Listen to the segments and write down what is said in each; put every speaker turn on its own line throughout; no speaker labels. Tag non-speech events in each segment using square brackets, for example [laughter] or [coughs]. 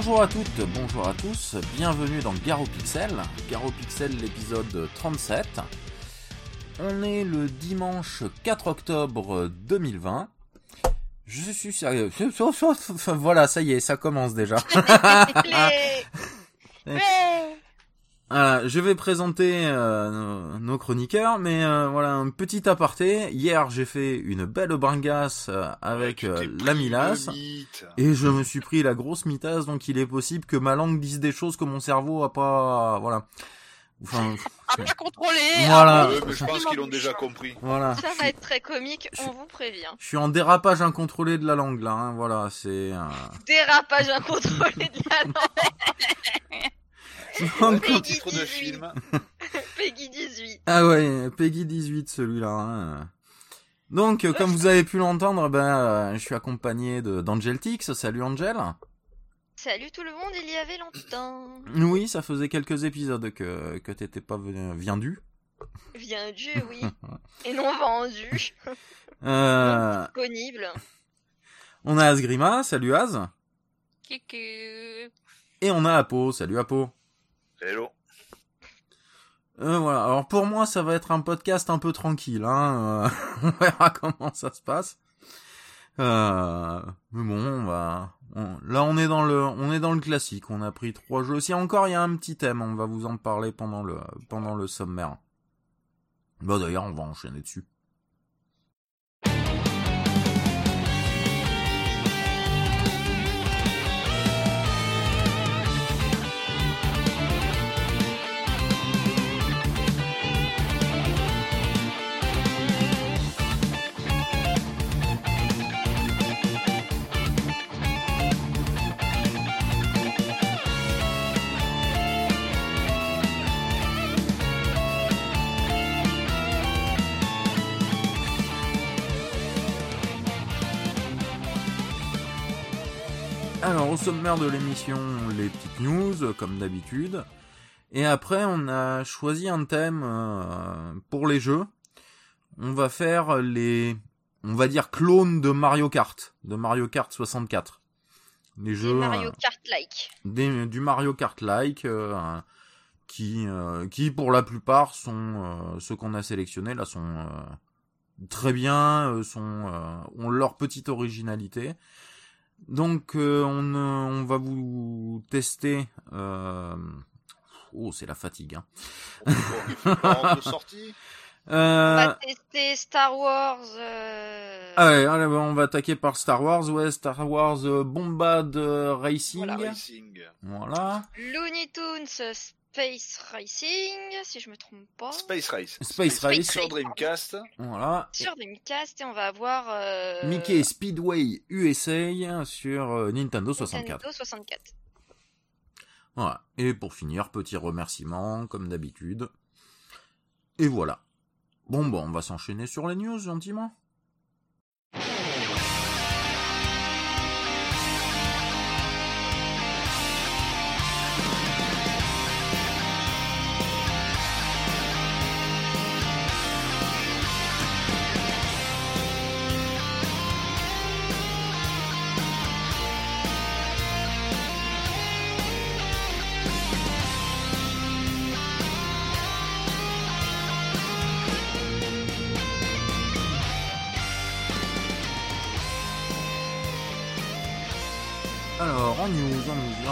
Bonjour à toutes, bonjour à tous, bienvenue dans Garo Pixel, Garo Pixel l'épisode 37. On est le dimanche 4 octobre 2020. Je suis sérieux. [laughs] Voilà, ça y est, ça commence déjà. [laughs] [laughs] Voilà, je vais présenter euh, nos, chroniqueurs, mais euh, voilà un petit aparté. Hier, j'ai fait une belle bringasse euh, avec euh, la milasse, et je me suis pris la grosse mitasse, donc il est possible que ma langue dise des choses que mon cerveau a pas, voilà. Enfin, [laughs]
À pas contrôler.
Voilà.
Ouais, mais je pense qu'ils l'ont déjà compris.
voilà.
Ça va être très comique, on vous prévient.
Je suis en dérapage incontrôlé de la langue là, hein, voilà, c'est. euh,
Dérapage incontrôlé de la langue. [laughs]
Titre de film. [laughs]
Peggy 18.
Ah ouais, Peggy 18 celui-là. hein. Donc, euh, comme vous avez pu l'entendre, ben, euh, je suis accompagné de d'Angeltix. Salut Angel.
Salut tout le monde, il y avait longtemps.
Oui, ça faisait quelques épisodes que que t'étais pas venu- viendu.
Viens du, [laughs] oui. Et non vendu.
Euh,
Disponible.
on a Asgrima. Salut Az.
Kiku.
Et on a Apo. Salut Apo.
Hello.
Euh, voilà. Alors pour moi, ça va être un podcast un peu tranquille. Hein. euh, [laughs] on verra comment ça se passe. Euh, mais bon, on va. Là, on est dans le, on est dans le classique. On a pris trois jeux. Si encore, il y a un petit thème. On va vous en parler pendant le, pendant le sommaire. Bon, d'ailleurs, on va enchaîner dessus. Alors, au sommaire de l'émission, les petites news, comme d'habitude. Et après, on a choisi un thème euh, pour les jeux. On va faire les, on va dire, clones de Mario Kart, de Mario Kart 64. Les jeux
Mario
euh,
Kart-like.
du Mario Kart-like, euh, qui, qui pour la plupart sont ceux qu'on a sélectionnés là sont très bien, sont ont leur petite originalité. Donc euh, on, euh, on va vous tester. euh, Oh, c'est la fatigue. Hein.
De sortie. [laughs]
On va tester Star Wars. euh,
Allez, allez, bah, on va attaquer par Star Wars. Ouais, Star Wars Bombad Racing.
Voilà.
Racing.
Voilà.
Looney Tunes Space Racing, si je me trompe pas.
Space Race.
Space Race.
Sur Dreamcast.
Voilà.
Sur Dreamcast et on va avoir euh,
Mickey Speedway USA sur euh, Nintendo 64.
Nintendo 64.
Voilà. Et pour finir, petit remerciement, comme d'habitude. Et voilà. Bon, bon, on va s'enchaîner sur les news gentiment.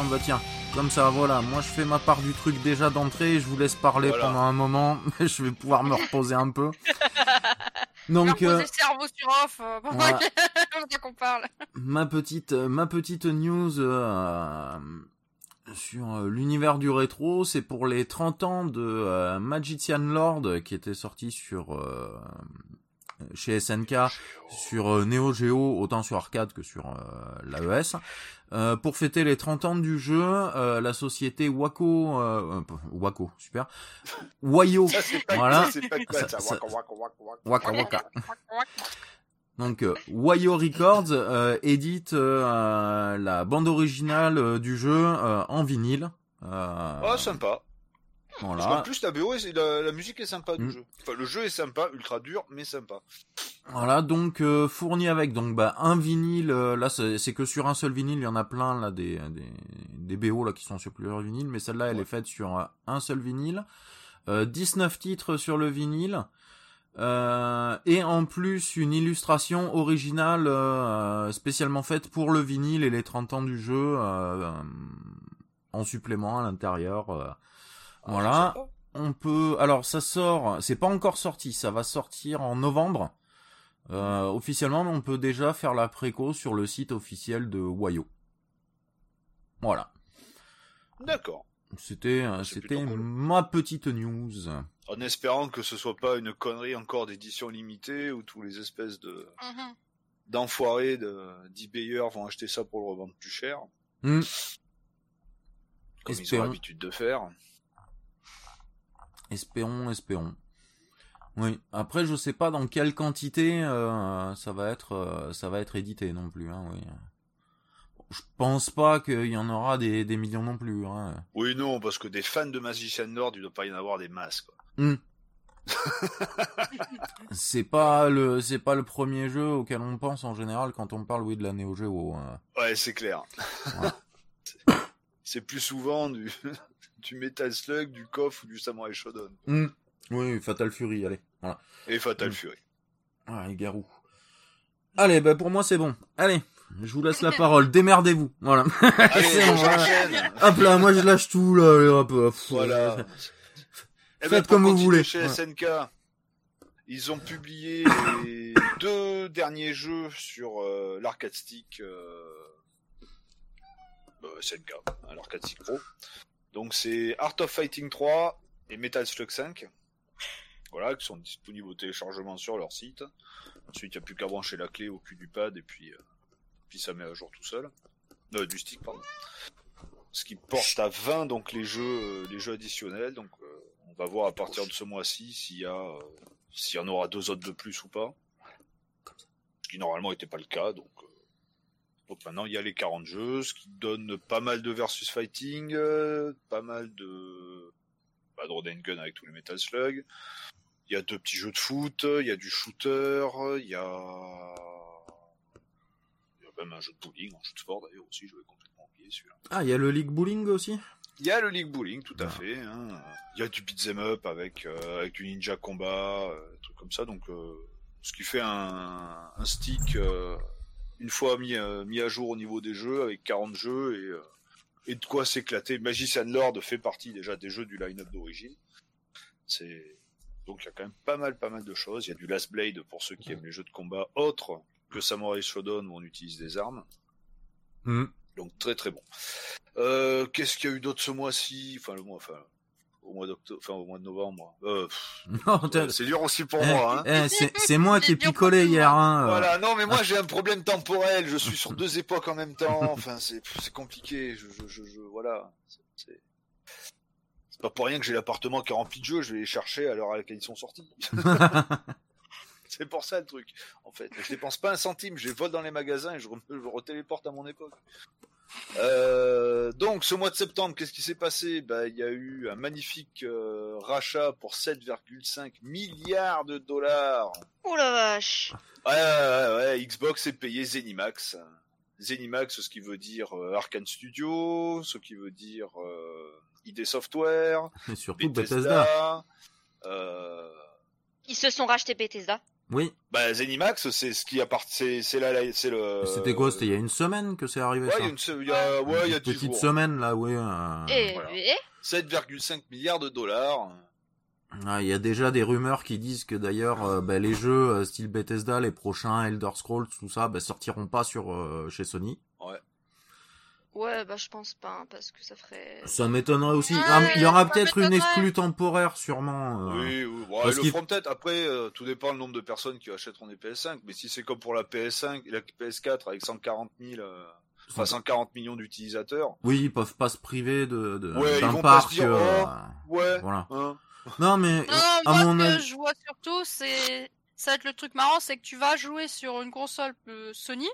Ah bah tiens, comme ça, voilà, moi je fais ma part du truc déjà d'entrée, je vous laisse parler
Voilà.
pendant un moment, [laughs] je vais pouvoir me reposer un peu. [laughs] Donc, euh,
le cerveau sur off, euh, pour
voilà. [laughs]
qu'on parle.
ma petite, euh, ma petite news euh, sur euh, l'univers du rétro, c'est pour les 30 ans de euh, Magician Lord qui était sorti sur euh, chez SNK sur euh, Neo Geo, autant sur arcade que sur euh, l'AES. Euh, pour fêter les 30 ans du jeu, euh, la société Waco, euh, euh, Waco, super, Wayo, Voilà.
Waka, waka.
Donc euh, Wayo Records euh, édite euh, la bande originale du jeu euh, en vinyle. Euh,
Oh, sympa. Parce qu'en
voilà.
plus, la BO, est- la, la musique est sympa du
Mm.
jeu. Enfin, le jeu est sympa, ultra dur, mais sympa.
Voilà, donc euh, fourni avec donc bah un vinyle. euh, là, c'est que sur un seul vinyle. Il y en a plein là des des, des BO là qui sont sur plusieurs vinyles, mais celle-là, elle
Ouais.
est faite sur euh, un seul vinyle. Euh, 19 titres sur le vinyle. Euh, et en plus une illustration originale euh, spécialement faite pour le vinyle et les 30 ans du jeu euh, en supplément à l'intérieur.
Ah,
Voilà. On peut. Alors ça sort. C'est pas encore sorti. Ça va sortir en novembre. Euh, officiellement, mais on peut déjà faire la préco sur le site officiel de Wayo. Voilà.
D'accord.
C'était euh, c'était
cool.
ma petite news.
En espérant que ce soit pas une connerie encore d'édition limitée où tous les espèces de
Mhm.
d'enfoirés de d'eBayers vont acheter ça pour le revendre plus cher.
Hmm.
Comme ils ont
Espérons.
l'habitude de faire.
Espérons, espérons. Oui. Après, je sais pas dans quelle quantité euh, ça va être, euh, ça va être édité non plus. Hein, oui. Je pense pas qu'il y en aura des, des millions non plus. Hein.
Oui, non, parce que des fans de Magician Lord, il doit pas y en avoir des masses. Quoi. [laughs]
C'est pas le, c'est pas le premier jeu auquel on pense en général quand on parle oui de la Neo Geo. hein.
Ouais, c'est clair.
Ouais. [laughs]
C'est plus souvent du du Metal Slug, du KOF ou du Samurai Shodown.
Hmm. Oui, Fatal Fury, allez. Voilà.
Et Fatal
Mm.
Fury.
Ah, les garous. Allez, bah pour moi c'est bon. Allez, je vous laisse la [laughs] parole. Démerdez-vous. Voilà.
Allez, [laughs]
bon. Hop là, moi je lâche tout là. allez, hop, hop.
Voilà. Eh
Faites
pour
comme vous voulez.
Chez
Ouais.
SNK, ils ont publié les [coughs] deux derniers jeux sur euh, l'arcade stick euh, euh, SNK, hein, l'arcade stick pro. Donc c'est Art of Fighting 3 et Metal Slug 5. Voilà, qui sont disponibles au téléchargement sur leur site. Ensuite, il n'y a plus qu'à brancher la clé au cul du pad et puis, euh, puis ça met à jour tout seul. Du stick, pardon. Ce qui porte à 20 donc les jeux, euh, les jeux additionnels. Donc euh, on va voir à partir de ce mois-ci s'il y a, s'il y en aura deux autres de plus ou pas. Ce qui normalement n'était pas le cas. Donc, donc maintenant il y a les 40 jeux, ce qui donne pas mal de versus fighting, euh, pas mal de, bah, de Rod and gun avec tous les Metal Slug. Il y a deux petits jeux de foot, il y a du shooter, il y a, il y a même un jeu de bowling, un jeu de sport d'ailleurs aussi, je vais complètement oublier celui-là.
Ah, il y a le League Bowling aussi?
Il y a le League Bowling, tout à
Ah.
fait. hein. Il y a du beat'em up avec euh, avec du ninja combat, euh, des trucs comme ça. Donc, euh, ce qui fait un, un stick euh, une fois mis euh, mis à jour au niveau des jeux avec 40 jeux et euh, et de quoi s'éclater. Magician Lord fait partie déjà des jeux du line-up d'origine. C'est donc il y a quand même pas mal pas mal de choses. Il y a du Last Blade pour ceux qui aiment les jeux de combat autres que Samurai Shodown où on utilise des armes.
Hmm.
Donc très très bon. Euh, Qu'est-ce qu'il y a eu d'autre ce mois-ci? Enfin le mois, enfin au mois d'octobre, enfin au mois de novembre. Euh, pff, [laughs]
Non, t'as-
c'est dur aussi pour
eh,
moi. Hein.
eh, c'est c'est moi [laughs] qui ai picolé hier. Hein. euh.
Voilà, non mais moi [laughs] j'ai un problème temporel. Je suis sur deux époques en même temps. Enfin c'est compliqué. Je, je, je, je- voilà. C'est pas pour rien que j'ai l'appartement qui est rempli de jeux. Je vais les chercher à l'heure à laquelle ils sont sortis. [laughs] c'est pour ça le truc. En fait, je dépense pas un centime. Je les vole dans les magasins et je, re- je retéléporte à mon époque. Euh, donc, ce mois de septembre, qu'est-ce qui s'est passé? Bah, Il y a eu un magnifique euh, rachat pour 7,5 milliards de dollars.
Oh la vache.
Ouais, ouais, ouais, Xbox est payé Zenimax. Zenimax, ce qui veut dire euh, Arkane Studio, ce qui veut dire euh, ID Software,
Et [laughs] surtout
Bethesda.
Bethesda.
euh,
Ils se sont rachetés Bethesda.
Oui.
bah, Zenimax, c'est ce qui appartient, c'est la- c'est le.
C'était quoi? C'était il y a une semaine que c'est arrivé
Ouais,
ça?
il y a une, se- il y a, ouais, il y a
Une
10
petite
jours.
semaine là, oui. euh,
et,
voilà.
et?
7,5 milliards de dollars.
Ah, Il y a déjà des rumeurs qui disent que d'ailleurs euh, bah, les jeux euh, style Bethesda, les prochains Elder Scrolls, tout ça, bah, sortiront pas sur euh, chez Sony.
ouais, bah je pense pas hein, parce que ça ferait.
Ça m'étonnerait aussi.
Ouais,
Ah, il y aura peut-être une exclue temporaire sûrement. euh.
Oui, oui. Bon,
parce
ils le feront peut-être. Après, euh, tout dépend le nombre de personnes qui achèteront des PS5. Mais si c'est comme pour la PS5, la PS4 avec 140 000, euh, enfin 140 millions d'utilisateurs.
Oui, ils peuvent pas se priver de de-
Ouais, ils
d'un parc.
dire,
euh,
Ouais.
Voilà.
Hein.
Non mais
Non,
à
moi,
mon
ce que
avis,
je vois surtout, c'est. Ça va être le truc marrant, c'est que tu vas jouer sur une console euh, Sony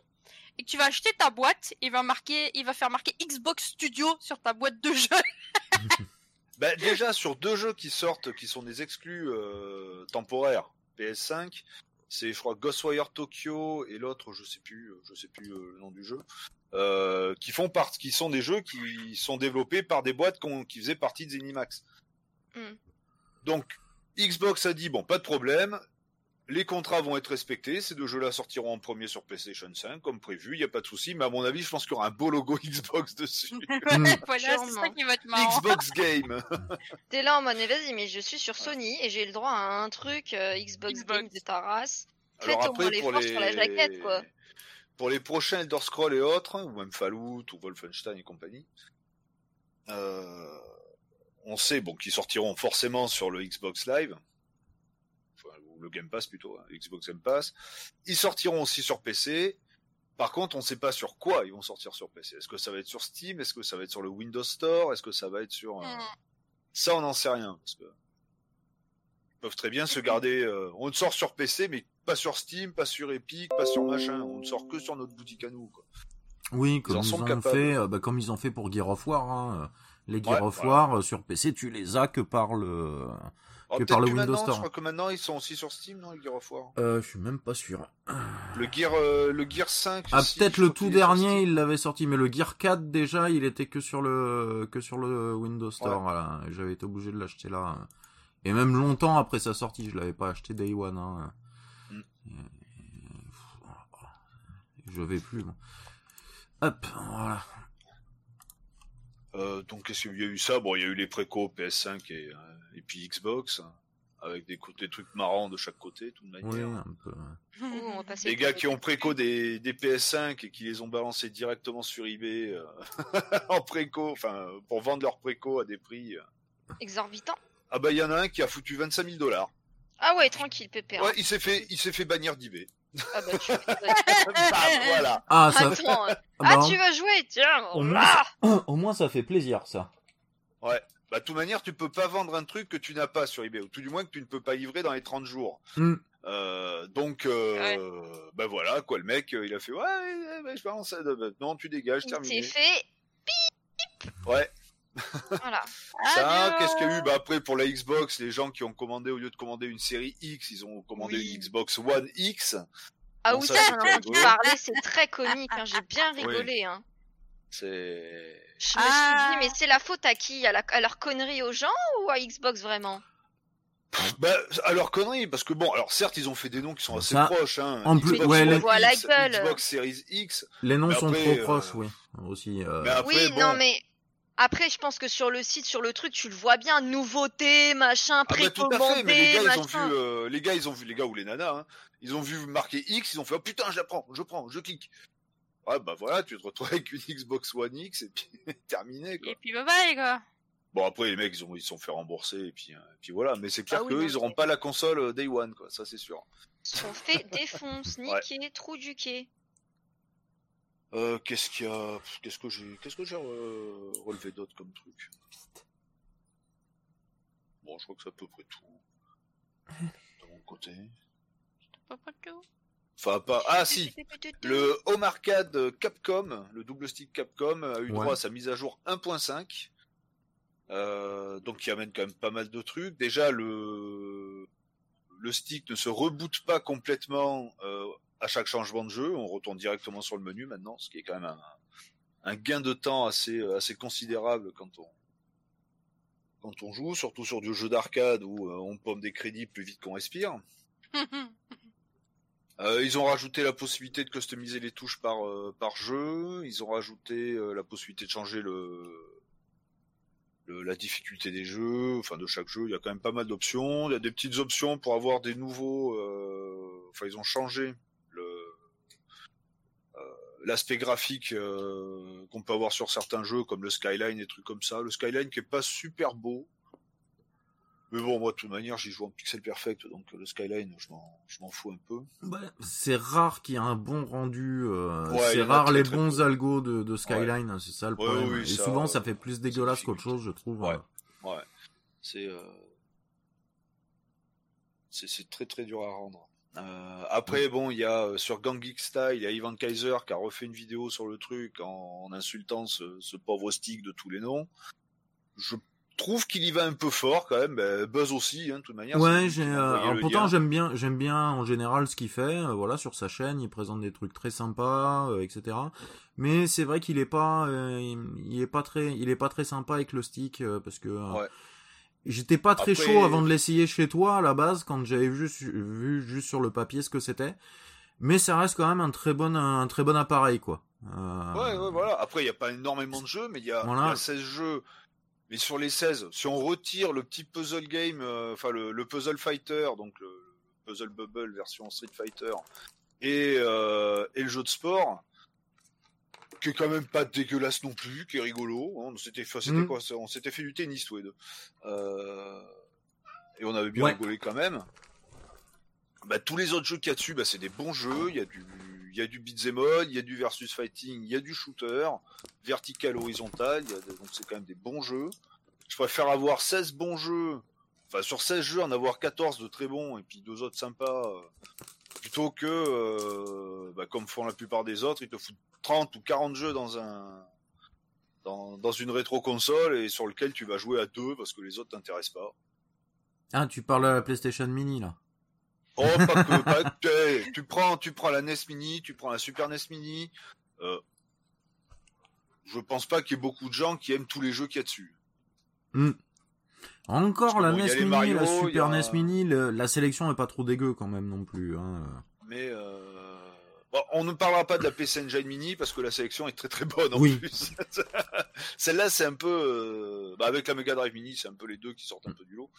et que tu vas acheter ta boîte il va marquer, il va faire marquer Xbox Studio sur ta boîte de jeu. [laughs] [laughs]
Bah, déjà sur deux jeux qui sortent, qui sont des exclus euh, temporaires PS5, c'est je crois Ghostwire Tokyo et l'autre je sais plus, euh, je sais plus euh, le nom du jeu, euh, qui font partie, qui sont des jeux qui sont développés par des boîtes qui faisaient partie de Zenimax.
Hmm.
Donc Xbox a dit bon pas de problème, les contrats vont être respectés, ces deux jeux-là sortiront en premier sur PlayStation 5 comme prévu, il y a pas de souci, mais à mon avis je pense qu'il y aura un beau logo [laughs] Xbox dessus. [laughs]
voilà, c'est ça qui va être marrant.
Xbox [laughs] Game.
T'es là en mode, mais vas-y, mais je suis sur Sony et j'ai le droit à un truc euh, Xbox,
Xbox.
Game de ta race.
Alors
Faites au moins
les...
sur la jaquette, quoi.
Pour les prochains Elder Scrolls et autres, ou même Fallout ou Wolfenstein et compagnie, euh, on sait bon qu'ils sortiront forcément sur le Xbox Live, le Game Pass plutôt, hein, Xbox Game Pass. Ils sortiront aussi sur PC. Par contre, on ne sait pas sur quoi ils vont sortir sur PC. Est-ce que ça va être sur Steam? Est-ce que ça va être sur le Windows Store? Est-ce que ça va être sur... euh,
Mm.
Ça, on n'en sait rien. Parce que ils peuvent très bien se garder. euh, on ne sort sur PC, mais pas sur Steam, pas sur Epic, pas sur machin. On ne sort que sur notre boutique à nous. Quoi.
Oui, comme
en
ils, ont
capables.
fait, euh, bah, comme ils ont fait pour Gear of War. Hein. Les Gear
Ouais,
of War euh, sur PC, tu les as que par le.
Alors,
Que par
peut-être
le Windows Store.
Je crois que maintenant ils sont aussi sur Steam, non, le Gear of War.
Euh, je suis même pas sûr.
Le Gear, euh, le Gear 5.
Ah, peut-être le tout dernier, il l'avait sorti, mais le Gear 4 déjà, il était que sur le que sur le Windows Store.
Ouais.
Voilà, J'avais été obligé de l'acheter là. Et même longtemps après sa sortie, je l'avais pas acheté Day One. Hein.
Mm.
Je vais plus. Hop, voilà.
Euh, donc qu'est-ce qu'il y a eu ça? Bon, il y a eu les précos PS5 et, euh, et puis Xbox, avec des, trucs marrants de chaque côté, de toute manière.
Oui, un peu.
Ouh, on va passer
Les
le
gars qui ont préco des, des PS5 et qui les ont balancés directement sur eBay euh, [laughs] en préco, enfin pour vendre leurs préco à des prix. euh.
Exorbitant.
Ah bah il y en a un qui a foutu 25 000 dollars.
Ah ouais, tranquille, pépère.
Ouais, il s'est fait, il s'est fait bannir d'eBay.
Ah bah, tu... [laughs]
Bam, voilà.
Ah, ça.
Attends, euh,
Ah,
ah,
bah,
tu vas jouer, tiens.
Au moins,
Ah [clears throat]
Au moins, ça fait plaisir, ça.
Ouais. Bah de toute manière, tu peux pas vendre un truc que tu n'as pas sur eBay, ou tout du moins que tu ne peux pas livrer dans les 30 jours.
Hmm.
Euh, donc, euh, bah voilà, quoi, le mec, euh, il a fait, ouais, ouais, ouais, je balance ça, non, tu dégages, terminé.
fait. [laughs]
Ouais.
Voilà. [laughs]
Ça, qu'est-ce qu'il y a eu? Bah après pour la Xbox, les gens qui ont commandé au lieu de commander une série X, ils ont commandé
Oui.
une Xbox One X.
Ah
Bon,
oui,
ça, c'est
j'en ai entendu parler, c'est très comique. hein, J'ai bien rigolé. Hein.
C'est
Je me
Ah.
suis dit, mais c'est la faute à qui? À, la- à leur connerie aux gens ou à Xbox vraiment?
Bah alors connerie parce que bon, alors certes ils ont fait des noms qui sont assez
Ça,
proches. Hein.
en plus-
Xbox
ouais, les-
X. Xbox Series X.
Les noms
Mais
sont
après,
trop
euh,
proches, oui. Aussi. euh,
Mais après,
Oui,
bon,
non, mais après, je pense que sur le site, sur le truc, tu le vois bien, nouveauté, machin,
Ah bah, tout à fait, mais les
précommandé,
gars, ils ont vu,
machin.
euh, les gars, ils ont vu, les gars ou les nanas, hein, ils ont vu marquer X, ils ont fait, oh putain, je la prends, je prends, je clique. Ouais, bah voilà, tu te retrouves avec une Xbox One X et puis [laughs] terminé, quoi.
Et puis bye bye quoi.
Bon, après, les mecs, ils ont, ils se sont fait rembourser et puis, euh, et puis voilà, mais c'est clair
Ah oui,
qu'eux, ils auront
c'est-
pas la console euh, Day One, quoi, ça c'est sûr.
Ils se sont fait défonce, [laughs] niquer, trou du quai.
Euh, qu'est-ce qu'il y a, qu'est-ce que j'ai, qu'est-ce que j'ai euh, relevé d'autre comme truc? Bon, je crois que c'est à peu près tout. [laughs] De mon côté.
Pas pas tout.
Enfin, pas, ah si! Le Home Arcade Capcom, le double stick Capcom, a eu
Ouais.
droit à sa mise à jour 1.5. Euh, donc qui amène quand même pas mal de trucs. Déjà le le stick ne se reboot pas complètement euh, à chaque changement de jeu. On retourne directement sur le menu maintenant, ce qui est quand même un, un gain de temps assez assez considérable quand on quand on joue, surtout sur du jeu d'arcade où euh, on pomme des crédits plus vite qu'on respire. [laughs] Euh, ils ont rajouté la possibilité de customiser les touches par euh, par jeu. Ils ont rajouté euh, la possibilité de changer le, le- la difficulté des jeux, enfin de chaque jeu. Il y a quand même pas mal d'options. Il y a des petites options pour avoir des nouveaux. euh, Enfin, ils ont changé euh, l'aspect graphique euh, qu'on peut avoir sur certains jeux comme le Skyline et trucs comme ça. Le Skyline qui est pas super beau. Mais bon, moi, de toute manière, j'y joue en pixel perfect, donc euh, le Skyline, je m'en, je m'en fous un peu.
bah, c'est rare qu'il y ait un bon rendu. euh,
Ouais,
c'est rare
très,
les
très
bons
peu.
algos de, de Skyline, hein, c'est ça le
Ouais,
problème.
oui,
Et
ça,
souvent, ça
euh,
fait plus dégueulasse qu'autre chose, je trouve.
Ouais.
euh.
Ouais, c'est euh, c'est c'est très très dur à rendre. Euh, après bon, il y a euh, sur Gang Geek Style, il y a Ivan Kaiser qui a refait une vidéo sur le truc en, en insultant ce, ce pauvre stick de tous les noms. Je trouve qu'il y va un peu fort quand même. Ben, Buzz aussi, hein, de toute manière.
Ouais, j'ai. euh, pourtant j'aime bien, j'aime bien en général ce qu'il fait. euh, voilà, sur sa chaîne, il présente des trucs très sympas, euh, etc. Mais c'est vrai qu'il est pas, euh, il, il est pas très, il est pas très sympa avec le stick euh, parce que. euh,
Ouais.
J'étais pas très
Après-
chaud avant de l'essayer chez toi à la base quand j'avais vu, vu juste sur le papier ce que c'était. Mais ça reste quand même un très bon, un très bon appareil quoi.
Ouais, ouais, voilà. Après, il n'y a pas énormément de jeux, mais il y, a-
Voilà.
il y a 16 jeux. Mais sur les 16, si on retire le petit puzzle game, euh, enfin le, le puzzle fighter, donc le, le puzzle bubble version Street Fighter, et, euh, et le jeu de sport, qui est quand même pas dégueulasse non plus, qui est rigolo. hein. On s'était fait, quoi ça On s'était fait du tennis tous les deux. Euh, et on avait bien
Ouais.
rigolé quand même. Bah, tous les autres jeux qu'il y a dessus, bah, c'est des bons jeux. Il y a du, il y a du beat'em all, il y a du versus fighting, il y a du shooter, vertical, horizontal. donc c'est quand même des bons jeux. Je préfère avoir 16 bons jeux, enfin sur 16 jeux en avoir 14 de très bons et puis deux autres sympas, euh, plutôt que, euh, bah, comme font la plupart des autres, ils te foutent 30 ou 40 jeux dans un dans, une rétro console et sur lequel tu vas jouer à deux parce que les autres t'intéressent pas.
Ah, tu parles à la PlayStation Mini là.
Oh, pas que, pas que- tu prends, tu prends la NES Mini, tu prends la Super NES Mini. Euh, je pense pas qu'il y ait beaucoup de gens qui aiment tous les jeux qu'il y a dessus.
Encore
Parce que
la
bon,
NES Mini,
Mario,
la Super
a-
NES Mini, le- la sélection est pas trop dégueu quand même non plus. Hein.
Mais euh, bon, on ne parlera pas de la PC Engine Mini parce que la sélection est très très bonne en
Oui.
plus. [laughs] Celle-là, c'est un peu euh, bah, avec la Mega Drive Mini, c'est un peu les deux qui sortent un peu du lot.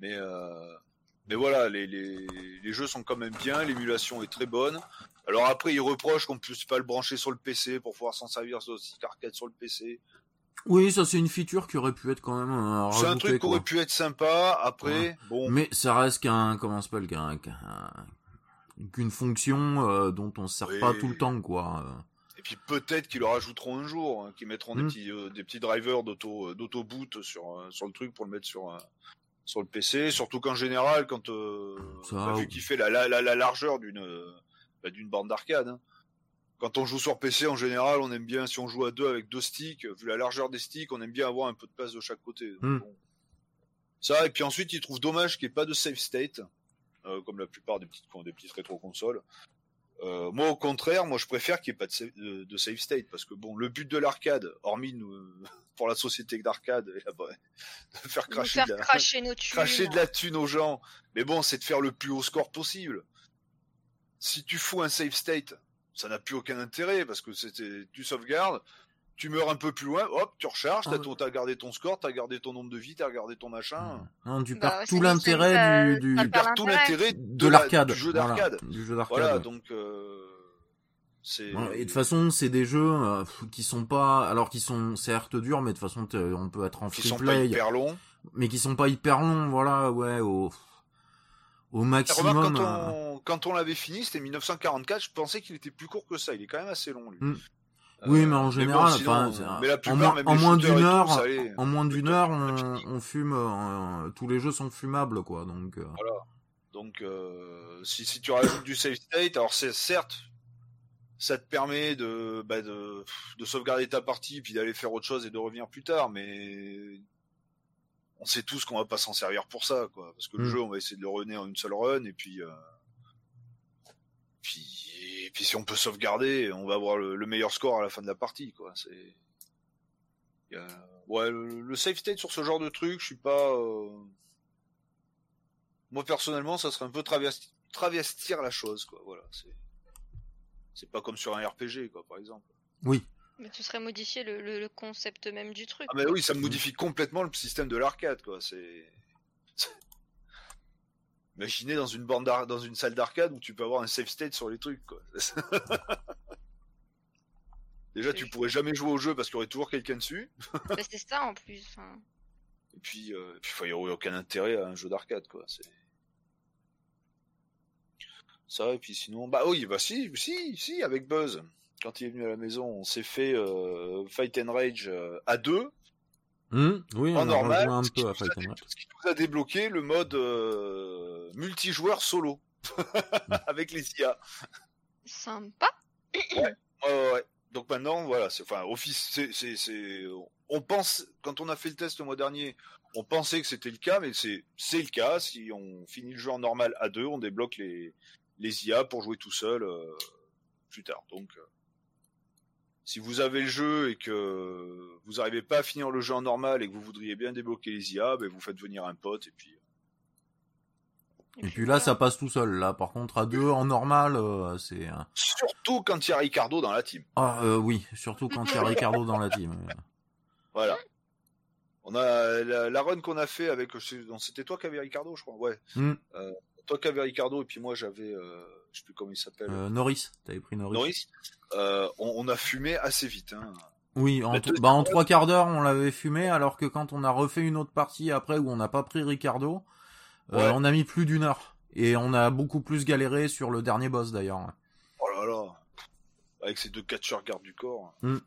Mais euh, mais voilà, les, les, les jeux sont quand même bien, l'émulation est très bonne. Alors après, ils reprochent qu'on puisse pas le brancher sur le PC pour pouvoir s'en servir sur le arcade sur le PC.
Oui, ça c'est une feature qui aurait pu être quand même euh,
C'est un truc qui aurait pu être sympa. Après,
Ouais.
bon,
Mais ça reste qu'un comment ça s'appelle qu'un qu'un- qu'une fonction euh, dont on se sert
Oui.
pas tout le temps quoi.
Et puis peut-être qu'ils le rajouteront un jour, hein, qu'ils mettront des
Mm.
petits euh, des petits drivers d'auto euh, d'auto boot sur sur le truc pour le mettre sur euh, sur le PC. Surtout qu'en général, quand euh,
Ça,
vu qu'il fait la, la, la, la largeur d'une euh, bah, d'une bande d'arcade. hein. Quand on joue sur PC, en général, on aime bien si on joue à deux avec deux sticks, vu la largeur des sticks, on aime bien avoir un peu de place de chaque côté. Donc,
Mm.
bon. Ça et puis ensuite, ils trouvent dommage qu'il n'y ait pas de save state, euh, comme la plupart des petites des petites rétro consoles. Euh, moi, au contraire, moi, je préfère qu'il n'y ait pas de save, de, de save state parce que bon, le but de l'arcade, hormis nous, euh, pour la société d'arcade, [laughs] bah, de faire cracher,
faire
de la,
cracher nos thunes.
cracher de la thune aux gens. Mais bon, c'est de faire le plus haut score possible. Si tu fous un save state, ça n'a plus aucun intérêt parce que c'était, tu sauvegardes, tu meurs un peu plus loin, hop, tu recharges, t'as,
Ah.
ton- t'as gardé ton score, t'as gardé ton nombre de vies, t'as gardé ton machin.
Non, tu
Bah,
perds
c'est
tout
dit,
l'intérêt du, du,
Tu
perd
perds tout
l'intérêt.
de
la-
l'arcade.
du jeu
voilà,
d'arcade.
du jeu d'arcade.
Voilà, donc euh.
Ouais, Et de toute façon, c'est des jeux euh, qui sont pas, alors qui sont certes durs, mais de toute façon, on peut être en
qui
free
sont pas hyper longs.
mais qui sont pas hyper longs, voilà, ouais, au, au maximum.
Remarque, quand
euh,
on, quand on l'avait fini, c'était 1944, je pensais qu'il était plus court que ça. Il est quand même assez long, lui.
Mm. Oui, mais en général,
mais
en moins, en d'une heure,
allait.
en moins d'une heure, on, fume, euh, tous les jeux sont fumables, quoi, donc. euh,
Donc, euh, si, si tu rajoutes du save state, alors c'est certes, ça te permet de, bah, de, de sauvegarder ta partie, puis d'aller faire autre chose et de revenir plus tard, mais on sait tous qu'on va pas s'en servir pour ça, quoi. Parce que le
Mm.
jeu, on va essayer de le runner en une seule run, et puis, euh, puis, et puis si on peut sauvegarder, on va avoir le, le meilleur score à la fin de la partie, quoi. C'est, ouais, le, le save state sur ce genre de truc, je suis pas. euh, Moi personnellement, ça serait un peu travesti- travestir la chose, quoi. Voilà, c'est. C'est pas comme sur un RPG, quoi, par exemple.
Oui.
Mais ce serait modifier le, le- le concept même du truc.
Ah mais oui, ça modifie complètement le système de l'arcade, quoi. C'est. [laughs] Imaginez dans une bande d'ar- dans une salle d'arcade où tu peux avoir un save state sur les trucs, quoi. [laughs] Déjà, tu pourrais jamais jouer au jeu parce qu'il y aurait toujours quelqu'un dessus.
Bah, c'est ça en plus. enfin.
Et puis, euh, il n'y aurait aucun intérêt à un jeu d'arcade, quoi. C'est ça. Et puis sinon, bah oui, bah si, si, si, avec Buzz. Quand il est venu à la maison, on s'est fait euh, Fight and Rage euh, à deux,
oui,
en
on
normal,
un
ce qui
peu à Fight and Rage.
ce qui nous a débloqué le mode euh, multijoueur solo [laughs] avec les IA.
Sympa.
Ouais, ouais, ouais. Donc maintenant, voilà, c'est, enfin, Office, c'est, c'est, c'est, on pense, quand on a fait le test le mois dernier, on pensait que c'était le cas, mais c'est, c'est le cas. Si on finit le jeu en normal à deux, on débloque les, les IA pour jouer tout seul euh, plus tard. Donc, euh, si vous avez le jeu et que vous n'arrivez pas à finir le jeu en normal et que vous voudriez bien débloquer les IA, ben vous faites venir un pote et puis.
Et puis là, ça passe tout seul. Là, par contre, à deux en normal, euh, c'est.
Surtout quand il y a Ricardo dans la team.
Ah euh, oui, surtout quand il y a Ricardo dans la team.
Voilà. On a la, la run qu'on a fait avec, c'était toi qui avais Ricardo, je crois. Ouais.
Hmm.
Euh, toi qui avais Ricardo et puis moi j'avais, euh, je sais plus comment il s'appelle,
Euh, Norris, t'avais pris Norris.
Norris. Euh, on, on a fumé assez vite. Hein.
Oui, en, bah, en trois quarts d'heure, on l'avait fumé, alors que quand on a refait une autre partie après où on n'a pas pris Ricardo, euh,
Ouais.
on a mis plus d'une heure. Et on a beaucoup plus galéré sur le dernier boss d'ailleurs.
Oh là là. Avec ces deux catcheurs garde du corps.
Hmm.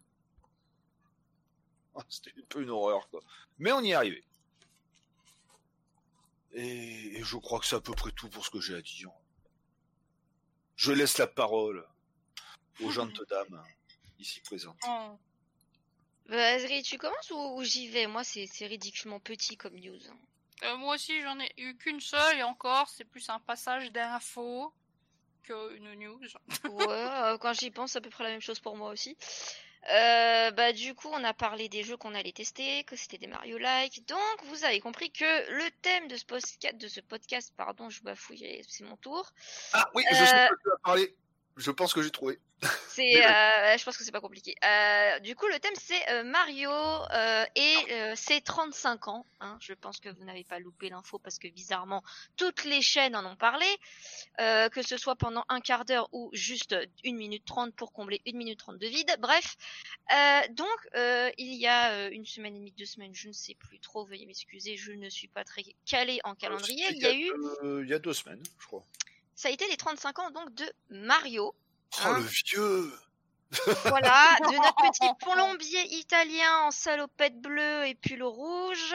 [laughs]
C'était un peu une horreur quoi. Mais on y est arrivé. Et, et je crois que c'est à peu près tout pour ce que j'ai à dire. Je laisse la parole aux gentes dames [laughs] ici présentes.
Oh.
Bah, Azri, tu commences ou, ou j'y vais? Moi, c'est c'est ridiculement petit comme news.
Euh, moi aussi, j'en ai eu qu'une seule et encore, c'est plus un passage d'info qu'une news.
Ouais, euh, quand j'y pense, c'est à peu près la même chose pour moi aussi. Euh, bah du coup, on a parlé des jeux qu'on allait tester, que c'était des Mario-like. Donc, vous avez compris que le thème de ce podcast, de ce podcast, pardon, je bafouille, c'est mon tour.
Ah oui, je
Euh,
sais que tu vas parler. Je pense que j'ai trouvé.
C'est, euh, je pense que c'est pas compliqué. Euh, du coup, le thème c'est euh, Mario et ses 35 ans. Hein. Je pense que vous n'avez pas loupé l'info parce que bizarrement toutes les chaînes en ont parlé, que ce soit pendant un quart d'heure ou juste une minute 30 pour combler une minute 30 de vide. Bref, donc il y a une semaine et demie, deux semaines, je ne sais plus trop. Veuillez m'excuser, je ne suis pas très calée en calendrier. Il y a eu,
il y a deux semaines, je crois.
Ça a été les 35 ans donc de Mario.
Oh
Hein
le vieux. [laughs]
Voilà, de notre petit plombier italien en salopette bleue et pull rouge,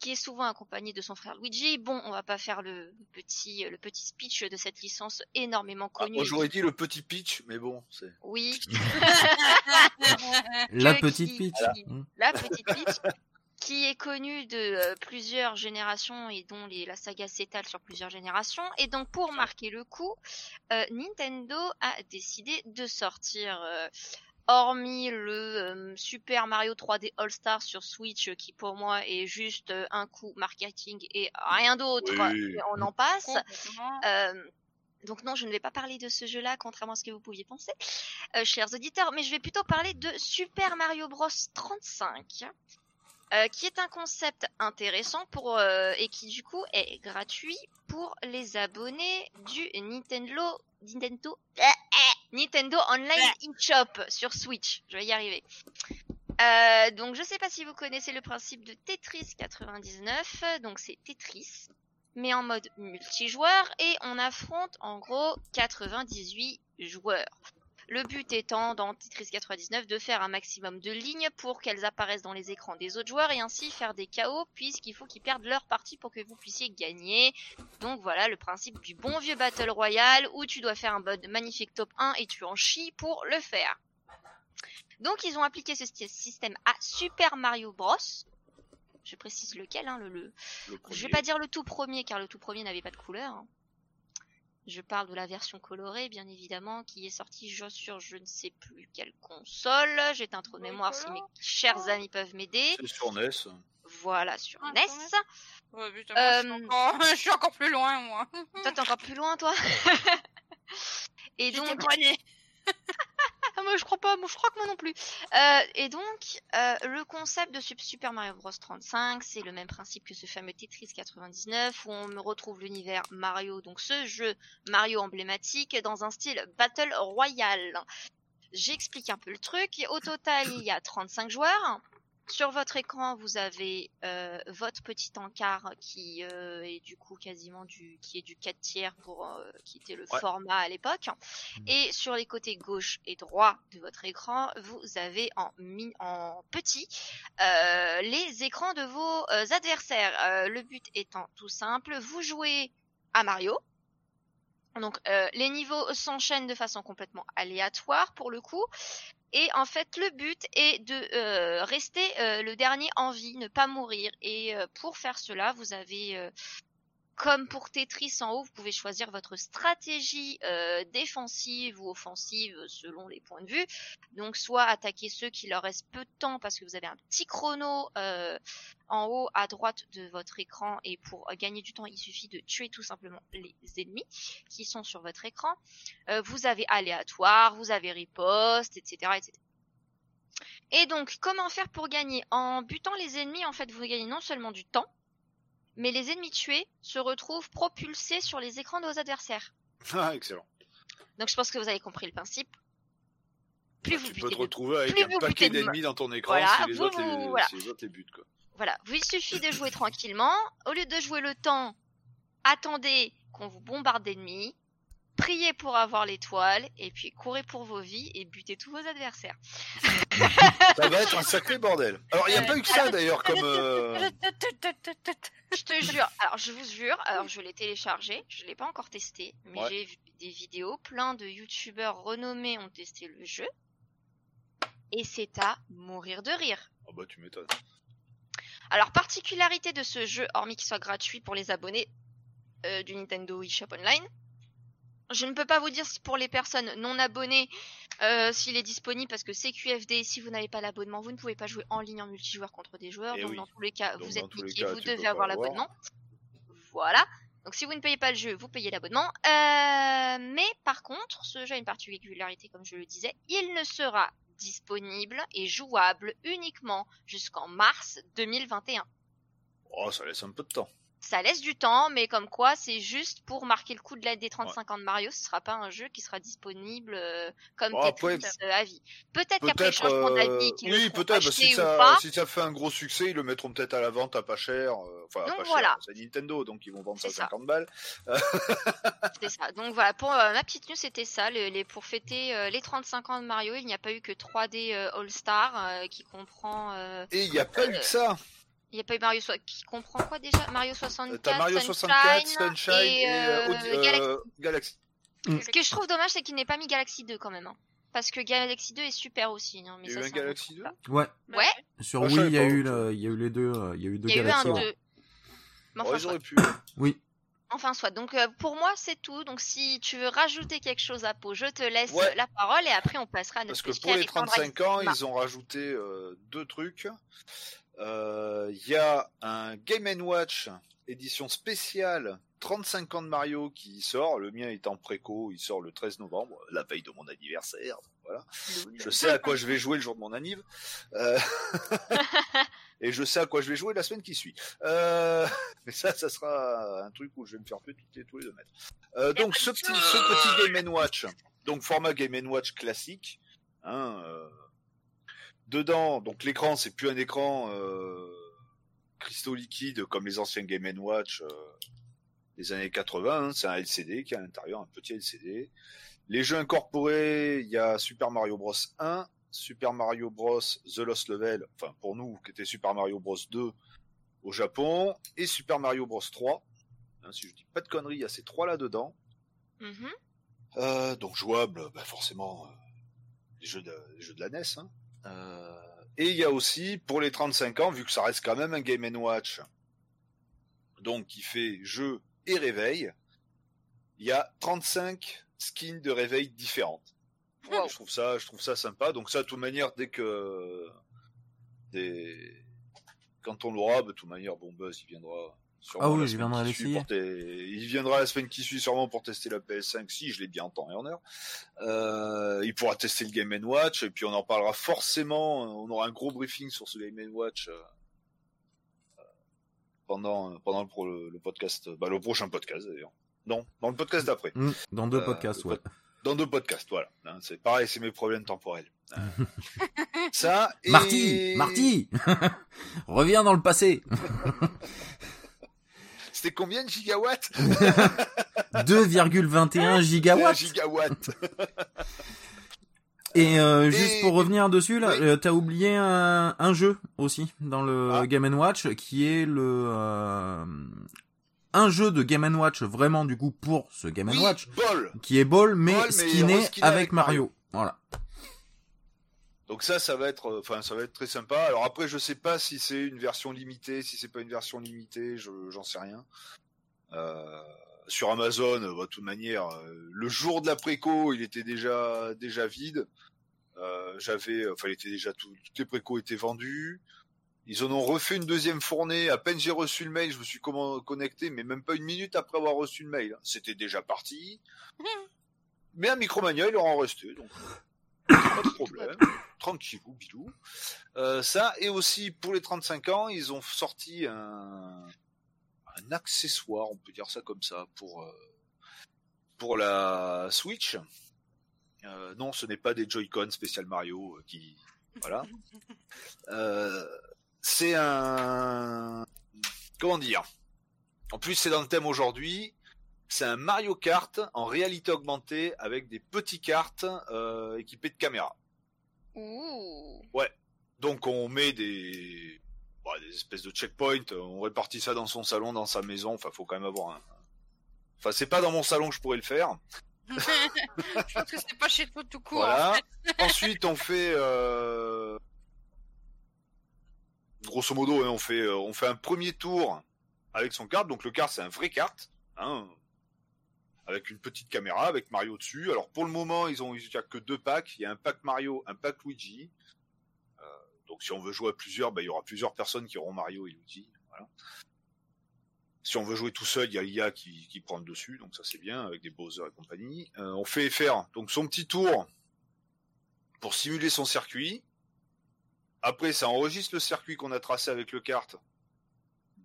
qui est souvent accompagné de son frère Luigi. Bon, on va pas faire le petit, le petit speech de cette licence énormément
Ah,
connue. et
j'aurais dit le petit pitch, mais bon, c'est.
Oui, [laughs]
La petite
qui-
Peach.
qui-
Hmm.
la petite Peach, qui est connue de euh, plusieurs générations et dont les, la saga s'étale sur plusieurs générations. Et donc, pour marquer le coup, euh, Nintendo a décidé de sortir, euh, hormis le euh, Super Mario 3D All Star sur Switch, qui pour moi est juste euh, un coup marketing et rien d'autre,
Oui.
on en passe. Euh, donc non, je ne vais pas parler de ce jeu-là, contrairement à ce que vous pouviez penser, euh, chers auditeurs, mais je vais plutôt parler de Super Mario Bros 35, euh, qui est un concept intéressant pour euh, et qui du coup est gratuit pour les abonnés du Nintendo Nintendo [laughs] Nintendo Online eShop sur Switch. Je vais y arriver. Euh, donc je sais pas si vous connaissez le principe de Tetris 99, donc c'est Tetris mais en mode multijoueur et on affronte en gros 98 joueurs. Le but étant dans Tetris 99 de faire un maximum de lignes pour qu'elles apparaissent dans les écrans des autres joueurs et ainsi faire des KO puisqu'il faut qu'ils perdent leur partie pour que vous puissiez gagner. Donc voilà le principe du bon vieux Battle Royale où tu dois faire un bon magnifique top 1 et tu en chies pour le faire. Donc ils ont appliqué ce système à Super Mario Bros. Je précise lequel, hein, le, le,
Le
je vais pas dire le tout premier car le tout premier n'avait pas de couleur. hein. Je parle de la version colorée, bien évidemment, qui est sortie je- sur je ne sais plus quelle console. J'ai un trou de mémoire si mes chers amis peuvent m'aider.
C'est sur NES.
Voilà, sur
Ah,
NES.
sur Ouais, putain, moi, je, suis
Euh,
encore... [laughs] je suis encore plus loin, moi.
Toi, t'es encore plus loin, toi? [laughs] Et donc, moi je crois pas, moi je crois que moi non plus. Euh, et donc, euh, le concept de Sup- Super Mario Bros 35, c'est le même principe que ce fameux Tetris 99, où on me retrouve l'univers Mario, donc ce jeu Mario emblématique, dans un style Battle Royale. J'explique un peu le truc. Au total, il y a 35 joueurs. Sur votre écran, vous avez euh, votre petit encart qui euh, est du coup quasiment du qui est du 4 tiers pour euh, qui était le
Ouais.
format à l'époque. Et sur les côtés gauche et droit de votre écran, vous avez en, mi- en petit euh, les écrans de vos adversaires. Euh, le but étant tout simple, vous jouez à Mario. Donc euh, les niveaux s'enchaînent de façon complètement aléatoire pour le coup. Et en fait, le but est de euh, rester euh, le dernier en vie, ne pas mourir. Et euh, pour faire cela, vous avez, comme pour Tetris en haut, vous pouvez choisir votre stratégie euh, défensive ou offensive selon les points de vue. Donc, soit attaquer ceux qui leur restent peu de temps parce que vous avez un petit chrono euh, en haut à droite de votre écran. Et pour gagner du temps, il suffit de tuer tout simplement les ennemis qui sont sur votre écran. Euh, vous avez aléatoire, vous avez riposte, etc., etc. Et donc, comment faire pour gagner? En butant les ennemis, en fait, vous gagnez non seulement du temps, mais les ennemis tués se retrouvent propulsés sur les écrans de vos adversaires. [laughs]
Ah, excellent.
Donc, je pense que vous avez compris le principe. Plus
Bah,
vous
tu peux te retrouver avec un
vous
paquet d'ennemis dans ton écran
Voilà,
si, les
vous-
autres
vous-
les,
voilà.
si les autres les butent. Quoi.
Voilà, il suffit de jouer tranquillement. Au lieu de jouer le temps, attendez qu'on vous bombarde d'ennemis, priez pour avoir l'étoile, et puis courez pour vos vies et butez tous vos adversaires.
Ça va être un sacré bordel. Alors, il n'y a pas eu que ça d'ailleurs comme. euh,
Je te jure, alors je vous jure, alors je l'ai téléchargé, je l'ai pas encore testé, mais
Ouais.
j'ai vu des vidéos, plein de youtubeurs renommés ont testé le jeu, et c'est à mourir de rire.
Ah bah, tu m'étonnes.
Alors, particularité de ce jeu, hormis qu'il soit gratuit pour les abonnés euh, du Nintendo eShop Online, je ne peux pas vous dire si pour les personnes non abonnées euh, s'il est disponible parce que c'est QFD. Si vous n'avez pas l'abonnement, vous ne pouvez pas jouer en ligne en multijoueur contre des joueurs.
Eh
donc
oui.
dans tous les cas,
Donc,
vous êtes niqué, vous devez avoir l'abonnement. Voilà. Donc si vous ne payez pas le jeu, vous payez l'abonnement. Euh, mais par contre, ce jeu a une particularité, comme je le disais, il ne sera disponible et jouable uniquement jusqu'en mars 2021
Oh, ça laisse un peu de temps.
Ça laisse du temps, mais comme quoi, c'est juste pour marquer le coup de la des 35 ans de Mario. Ce sera pas un jeu qui sera disponible euh, comme Tetris
après,
euh, à vie. Peut-être qu'après le
Peut-être.
changement
euh,
d'avis, qu'ils
Oui, peut-être. bah, si, ça,
pas.
si ça fait un gros succès, ils le mettront peut-être à la vente à pas cher. Enfin, à
Donc
pas
voilà.
cher. C'est Nintendo, donc ils vont vendre ça
ça.
50 balles. [laughs]
C'est ça. Donc voilà, pour euh, ma petite news, c'était ça. Le- les, pour fêter euh, les 35 ans de Mario, il n'y a pas eu que 3D euh, All Star qui comprend.
Et il n'y a pas eu que ça.
Il n'y a pas eu Mario so- qui comprend quoi déjà? Mario
Euh,
64,
T'as Mario
Sunshine,
64, Sunshine et,
et,
euh,
euh,
Audi- euh,
Galaxy.
Galaxy.
Ce que je trouve dommage, c'est qu'il n'ait pas mis Galaxy 2 quand même. hein. Parce que Galaxy 2 est super aussi. hein, mais
Il y a eu un Galaxy
débat.
2
Ouais.
Ouais,
Sur
Ah,
Wii, il y a eu, le- il y a eu les deux, euh, il y a eu deux
il y a eu un
galaxies.
2. Mais enfin,
ils auraient pu.
Oui.
Enfin, soit. Donc, euh, pour moi, c'est tout. Donc, si tu veux rajouter quelque chose à peau, je te laisse
Ouais.
euh, la parole et après, on passera à notre
Parce que pour les
Alexandra
35 ans, ils ont rajouté euh, deux trucs. Euh, Il y a un Game Watch édition spéciale 35 ans de Mario qui sort. Le mien est en préco, il sort le 13 novembre, la veille de mon anniversaire. Voilà. Je sais à quoi [laughs] je vais jouer le jour de mon anniv. Euh, [laughs] Et je sais à quoi je vais jouer la semaine qui suit. Euh... [laughs] Mais ça, ça sera un truc où je vais me faire tuer toutes les, tous les deux mètres. Euh, donc ce petit, ce petit Game Watch, donc format Game Watch classique. Hein, euh, Dedans, donc l'écran, c'est plus un écran euh, cristaux liquides comme les anciens Game Watch euh, des années 80. hein, c'est un LCD qui est à l'intérieur, un petit LCD. Les jeux incorporés, il y a Super Mario Bros 1, Super Mario Bros The Lost Level, enfin pour nous qui était Super Mario Bros 2 au Japon, et Super Mario Bros 3. Hein, si je dis pas de conneries, il y a ces trois là dedans. Euh, donc jouable, bah forcément, euh, les, jeux de, les jeux de la NES. Hein. Euh, et il y a aussi, pour les 35 ans, vu que ça reste quand même un Game Watch, donc qui fait jeu et réveil, il y a 35 skins de réveil différentes.
Wow.
Je trouve ça, je trouve ça sympa. Donc ça, de toute manière, dès que des... quand on l'aura, de toute manière, bon Buzz, il viendra.
Ah oui,
qui suit
l'essayer.
Il viendra la semaine qui suit sûrement pour tester la PS5 si je l'ai bien en temps et en heure. Euh, il pourra tester le Game Watch et puis on en parlera forcément. On aura un gros briefing sur ce Game Watch. euh, pendant pendant le, podcast, bah, le prochain podcast d'ailleurs. Non, dans le podcast d'après.
Mm, Dans deux
Euh,
podcasts, ouais.
Dans deux podcasts, voilà. Hein, c'est pareil, c'est mes problèmes temporels. Euh, [laughs] ça et...
Marty Marty [laughs] Reviens dans le passé [laughs]
C'était combien de gigawatts [laughs]
2,21
Un
gigawatts
gigawatt.
Et euh, juste pour revenir dessus, là,
Oui.
euh, t'as oublié un, un jeu aussi dans le
Ah.
Game Watch qui est le euh, un jeu de Game Watch vraiment du coup pour ce Game
Oui,
Watch
bol.
qui est Ball mais
Ball, mais
avec,
avec
Mario.
Mario.
Voilà.
Donc ça, ça va être, euh, enfin, ça va être très sympa. Alors après, je sais pas si c'est une version limitée, si c'est pas une version limitée, je, j'en sais rien. Euh, sur Amazon, euh, bah, de toute manière, euh, le jour de la préco, il était déjà déjà vide. Euh, j'avais, enfin, il était déjà tout, toutes les précos étaient vendus. Ils en ont refait une deuxième fournée. À peine j'ai reçu le mail, je me suis connecté, mais même pas une minute après avoir reçu le mail. C'était déjà parti. [laughs] Mais un Micromania, il leur en restait, donc pas de problème. Tranquillou, bilou. Euh, ça, et aussi pour les 35 ans, ils ont sorti un, accessoire, on peut dire ça comme ça, pour, euh, pour la Switch. Euh, non, ce n'est pas des Joy-Con spécial Mario qui. Voilà. C'est un. Comment dire? En plus, c'est dans le thème aujourd'hui. C'est un Mario Kart en réalité augmentée avec des petites cartes euh, équipées de caméras.
Ouh.
Donc on met des, bah, des espèces de checkpoints, on répartit ça dans son salon, dans sa maison. Enfin, faut quand même avoir un. Enfin, c'est pas dans mon salon que je pourrais le faire. [laughs]
je pense que c'est pas chez toi tout court.
Voilà.
en fait. [laughs]
Ensuite, on fait, euh... grosso modo, hein, on fait, euh, on fait un premier tour avec son carte. Donc le kart, c'est un vrai kart, hein, avec une petite caméra, avec Mario dessus. Alors pour le moment, ils ont, il y a que deux packs. Il y a un pack Mario, un pack Luigi. Euh, donc si on veut jouer à plusieurs, bah, il y aura plusieurs personnes qui auront Mario et Luigi. Si on veut jouer tout seul, il y a l'IA qui, qui prend le dessus, donc ça c'est bien, avec des Bowser et compagnie. Euh, on fait faire donc son petit tour pour simuler son circuit. Après, ça enregistre le circuit qu'on a tracé avec le kart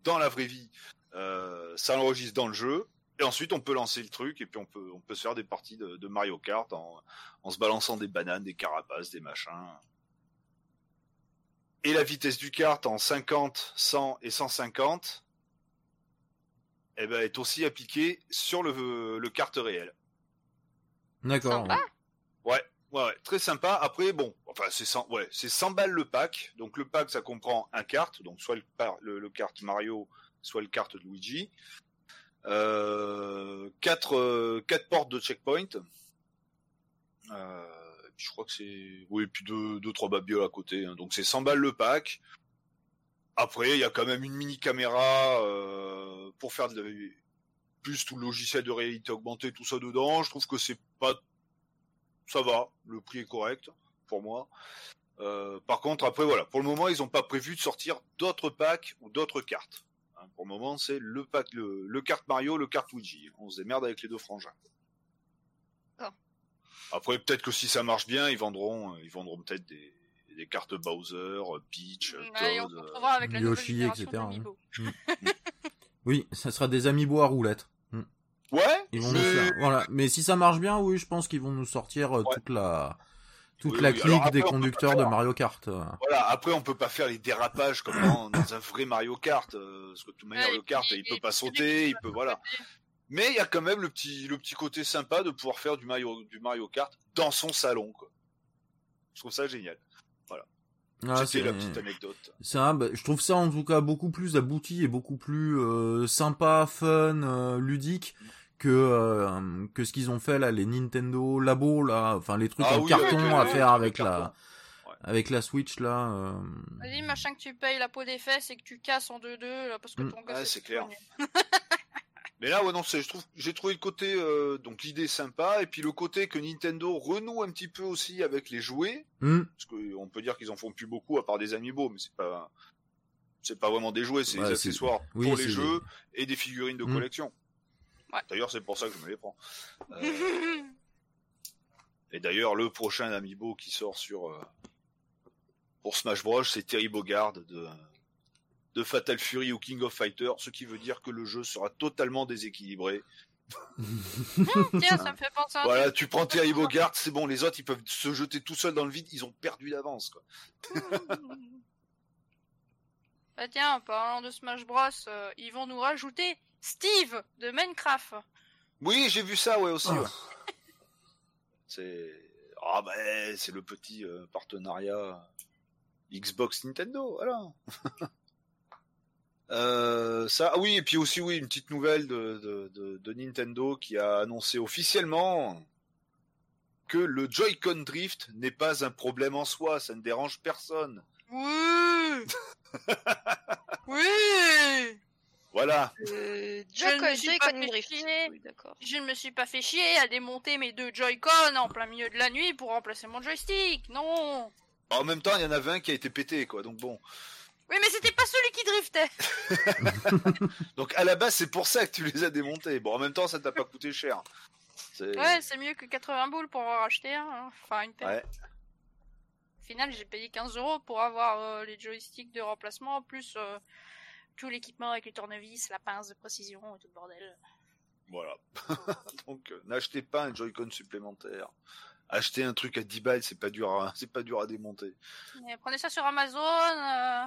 dans la vraie vie. Euh, ça l'enregistre dans le jeu. Et ensuite, on peut lancer le truc et puis on peut, on peut se faire des parties de, de Mario Kart en, en se balançant des bananes, des carapaces, des machins. Et la vitesse du kart en 50, 100 et 150 eh ben, est aussi appliquée sur le, le kart réel.
D'accord.
Sympa.
Ouais, ouais, ouais, très sympa. Après, bon, enfin, c'est 100, ouais, c'est 100 balles le pack. Donc le pack, ça comprend un kart, donc soit le, le, le kart Mario, soit le kart de Luigi. Euh, quatre, euh, quatre portes de checkpoint. Euh, et je crois que c'est, oui, et puis deux, deux, trois babioles à côté. hein. Donc c'est 100 balles le pack. Après, il y a quand même une mini caméra euh, pour faire de la- plus tout le logiciel de réalité augmentée, tout ça dedans. Je trouve que c'est pas ça va, le prix est correct pour moi. Euh, par contre, après voilà, pour le moment, ils n'ont pas prévu de sortir d'autres packs ou d'autres cartes. Hein, pour le moment, c'est le pack, le, le carte Mario, le carte Luigi. On se démerde avec les deux frangins. Après, peut-être que si ça marche bien, ils vendront, euh, ils vendront peut-être des, des cartes Bowser, Peach,
Ouais, on
euh,
retrouvera avec
Yoshi, etc.,
d'Amiibo. [laughs]
Oui, ça sera des amiibo à roulettes. Hmm.
Ouais,
Ils vont
mais-
nous faire. Voilà. Mais si ça marche bien, oui, je pense qu'ils vont nous sortir euh,
Ouais.
toute la toute
Oui,
la
oui.
clique
Alors après,
des conducteurs de Mario Kart. euh.
Voilà, après on peut pas faire les dérapages comme dans, dans un vrai Mario Kart, euh, parce que de toute manière
Ouais,
le kart il peut
et
pas sauter, il peut voilà. Mais il y a quand même le petit le petit côté sympa de pouvoir faire du Mario du Mario Kart dans son salon quoi. Je trouve ça génial.
Ah,
C'était
c'est
la petite anecdote.
ça, bah, je trouve ça en tout cas beaucoup plus abouti et beaucoup plus euh, sympa, fun, euh, ludique que euh, que ce qu'ils ont fait là, les Nintendo Labo là, enfin les trucs
Ah
en
oui,
carton à faire avec la.
Ouais.
avec la Switch là. euh,
Vas-y, machin que tu payes la peau des fesses et que tu casses en 2-2 là, parce que
Mm.
ton gosse
Ouais,
est
c'est clair. [laughs] [laughs] Mais là ouais non, c'est je trouve j'ai trouvé le côté euh, donc l'idée sympa et puis le côté que Nintendo renoue un petit peu aussi avec les jouets
hmm,
parce que on peut dire qu'ils en font plus beaucoup à part des amiibo mais c'est pas c'est pas vraiment des jouets, c'est
Ouais,
des accessoires
oui,
pour les jeux et des figurines de
Mm.
collection.
Ouais.
D'ailleurs, c'est pour ça que je me les prends. Euh, [laughs] et d'ailleurs, le prochain amiibo qui sort sur euh, pour Smash Bros, c'est Terry Bogard de de Fatal Fury ou King of Fighters, ce qui veut dire que le jeu sera totalement déséquilibré.
Tiens, ça me fait penser à
Voilà, tu prends Terry Bogard, c'est bon, les autres ils peuvent se jeter tout seuls dans le vide, ils ont perdu d'avance quoi. [laughs]
Ah tiens, en parlant de Smash Bros, euh, ils vont nous rajouter Steve de Minecraft.
Oui, j'ai vu ça ouais aussi.
Ah.
ouais. [laughs] C'est ah ben c'est le petit euh, partenariat Xbox Nintendo, voilà. [laughs] Euh, ça, ah oui, et puis aussi oui une petite nouvelle de, de, de, de Nintendo qui a annoncé officiellement que le Joy-Con Drift n'est pas un problème en soi, ça ne dérange personne.
Oui. [laughs] oui.
Voilà.
Euh,
Je ne me suis pas fait
Drift.
chier.
Oui.
Je ne me suis pas fait chier à démonter mes deux Joy-Con en plein milieu de la nuit pour remplacer mon joystick. Non.
En même temps, il y en avait un qui a été pété, quoi. Donc bon.
Oui, mais c'était pas celui qui driftait. [laughs]
Donc à la base, c'est pour ça que tu les as démontés. Bon, en même temps, ça t'a pas coûté cher.
Ouais, c'est mieux que 80 boules pour en racheter un. hein. Enfin, une paire.
Ouais.
Au final, j'ai payé 15 euros pour avoir euh, les joysticks de remplacement, plus euh, tout l'équipement avec les tournevis, la pince de précision et tout le bordel.
Voilà. [laughs] Donc euh, n'achetez pas un Joy-Con supplémentaire. Achetez un truc à 10 balles, c'est pas dur à, [laughs] c'est pas dur à démonter.
Mais prenez ça sur Amazon, euh,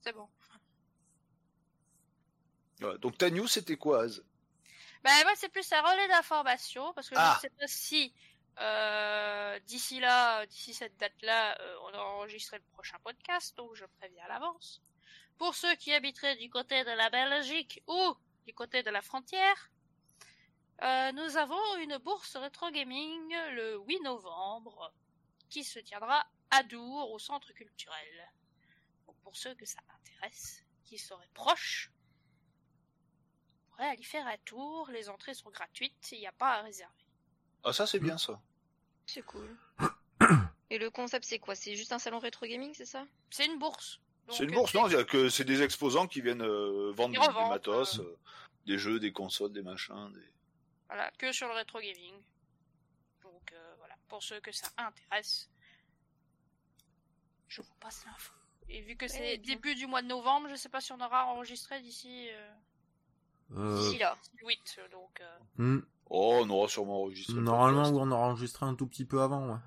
c'est bon.
Voilà. Donc ta news, c'était quoi, Az?
Ben, moi, c'est plus un relais d'information, parce que je
Ah.
ne sais pas si euh, d'ici là, d'ici cette date-là, on aura enregistré le prochain podcast, donc je préviens à l'avance. Pour ceux qui habiteraient du côté de la Belgique ou du côté de la frontière, euh, nous avons une bourse rétro gaming le 8 novembre qui se tiendra à Dour au centre culturel. Donc pour ceux que ça intéresse, qui seraient proches, on pourrait aller faire un tour, les entrées sont gratuites, il n'y a pas à réserver.
Ah ça, c'est bien ça.
C'est cool. [coughs] Et le concept, c'est quoi? C'est juste un salon rétro gaming, c'est ça?
C'est une bourse.
C'est une
euh,
bourse, non Il y a que c'est des exposants qui viennent euh, vendre des, matos, euh, des jeux, des consoles, des machins. Des...
Voilà, que sur le rétro gaming. Donc euh, voilà, pour ceux que ça intéresse, je vous passe l'info. Et vu que c'est début du mois de novembre, je sais pas si on aura enregistré d'ici euh,
Euh,
D'ici là.
le 8, donc euh,
hmm,
Oh, on aura sûrement enregistré. le
normalement, on aura enregistré un tout petit peu avant. Ouais.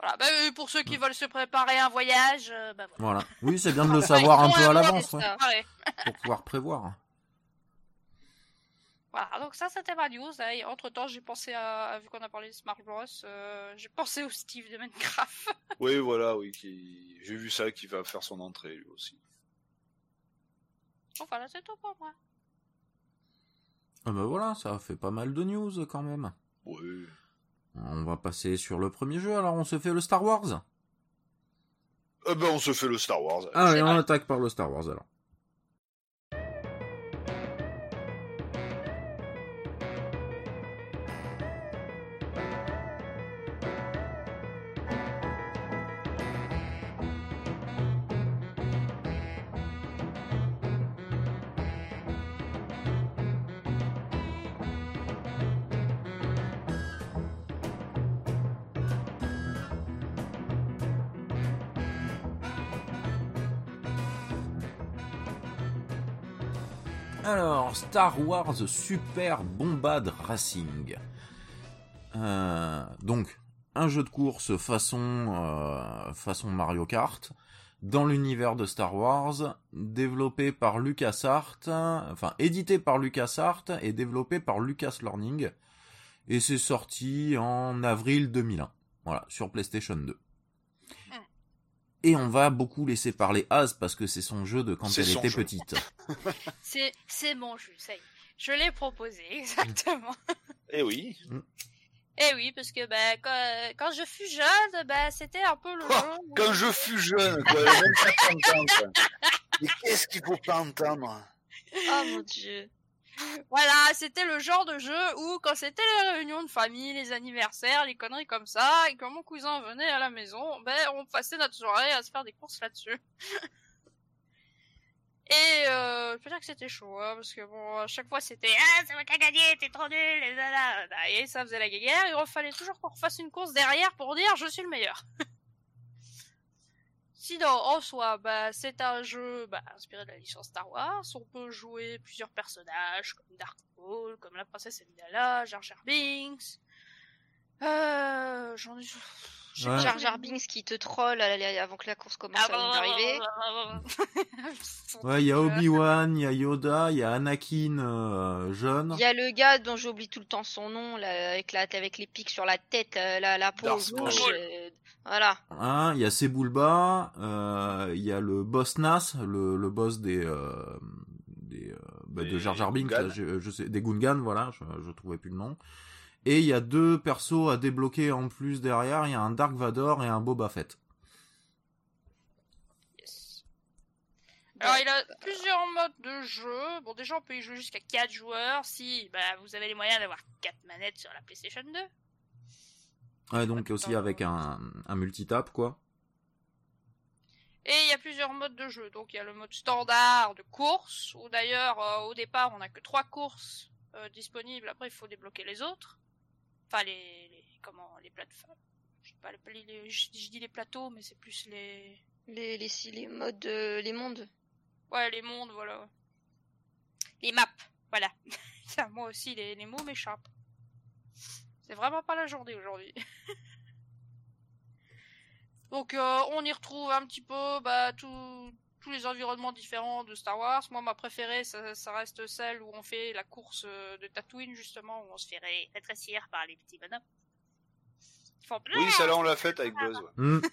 Voilà. Bah, euh, pour ceux qui veulent se préparer un voyage, euh, bah voilà.
Voilà. Oui, c'est bien de le [laughs] savoir un peu à l'avance, ouais, [laughs] pour pouvoir prévoir.
Voilà, donc ça c'était ma news. Et entre temps, j'ai pensé à, vu qu'on a parlé de Smart Bros, euh, j'ai pensé au Steve de Minecraft. [laughs]
Oui, voilà, oui. Qui... J'ai vu ça qui va faire son entrée lui aussi.
Donc voilà, c'est tout pour moi.
Ah bah voilà, ça fait pas mal de news quand même.
Oui.
On va passer sur le premier jeu, alors on se fait le Star Wars?
Eh ben, on se fait le Star Wars.
Ah, et on attaque par le Star Wars alors. Star Wars Super Bombad Racing. Euh, donc, un jeu de course façon, euh, façon Mario Kart, dans l'univers de Star Wars, développé par LucasArts, enfin édité par LucasArts et développé par Lucas Learning. Et c'est sorti en avril 2001. Voilà, sur PlayStation 2. Et on va beaucoup laisser parler Az parce que c'est son jeu de quand elle était
jeu.
petite. [laughs]
C'est, c'est mon jeu, ça y est. Je l'ai proposé, [laughs] exactement.
Eh oui.
Eh oui, parce que ben, quand, quand je fus jeune, ben, c'était un peu le
Oh,
jeu. où-
Quand je fus jeune, quoi. Même pas 30 ans, quoi. Mais qu'est-ce qu'il faut pas entendre?
Oh mon dieu.
Voilà, c'était le genre de jeu où, quand c'était les réunions de famille, les anniversaires, les conneries comme ça, et quand mon cousin venait à la maison, ben, on passait notre soirée à se faire des courses là-dessus. [laughs] Et euh, je peux que c'était chaud, hein, parce que bon, à chaque fois c'était ah c'est moi qui gagné, t'es trop nul, et ça faisait la guéguerre. Il fallait toujours qu'on refasse une course derrière pour dire je suis le meilleur. [laughs] Sinon, en soi, bah, c'est un jeu bah, inspiré de la licence Star Wars. On peut jouer plusieurs personnages, comme Dark Maul, comme la princesse Amidala, Jar Jar Binks. Euh, j'en ai...
Ouais.
pas.
Jar Jar Binks qui te troll avant que la course commence
Ah,
à arriver. [laughs]
Ouais, il y a Obi-Wan, il y a Yoda, il y a Anakin euh, jeune.
Il y a le gars dont j'oublie tout le temps son nom, là, avec, la, avec les pics sur la tête, euh, la, la peau rouge. Euh, voilà.
Hein, il y a Sebulba, euh, il y a le boss Nas, le, le boss des, euh, des euh, bah, de Jar Jar Binks, je, je sais, des Gungans, voilà, je, je trouvais plus le nom. Et il y a deux persos à débloquer en plus derrière. Il y a un Dark Vador et un Boba Fett.
Yes. Alors, il a plusieurs modes de jeu. Bon, déjà, on peut y jouer jusqu'à 4 joueurs si bah, vous avez les moyens d'avoir 4 manettes sur la PlayStation 2.
Ouais, donc aussi avec un, un multitap, quoi.
Et il y a plusieurs modes de jeu. Donc, il y a le mode standard de course, où d'ailleurs, euh, au départ, on n'a que 3 courses euh, disponibles. Après, il faut débloquer les autres. Enfin, les, les comment, les plateformes. Je sais pas, les, les- je, je dis les plateaux, mais c'est plus les,
Les, les, les modes, euh, les mondes.
Ouais, les mondes, voilà. Les maps, voilà. [laughs] Ça, moi aussi, les, les mots m'échappent. C'est vraiment pas la journée aujourd'hui. [laughs] Donc, euh, on y retrouve un petit peu bah, tout- tous les environnements différents de Star Wars. Moi, ma préférée, ça, ça reste celle où on fait la course euh, de Tatooine, justement, où on se fait ré- rétrécir par les petits bonhommes. Font
Oui, celle-là, on l'a faite avec Buzz. ouais. [laughs]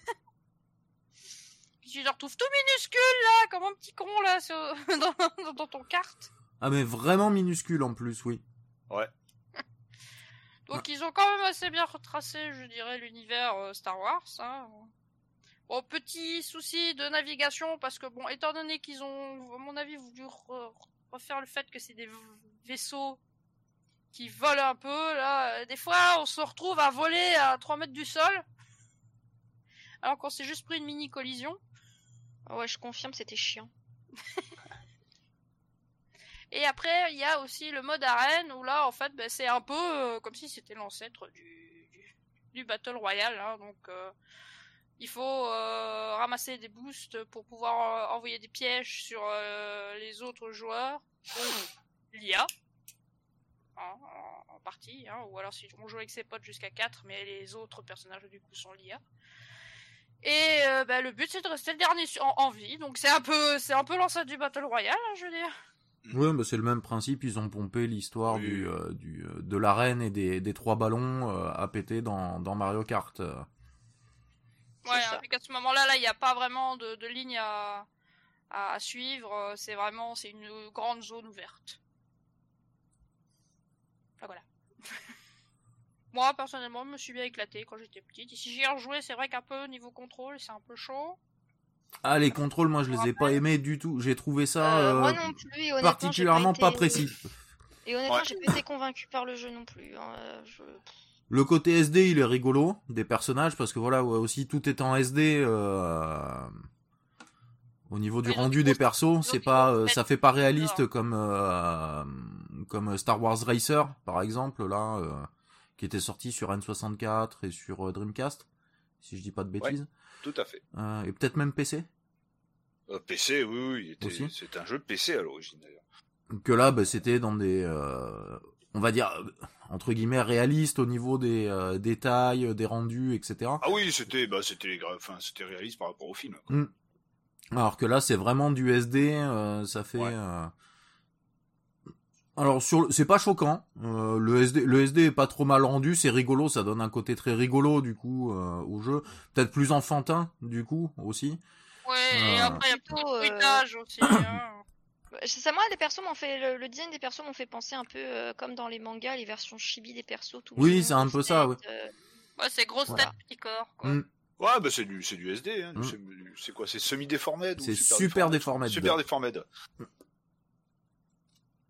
Puis tu te retrouves tout minuscule, là, comme un petit con, là, sur- [laughs] dans, dans- dans ton carte.
Ah, mais vraiment minuscule en plus, oui.
Donc ils ont quand même assez bien retracé, je dirais, l'univers euh, Star Wars. Hein. Bon, petit souci de navigation, parce que bon, étant donné qu'ils ont, à mon avis, voulu re- refaire le fait que c'est des vaisseaux qui volent un peu, là, euh, des fois on se retrouve à voler à 3 mètres du sol, alors qu'on s'est juste pris une mini collision.
Ah ouais, je confirme, c'était chiant. [laughs]
Et après, il y a aussi le mode arène où là, en fait, ben, c'est un peu euh, comme si c'était l'ancêtre du, du, Battle Royale. hein. donc, euh, il faut euh, ramasser des boosts pour pouvoir envoyer des pièges sur les autres joueurs. L'IA. en, partie. hein, ou alors si on joue avec ses potes jusqu'à 4, mais les autres personnages du coup sont l'IA. Et ben, le but c'est de rester le dernier en vie. Donc c'est un peu, c'est un peu l'ancêtre du Battle Royale, hein, je veux dire.
Ouais, bah c'est le même principe. Ils ont pompé l'histoire
Oui.
du, euh, du, euh, de l'arène et des, des trois ballons euh, à péter dans, dans Mario Kart.
Ouais, hein, vu qu'à ce moment-là, là, il n'y a pas vraiment de, de ligne à, à, à suivre. C'est vraiment, c'est une grande zone ouverte. Ah, voilà. [laughs] Moi, personnellement, je me suis bien éclaté quand j'étais petite. Et si j'y ai rejoué, c'est vrai qu'un peu niveau contrôle, c'est un peu chaud.
Ah, les contrôles, moi, je les ai pas aimés du tout. J'ai trouvé ça
Euh,
euh,
moi non plus, et honnêtement,
particulièrement pas,
été-
précis.
Et honnêtement,
Ouais.
j'ai pas été convaincu par le jeu non plus. hein, euh, je-
Le côté SD, il est rigolo des personnages parce que voilà, ouais, aussi tout est en SD. euh, Au niveau du rendu des persos, c'est pas, euh, ça fait pas réaliste comme euh, comme Star Wars Racer par exemple là, euh, qui était sorti sur N64 et sur euh, Dreamcast, si je dis pas de bêtises,
Tout à fait.
Euh, et peut-être même PC.
Euh, PC, oui, oui, c'est un jeu PC à l'origine d'ailleurs.
Que là, bah, c'était dans des, euh, on va dire entre guillemets réalistes au niveau des détails, des rendus, etc.
Ah oui, c'était, bah, c'était enfin, c'était réaliste par rapport au film. quoi.
Alors que là, c'est vraiment du SD, ça fait.
Ouais.
Euh, Alors sur, le- c'est pas choquant. euh, le SD, le SD est pas trop mal rendu, c'est rigolo, ça donne un côté très rigolo du coup euh, au jeu, peut-être plus enfantin du coup aussi.
Ouais, et
Ah.
après, il y a
Plutôt, euh,
bruitage aussi. hein. [coughs]
C'est ça, moi, les persos m'ont fait le, le design des persos m'ont fait penser un peu euh, comme dans les mangas, les versions chibi des persos. Tout
Oui, c'est un peu ça,
euh,
Ouais, c'est grosse
Voilà.
tête, petit corps, quoi.
Mm.
Ouais, bah c'est du, c'est du SD. Hein.
Mm.
C'est- quoi C'est semi-déformed ou
C'est super déformé.
Super déformed.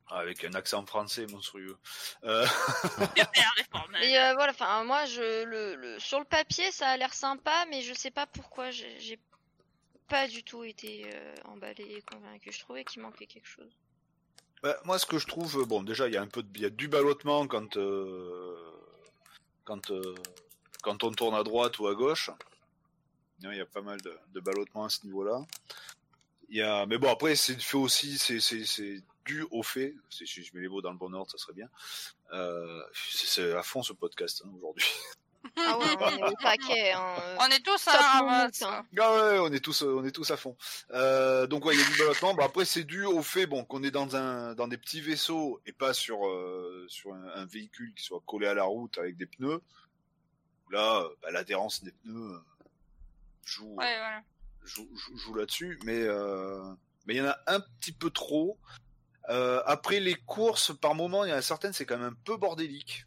Avec un accent français monstrueux. Euh. [laughs]
Et euh, voilà, enfin moi je le, le sur le papier ça a l'air sympa, mais je sais pas pourquoi j'ai pas du tout été euh, emballé et convaincu. Je trouvais qu'il manquait quelque chose.
bah, moi, ce que je trouve, bon, déjà, il y a un peu, de, il y a du ballottement quand, euh, quand, euh, quand on tourne à droite ou à gauche. Non, Il y a pas mal de, de ballottement à ce niveau-là. Il y a, mais bon, après, c'est fait aussi, c'est dû au fait. Si je mets les mots dans le bon ordre, ça serait bien. Euh, c'est, à fond ce podcast hein, aujourd'hui.
Ah ouais, on est au paquet. Hein. euh.
On est tous à
hein.
Ah ouais, on est tous, on est tous à fond. Euh, donc ouais, il y a du ballottement. Bon, après, c'est dû au fait, bon, qu'on est dans un, dans des petits vaisseaux et pas sur, euh, sur un, un véhicule qui soit collé à la route avec des pneus. Là, bah, l'adhérence des pneus joue,
Ouais, voilà.
joue, joue, joue là-dessus, mais euh, mais il y en a un petit peu trop. Euh, après les courses, par moment, il y en a certaines, c'est quand même un peu bordélique.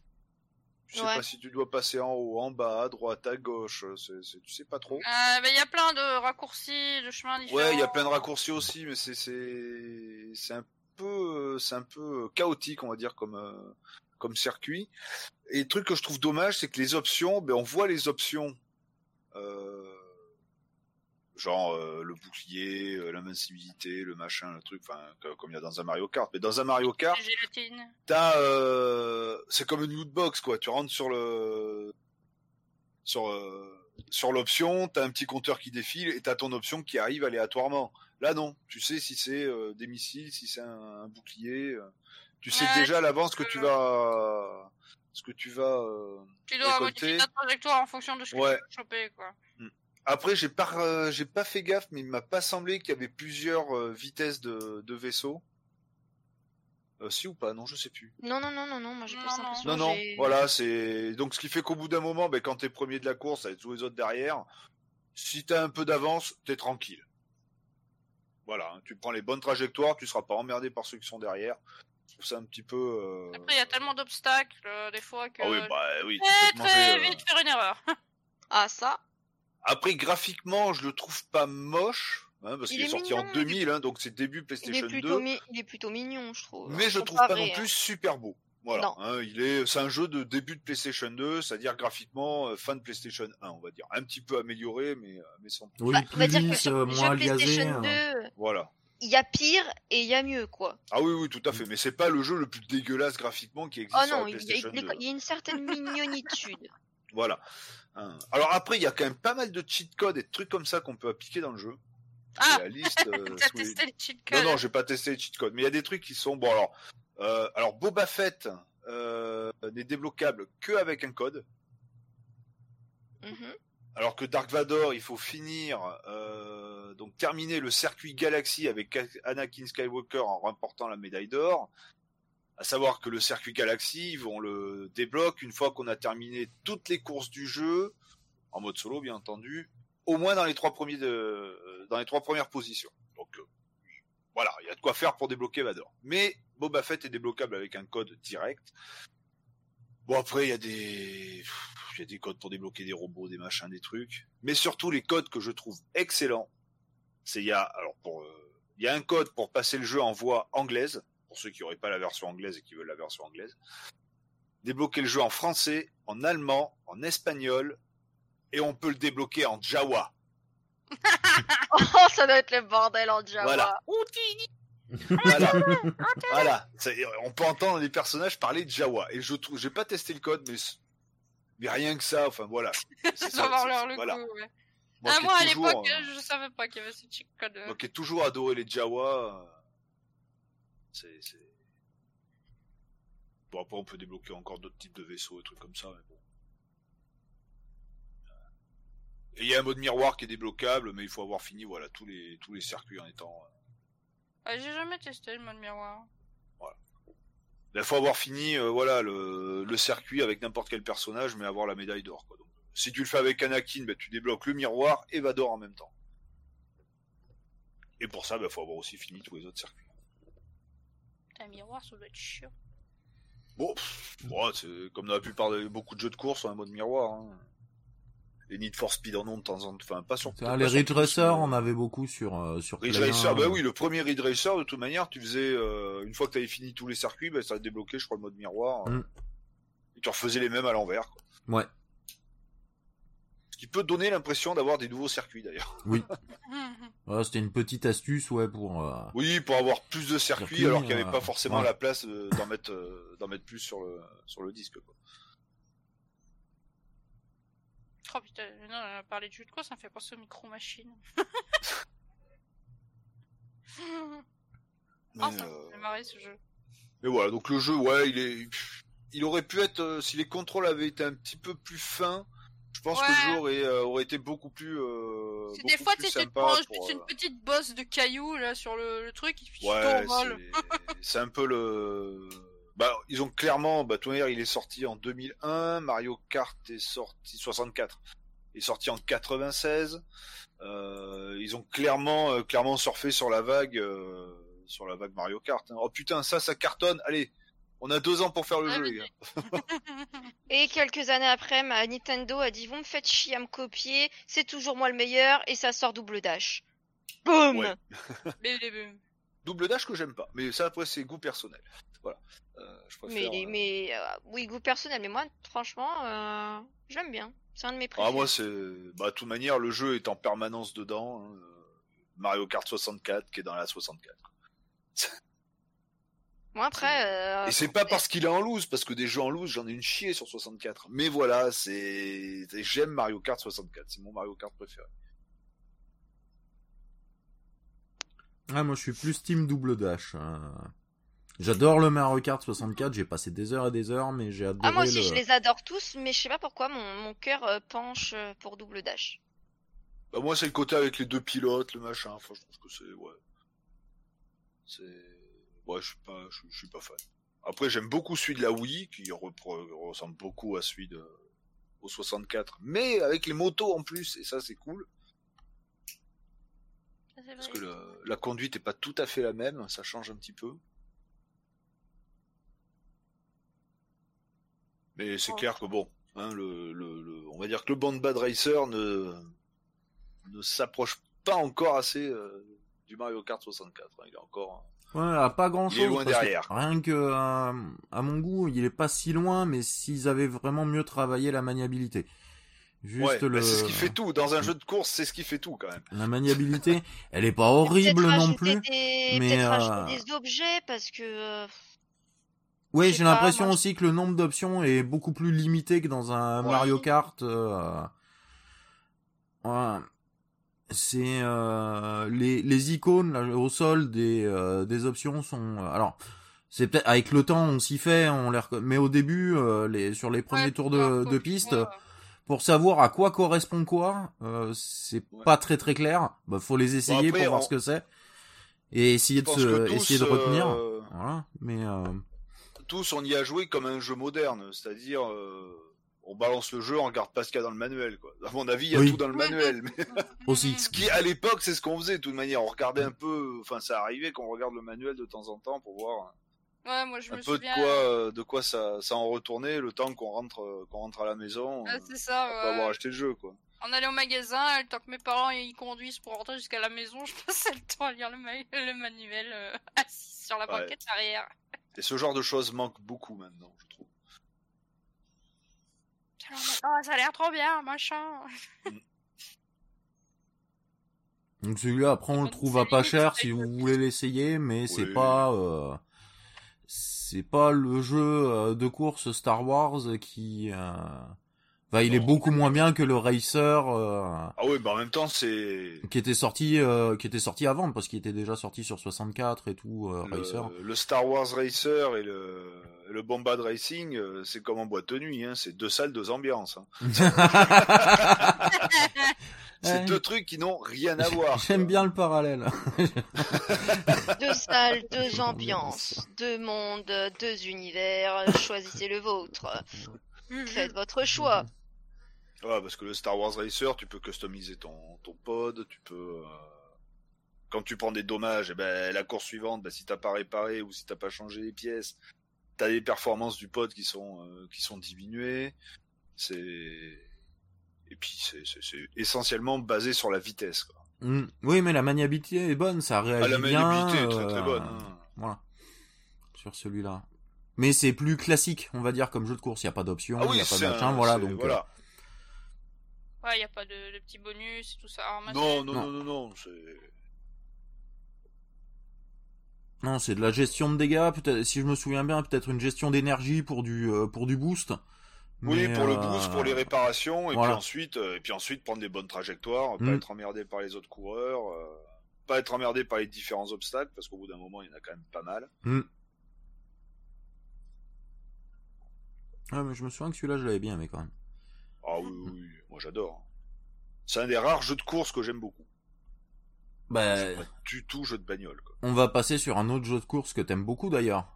Tu sais
Ouais.
pas si tu dois passer en haut, en bas, à droite, à gauche. C'est, c'est- tu sais pas trop.
Euh, mais il y a plein de raccourcis, de chemins différents.
Ouais, il y a plein de raccourcis aussi, mais c'est c'est c'est un peu c'est un peu chaotique, on va dire comme euh, comme circuit. Et le truc que je trouve dommage, c'est que les options, ben on voit les options, euh, genre euh, le bouclier, euh, l'invincibilité, le machin, le truc, enfin que- comme il y a dans un Mario Kart. Mais dans un Mario Kart, t'as euh, c'est comme une loot box quoi. Tu rentres sur le sur euh, sur l'option t'as un petit compteur qui défile et t'as ton option qui arrive aléatoirement. Là non. Tu sais si c'est des missiles si c'est un, un bouclier tu sais
Ouais,
déjà à l'avance que
peux-
tu vas ce que tu vas
Tu dois modifier ta trajectoire en fonction de ce que
Ouais.
tu veux choper, quoi.
Après j'ai pas euh, j'ai pas fait gaffe mais il m'a pas semblé qu'il y avait plusieurs euh, vitesses de, de vaisseau euh, si ou pas non je sais plus
Non, non, non, non, non, moi j'ai
non.
l'impression.
Non, non, voilà, c'est donc ce qui fait qu'au bout d'un moment, ben, quand t'es premier de la course avec tous les autres derrière, si t'as un peu d'avance, t'es tranquille. Voilà, hein, tu prends les bonnes trajectoires, tu seras pas emmerdé par ceux qui sont derrière. Je trouve ça un petit peu. euh,
Après, il y a tellement d'obstacles, euh, des fois, que...
Ah oui, bah oui. tu
très,
peux te manger,
très
euh.
vite faire une erreur.
Ah, ça
Après, graphiquement, je le trouve pas moche, hein, parce
Il
qu'il est,
est
sorti
mignon,
en 2000, hein, donc c'est début PlayStation
plutôt
2.
mi- il est plutôt mignon, je trouve.
Mais je
euh,
trouve pas non
hein.
plus super beau. Voilà,
Non.
hein, il est, c'est un jeu de début de PlayStation 2, c'est-à-dire graphiquement euh, fin de PlayStation 1, on va dire, un petit peu amélioré, mais euh, mais sans.
Oui,
Bah, on va
plus
dire que sur
euh, moins
jeux
aliasé.
PlayStation
euh.
2,
Voilà.
il y a pire et il y a mieux, quoi.
Ah oui, oui, tout à fait. Mais c'est pas le jeu le plus dégueulasse graphiquement qui existe
Oh
sur
non,
la
il y, a,
PlayStation
il y a-
2.
il y a une certaine mignonitude. [laughs]
Voilà. Alors après, il y a quand même pas mal de cheat codes et de trucs comme ça qu'on peut appliquer dans le jeu.
Ah
Et la liste. [laughs] euh,
T'as
sous les-
testé les cheat
Non,
codes
non, j'ai pas testé les cheat codes, mais il y a des trucs qui sont bon. Alors, euh, alors Boba Fett euh, n'est débloquable que avec un code,
Mhm.
alors que Dark Vador, il faut finir donc terminer le circuit Galaxy avec Anakin Skywalker en remportant la médaille d'or. À savoir que le circuit Galaxy, on le débloque une fois qu'on a terminé toutes les courses du jeu, en mode solo bien entendu, au moins dans les trois trois premières positions. Donc euh, voilà, il y a de quoi faire pour débloquer Vador. Mais Boba Fett est débloquable avec un code direct. Bon après il y a des il y a des codes pour débloquer des robots, des machins, des trucs, mais surtout les codes que je trouve excellents. C'est il y a alors pour euh, y a un code pour passer le jeu en voix anglaise pour ceux qui n'auraient pas la version anglaise et qui veulent la version anglaise. Débloquer le jeu en français, en allemand, en espagnol et on peut le débloquer en Jawa. [laughs]
Oh, ça doit être le bordel en Java.
Voilà. [laughs] Voilà. [laughs] voilà. On peut entendre les personnages parler de Jawa. Et je trouve, j'ai pas testé le code, mais, rien que ça, enfin voilà.
Ça va l'air le
voilà.
coup, ouais.
Moi,
Ah, moi, à l'époque,
euh,
je savais pas qu'il y avait ces cheat codes.
moi qui ai toujours adoré les Jawa, euh, c'est. Bon, après, on peut débloquer encore d'autres types de vaisseaux et trucs comme ça, mais bon. Et il y a un mode miroir qui est débloquable, mais il faut avoir fini, voilà, tous les, tous les circuits en étant, euh,
Ah, j'ai jamais testé le mode miroir.
Il faut avoir fini euh, voilà le, le circuit avec n'importe quel personnage, mais avoir la médaille d'or. Quoi. Donc, si tu le fais avec Anakin, ben, tu débloques le miroir et Vador en même temps. Et pour ça, il faut avoir aussi fini tous les autres circuits.
Un miroir, ça doit être chiant.
Bon, pff, ouais, c'est comme dans la plupart de beaucoup de jeux de course, on a un mode miroir. Hein. Les Need for Speed en ont de temps en temps, enfin pas sur.
Ah,
pas
les
sur
Ridge Racer, on avait beaucoup sur euh, sur
Ridge Racer,
1.
bah oui, le premier Ridge Racer, de toute manière, tu faisais, euh, une fois que tu avais fini tous les circuits, bah, ça a débloqué, je crois, le mode miroir.
Mm.
Et tu refaisais les mêmes à l'envers. quoi.
Ouais.
Qui peut donner l'impression d'avoir des nouveaux circuits d'ailleurs.
Ouais, [laughs] C'était une petite astuce, ouais, pour. euh,
Oui, pour avoir plus de circuits
Circuits,
alors qu'il n'y avait
euh,
pas forcément
ouais.
la place euh, d'en mettre, d'en mettre plus sur le, sur le disque. Quoi.
Oh putain, non, on a parlé de jeu de course, ça me fait penser aux micro-machines. [laughs]
Mais,
Ah, ça
euh,
me fait marrer ce jeu.
mais voilà, donc le jeu, ouais, il est, il aurait pu être, si les contrôles avaient été un petit peu plus fins, je pense que le jeu aurait, euh, aurait été beaucoup plus, euh,
C'est des fois, tu te prends
pour,
juste
euh,
une petite bosse de cailloux là sur le, le truc, et puis tu
Ouais, [laughs] c'est- un peu le. Bah, ils ont clairement. Bah, Raider, il est sorti en 2001. Mario Kart est sorti 64. Il est sorti en 96. Euh, ils ont clairement, clairement surfé sur la vague, sur la vague Mario Kart. hein. Oh putain, ça, ça cartonne. Allez, On a deux ans pour faire le
Ouais,
jeu, les gars. [laughs]
Et quelques années après, ma Nintendo a dit Vous me faites chier à me copier, c'est toujours moi le meilleur, et ça sort double dash. Boum
Ouais. [laughs] Double dash que j'aime pas. Mais ça, après, c'est goût personnel. Voilà. Euh, je préfère.
Mais,
euh,
mais euh, oui, goût personnel, mais moi, franchement, euh, j'aime bien. C'est un de mes préférés.
Ah, moi, c'est. Bah, de toute manière, le jeu est en permanence dedans. hein. Mario Kart 64 qui est dans la 64. [laughs]
Moi, après. euh,
Et c'est pas parce qu'il est en loose, parce que des jeux en loose, j'en ai une chier sur 64. Mais voilà, c'est. J'aime Mario Kart 64. C'est mon Mario Kart préféré.
Ah, moi je suis plus Team Double Dash. hein. J'adore le Mario Kart 64, j'ai passé des heures et des heures, mais j'ai adoré
Ah, moi aussi,
le...
je les adore tous, mais je sais pas pourquoi mon, mon cœur euh, penche euh, pour double dash.
Bah, moi, c'est le côté avec les deux pilotes, le machin. Enfin, je trouve que c'est. Ouais. C'est. Ouais, je suis pas, je, je suis pas fan. Après, j'aime beaucoup celui de la Wii, qui ressemble beaucoup à celui de. Au 64. Mais avec les motos en plus, et ça, c'est cool.
Ça, c'est
Parce que le- la conduite est pas tout à fait la même, ça change un petit peu. Mais c'est
Oh.
clair que bon, hein, le, le, le- on va dire que le Band Bad Racer ne, ne s'approche pas encore assez euh, du Mario Kart 64. hein. Il est encore.
Ouais, pas grand
Il
chose.
est loin derrière.
Rien que, euh, à mon goût, il est pas si loin, mais s'ils avaient vraiment mieux travaillé la maniabilité. Juste
Ouais,
le...
bah, c'est ce qui fait tout. Dans un jeu de course, c'est ce qui fait tout quand même.
La maniabilité, [laughs] elle est pas horrible non plus.
Des...
mais,
Peut-être
euh,
rajouter des objets, parce que. euh,
Oui,
sais
j'ai l'impression
moi,
aussi que le nombre d'options est beaucoup plus limité que dans un
Ouais.
Mario Kart. euh, ouais. C'est euh, les, les icônes là, au sol des, euh, des options sont. euh, alors, c'est peut-être avec le temps on s'y fait, on les mais au début, euh, les, sur les premiers
Ouais,
tours de, de piste, pour savoir à quoi correspond quoi, euh, c'est
Ouais.
pas très très clair. Bah, faut les essayer
après,
pour voir ce que c'est et essayer de se,
tous,
essayer de retenir.
euh,
Voilà, mais euh,
tous, on y a joué comme un jeu moderne, c'est-à-dire. Euh, on balance le jeu, on regarde pas ce qu'il y a dans le manuel, quoi. À mon avis, il y a
Oui.
tout dans le manuel, mais [laughs]
aussi.
Ce qui, à l'époque, c'est ce qu'on faisait de toute manière. On regardait un peu, enfin, ça arrivait qu'on regarde le manuel de temps en temps pour voir
Ouais, moi je
un
me
peu de quoi, euh, de quoi ça, ça en retournait le temps qu'on rentre, euh, qu'on rentre à la maison,
Ah,
euh,
c'est ça,
après
ouais.
avoir acheté le jeu, quoi.
On allait au magasin, le temps que mes parents ils conduisent pour rentrer jusqu'à la maison, je [laughs] passais le temps à lire le, ma- le manuel euh, [laughs] assis sur la
Ouais.
banquette arrière.
Et ce genre de choses manque beaucoup maintenant, je trouve.
Oh, ça a l'air trop bien, machin. [laughs]
Donc celui-là, après, on le trouve à pas cher si vous voulez l'essayer, mais c'est
Oui.
pas, euh, c'est pas le jeu euh, de course Star Wars qui, euh, enfin, il est beaucoup moins bien que le Racer euh,
Ah oui, bah en même temps, c'est
qui était sorti, euh, qui était sorti avant parce qu'il était déjà sorti sur 64 et tout, euh, Racer.
le, le Star Wars Racer et le, et le Bombad Racing, euh, c'est comme en boîte de nuit, hein. C'est deux salles, deux ambiances. hein. [laughs] C'est
Ouais.
deux trucs qui n'ont rien à voir. [laughs]
J'aime bien le parallèle. [laughs]
Deux salles, deux ambiances, deux mondes, deux univers. Choisissez le vôtre. Faites votre choix.
Ouais, parce que le Star Wars Racer, tu peux customiser ton, ton pod, tu peux... euh, Quand tu prends des dommages, eh ben, la course suivante, ben, si t'as pas réparé ou si t'as pas changé les pièces, t'as les performances du pod qui sont, euh, qui sont diminuées. C'est... Et puis, c'est, c'est, c'est essentiellement basé sur la vitesse. Quoi.
Mm. Oui, mais la maniabilité est bonne, ça réagit
Ah, la
bien.
maniabilité est très très
euh,
bonne. hein.
Voilà. Sur celui-là. Mais c'est plus classique, on va dire, comme jeu de course. Il n'y a pas d'option,
Ah
il
oui,
n'y a pas de
un-
machin, voilà. Donc, euh,
Ouais, y a pas de, de petits bonus et tout ça. Alors,
Non, non,
Non.
non, non, non, c'est...
Non, c'est de la gestion de dégâts, peut-être, si je me souviens bien, peut-être une gestion d'énergie pour du, euh, pour du boost.
Oui,
Mais,
pour le
euh,
boost, pour les réparations, et
voilà.
puis ensuite, euh, et puis ensuite prendre des bonnes trajectoires, pas
Mm.
être emmerdé par les autres coureurs, euh, pas être emmerdé par les différents obstacles, parce qu'au bout d'un moment, il y en a quand même pas mal.
Ouais, mais je me souviens que celui-là, je l'avais bien aimé quand même.
Ah oui, oui, oui, moi j'adore. C'est un des rares jeux de course que j'aime beaucoup.
Bah,
C'est pas du tout jeu de bagnole, quoi.
on va passer sur un autre jeu de course que t'aimes beaucoup d'ailleurs.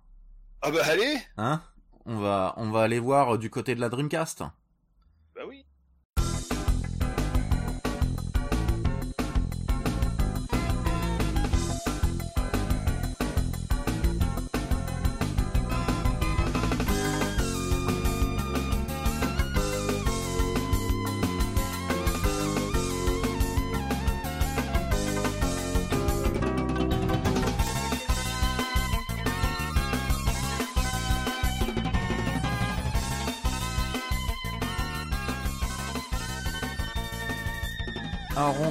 Ah bah allez
Hein? On va, on va aller voir du côté de la Dreamcast.
Bah oui.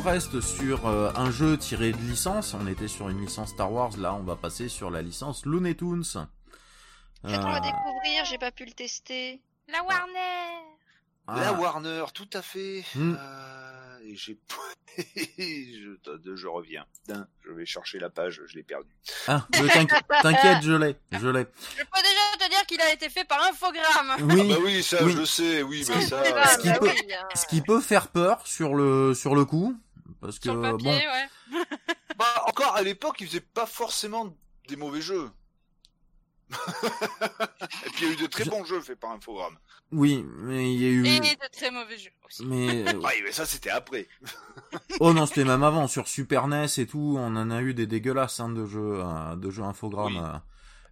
Reste sur euh, un jeu tiré de licence. On était sur une licence Star Wars. Là, on va passer sur la licence Looney Tunes.
Faites-moi
Euh,
découvrir, j'ai pas pu le tester.
La Warner
La
ah,
Warner, tout à fait.
Hmm.
Euh, et j'ai, [laughs] je, je reviens. Putain, Je vais chercher la page, je l'ai perdue.
ah, [laughs] t'inquiète, je l'ai, je l'ai.
Je peux déjà te dire qu'il a été fait par Infogrames.
Oui.
Ah bah oui, ça,
oui.
je le sais, oui, mais ça.
C'est
euh,
pas,
qui
bah
peut-
hein.
Ce qui peut faire peur sur le sur le coup, parce que
Sur le papier,
bon,
ouais. [laughs]
Bah, encore à l'époque, ils faisaient pas forcément des mauvais jeux. [laughs] Et puis il y a eu de très
Je-
bons jeux faits par Infogrames.
oui, mais il y a eu,
Et de très mauvais jeux aussi.
mais [laughs] euh,
Ouais, mais ça c'était après.
oh non, c'était même avant sur Super NES et tout, on en a eu des dégueulasses hein, de jeux, euh, de jeux infogrammes.
Oui.
euh,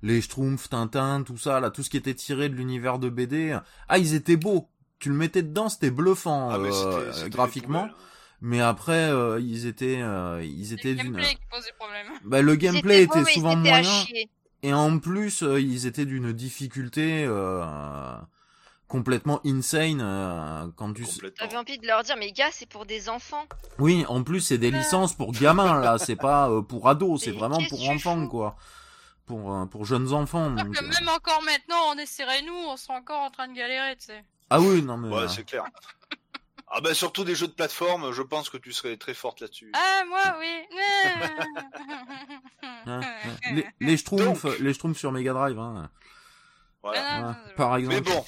les Schtroumpfs, Tintin, tout ça, là, tout ce qui était tiré de l'univers de BD. Ah, ils étaient beaux. Tu le mettais dedans, c'était bluffant
Ah,
euh, graphiquement.
poubelles.
Mais après, euh, ils étaient, euh, ils étaient
le
d'une.
gameplay qui posait problème.
Bah, le gameplay était
ils
souvent moyen.
chier.
Et en plus, euh, ils étaient d'une difficulté euh, complètement insane euh, quand tu.
J'avais envie de leur dire, mais gars, c'est pour des enfants.
Oui, en plus c'est des licences pour gamins là, c'est pas euh, pour ados, c'est vraiment pour enfants quoi, pour euh, pour jeunes enfants.
Alors
donc,
que
euh.
même encore maintenant, on essaierait nous, on serait encore en train de galérer, tu sais.
Ah oui, non mais.
Ouais, c'est clair. [laughs] Ah bah surtout des jeux de plateforme, je pense que tu serais très forte là-dessus.
Ah, moi, oui.
hein, hein. [laughs] les, les Schtroumpfs, les Schtroumpfs sur Mega Drive, hein,
Voilà.
Ah,
hein, par
Mais
exemple.
bon,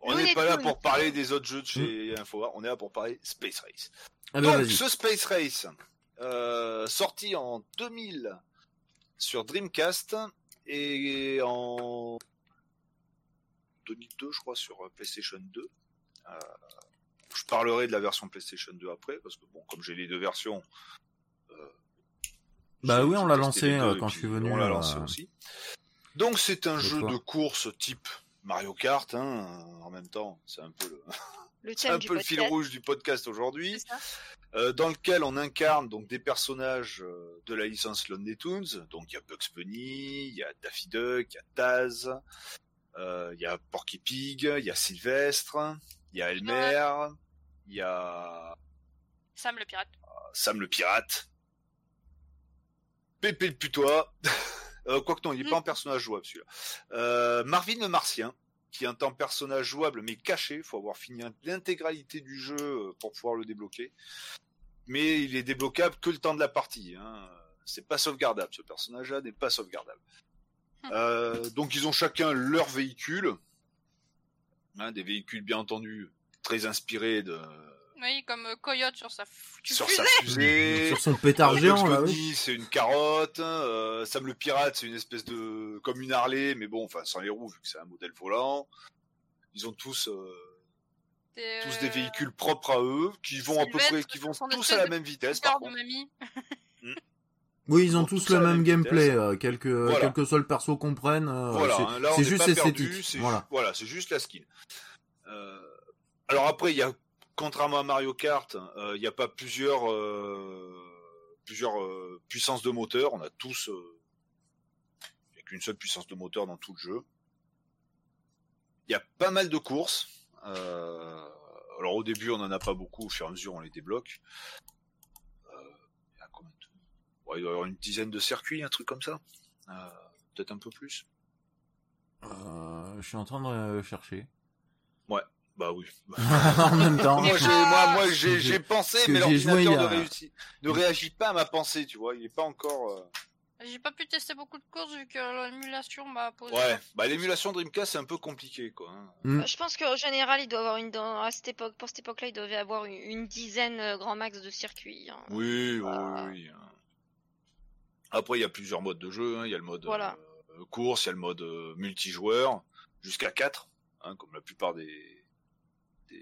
on n'est pas là pour parler des autres jeux de chez Infowar, on est là pour parler Space Race.
Ah bah,
Donc ce Space Race, euh, sorti en 2000 sur Dreamcast et en 2002 je crois sur euh, PlayStation 2. Euh, je parlerai de la version PlayStation 2 après parce que bon comme j'ai les deux versions. euh,
Bah oui, on l'a lancé,
deux
euh, quand je suis venu,
On l'a
euh,
lancé aussi. Donc c'est un jeu de course type Mario Kart hein, en même temps, c'est un peu le,
Le [laughs]
c'est
thème
un
du
peu le fil rouge du podcast aujourd'hui euh, dans lequel on incarne donc des personnages de la licence Looney Tunes. Donc il y a Bugs Bunny, il y a Daffy Duck, il y a Taz, euh, il y a Porky Pig, il y a Sylvestre, il y a Elmer, il y a
Sam le pirate.
Sam le pirate, Pépé le putois. [laughs] euh, Quoique non, il n'est pas en personnage jouable celui-là. Euh, Marvin le martien, qui est un temps personnage jouable mais caché. Il faut avoir fini l'intégralité du jeu euh, pour pouvoir le débloquer. Mais il est débloquable que le temps de la partie. Hein. C'est pas sauvegardable. Ce personnage-là n'est pas sauvegardable. Euh, donc ils ont chacun leur véhicule. Hein, des véhicules bien entendu très inspirés de
Oui, comme euh, Coyote sur sa foutue
sur
fusée.
sa fusée. [laughs]
Sur son pétard géant là, oui.
C'est une carotte. euh, Sam le pirate, c'est une espèce de comme une Harley, mais bon, enfin sans les roues vu que c'est un modèle volant. Ils ont tous euh,
Des,
tous des véhicules propres à eux, qui vont à peu près, qui vont tous à la
de
même vitesse par
de
contre.
mamie.
Oui, ils ont
Ils ont
tous
tous
le même
même
gameplay, euh, quel que
Voilà.
quel que soit le perso qu'on prenne. euh,
Voilà,
c'est- juste esthétique.
perdu, c'est
voilà.
ju- voilà, c'est juste la skin. Euh, alors après, il y a, contrairement à Mario Kart, euh, il n'y a pas plusieurs, euh, plusieurs euh, puissances de moteur. On a tous, il n'y a qu'une seule puissance de moteur dans tout le jeu. Il y a pas mal de courses. Euh, alors au début, on n'en a pas beaucoup. Au fur et à mesure, on les débloque. Euh, il y a combien de- Ouais, il doit y avoir une dizaine de circuits, un truc comme ça. Euh, Peut-être un peu plus.
Je suis en train de chercher.
Bah oui. [laughs]
en même temps.
moi, j'ai, moi, moi, j'ai, j'ai pensé, mais l'ordinateur ne, réussit, ne réagit pas à ma pensée, tu vois. Il est pas encore. euh,
J'ai pas pu tester beaucoup de courses vu que l'émulation m'a posé.
Ouais. Bah l'émulation Dreamcast c'est un peu compliqué, quoi. hein.
Mm.
Je pense qu'en général, il doit avoir une dans, à cette époque, pour cette époque-là, il devait avoir une, une dizaine euh, grand max de circuits. hein.
Oui, oui,
Voilà.
oui. hein. Après, il y a plusieurs modes de jeu. hein. Il y a le mode
Voilà.
euh, course, il y a le mode euh, multijoueur, jusqu'à 4, hein, comme la plupart des,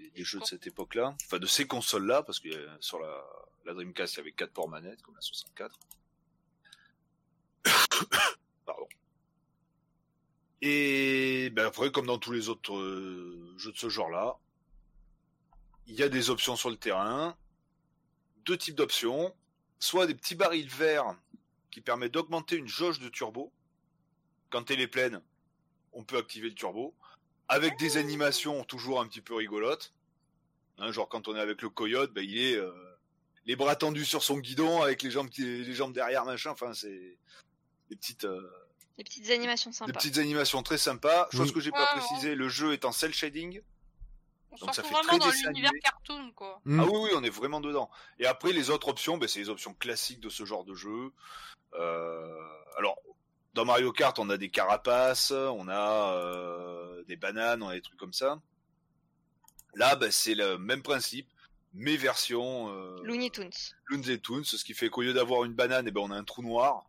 des, des jeux de cette époque-là. Enfin, de ces consoles-là, parce que euh, sur la, la Dreamcast, il y avait 4 ports manettes, comme la 64. [coughs] Pardon. Et ben après, comme dans tous les autres euh, jeux de ce genre-là, il y a des options sur le terrain, deux types d'options, soit des petits barils verts qui permettent d'augmenter une jauge de turbo. Quand elle est pleine, on peut activer le turbo, avec des animations toujours un petit peu rigolotes. Hein, genre quand on est avec le coyote, ben, il est, euh, les bras tendus sur son guidon avec les jambes qui, les jambes derrière machin. Enfin c'est des petites euh,
Des petites animations
des
sympas.
petites animations très sympas. Chose
Oui.
que j'ai
Ouais,
pas
ouais.
précisé, le jeu est en cel shading.
On
Donc ça fait
vraiment
très
dans l'univers cartoon, quoi.
Mm.
Ah oui, oui, on est vraiment dedans. Et après, les autres options, ben, c'est les options classiques de ce genre de jeu. Euh, alors, dans Mario Kart, on a des carapaces, on a euh, des bananes, on a des trucs comme ça. Là, ben, c'est le même principe, mais version euh,
Looney Tunes.
Looney Tunes, ce qui fait qu'au lieu d'avoir une banane, eh ben, on a un trou noir.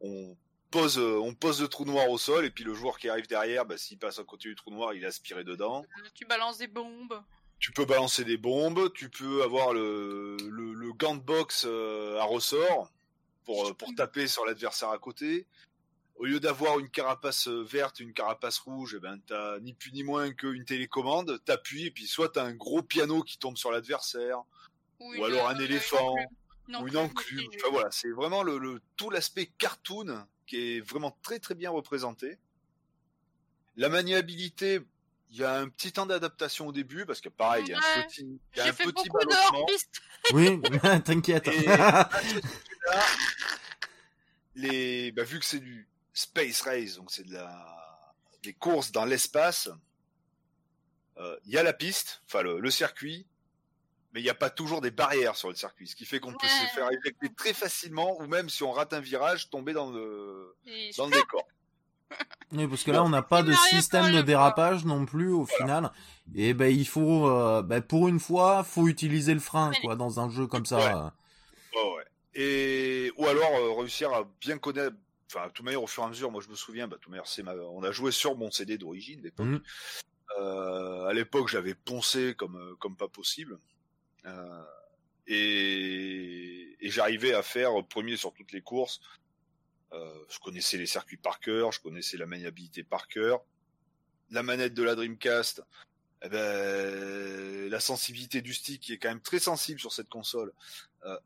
On pose, euh, on pose le trou noir au sol, et puis le joueur qui arrive derrière, ben, s'il passe à côté du trou noir, il est aspiré dedans
Tu balances des bombes.
tu peux balancer des bombes, tu peux avoir le, le, le gant de boxe euh, à ressort pour, euh, pour taper sur l'adversaire à côté. Au lieu d'avoir une carapace euh, verte, une carapace rouge, eh ben t'as ni plus ni moins qu'une télécommande, t'appuies et puis soit t'as un gros piano qui tombe sur l'adversaire, ou alors un éléphant,
une
ou une
enclume.
Enfin voilà, c'est vraiment le, le tout l'aspect cartoon qui est vraiment très très bien représenté. La maniabilité, il y a un petit temps d'adaptation au début parce que pareil, il y a un petit, il y a un
fait
petit ballottement. [laughs]
Oui, [laughs] t'inquiète.
Et- Là, les, bah, vu que c'est du space race, donc c'est de la, des courses dans l'espace, euh, il y a la piste, enfin le, le circuit, mais il n'y a pas toujours des barrières sur le circuit, ce qui fait qu'on peut se faire éjecter très facilement, ou même si on rate un virage, tomber dans le,
Et
dans le décor. [laughs]
Oui, parce que là, on n'a pas de système de dérapage non plus au final. Et ben, il faut, euh, ben, pour une fois, faut utiliser le frein, quoi, dans un jeu comme ça.
Ouais, ouais. Et ou alors euh, réussir à bien connaître. Enfin, de toute manière, au fur et à mesure, moi je me souviens, bah, de toute manière, c'est ma... on a joué sur mon CD d'origine d'époque.
Mhm.
Euh, à l'époque, j'avais poncé comme euh, comme pas possible. Euh, et, et j'arrivais à faire premier sur toutes les courses. Euh, je connaissais les circuits par cœur, je connaissais la maniabilité par cœur. La manette de la Dreamcast, eh ben, la sensibilité du stick qui est quand même très sensible sur cette console. Euh,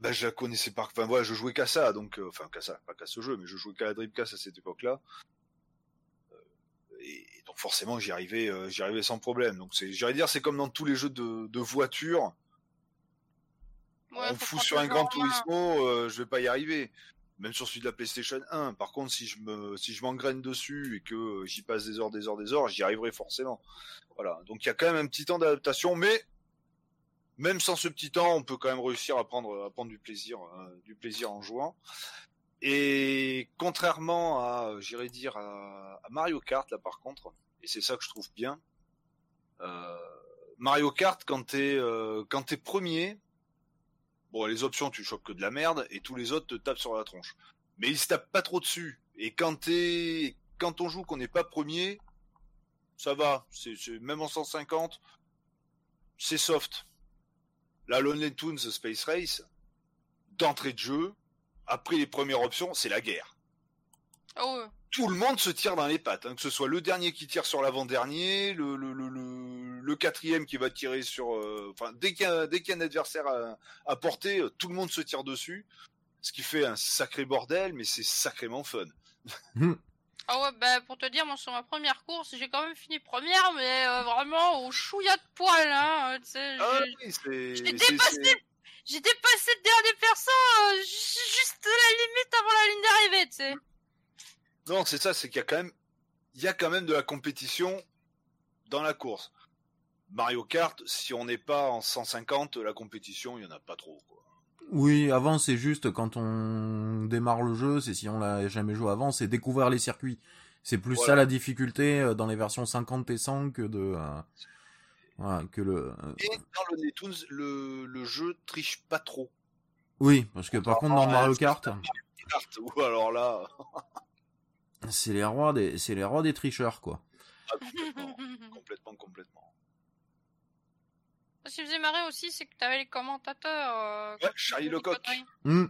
ben, je la connaissais pas. Enfin voilà, je jouais qu'à ça, donc euh, enfin qu'à ça, pas qu'à ce jeu, mais je jouais qu'à la Dreamcast à cette époque-là. Euh, Et donc forcément, j'y arrivais, euh, j'y arrivais sans problème. Donc c'est, j'allais dire, c'est comme dans tous les jeux de, de voiture.
Ouais,
on fout sur un Gran
main.
Turismo, euh, je vais pas y arriver. Même sur celui de la PlayStation 1. Par contre, si je me, si je m'engraine dessus et que j'y passe des heures, des heures, des heures, j'y arriverai forcément. Voilà. Donc il y a quand même un petit temps d'adaptation, mais même sans ce petit temps, on peut quand même réussir à prendre, à prendre du plaisir, euh, du plaisir en jouant. Et contrairement à, euh, j'irais dire, à, à Mario Kart, là par contre, et c'est ça que je trouve bien, euh, Mario Kart, quand t'es, euh, quand t'es premier, bon, les options, tu choques que de la merde, et tous les autres te tapent sur la tronche. Mais ils se tapent pas trop dessus. Et quand t'es, quand on joue qu'on n'est pas premier, ça va. C'est- même en 150, c'est soft. La Lonely Tunes Space Race, d'entrée de jeu, après les premières options, c'est la guerre.
Ah ouais.
Tout le monde se tire dans les pattes, hein, que ce soit le dernier qui tire sur l'avant-dernier, le, le, le, le, le quatrième qui va tirer sur... euh, Enfin, dès qu'il y, a- dès qu'il y a un adversaire à, à porter, euh, tout le monde se tire dessus, ce qui fait un sacré bordel, mais c'est sacrément fun.
Ah ouais, bah pour te dire, moi sur ma première course, j'ai quand même fini première, mais euh, vraiment au chouïa de poil, hein. euh, Tu sais,
Ah
j'ai-
oui, c'est...
j'ai
c'est-
dépassé j'ai dépassé le dernier perso euh, ju- juste la limite avant la ligne d'arrivée, tu sais.
Non, c'est ça, c'est qu'il y a quand même, il y a quand même de la compétition dans la course. Mario Kart, si on n'est pas en 150, la compétition, il y en a pas trop. Quoi.
Oui, avant, c'est juste quand on démarre le jeu, c'est si on l'a jamais joué avant, c'est découvrir les circuits. C'est plus ça la difficulté euh, dans les versions 50 et 100 que de, euh, voilà, que le, euh,
Et dans le Netoons, le, le jeu triche pas trop.
oui, parce que par contre dans Mario Kart,
Kart, [laughs] ou alors là,
c'est les rois des, c'est les rois des tricheurs, quoi.
ah, complètement, complètement, complètement.
Ce qui me faisait marrer aussi, c'est que t'avais les commentateurs. euh,
Ouais, Charlie Lecoq.
Hmm.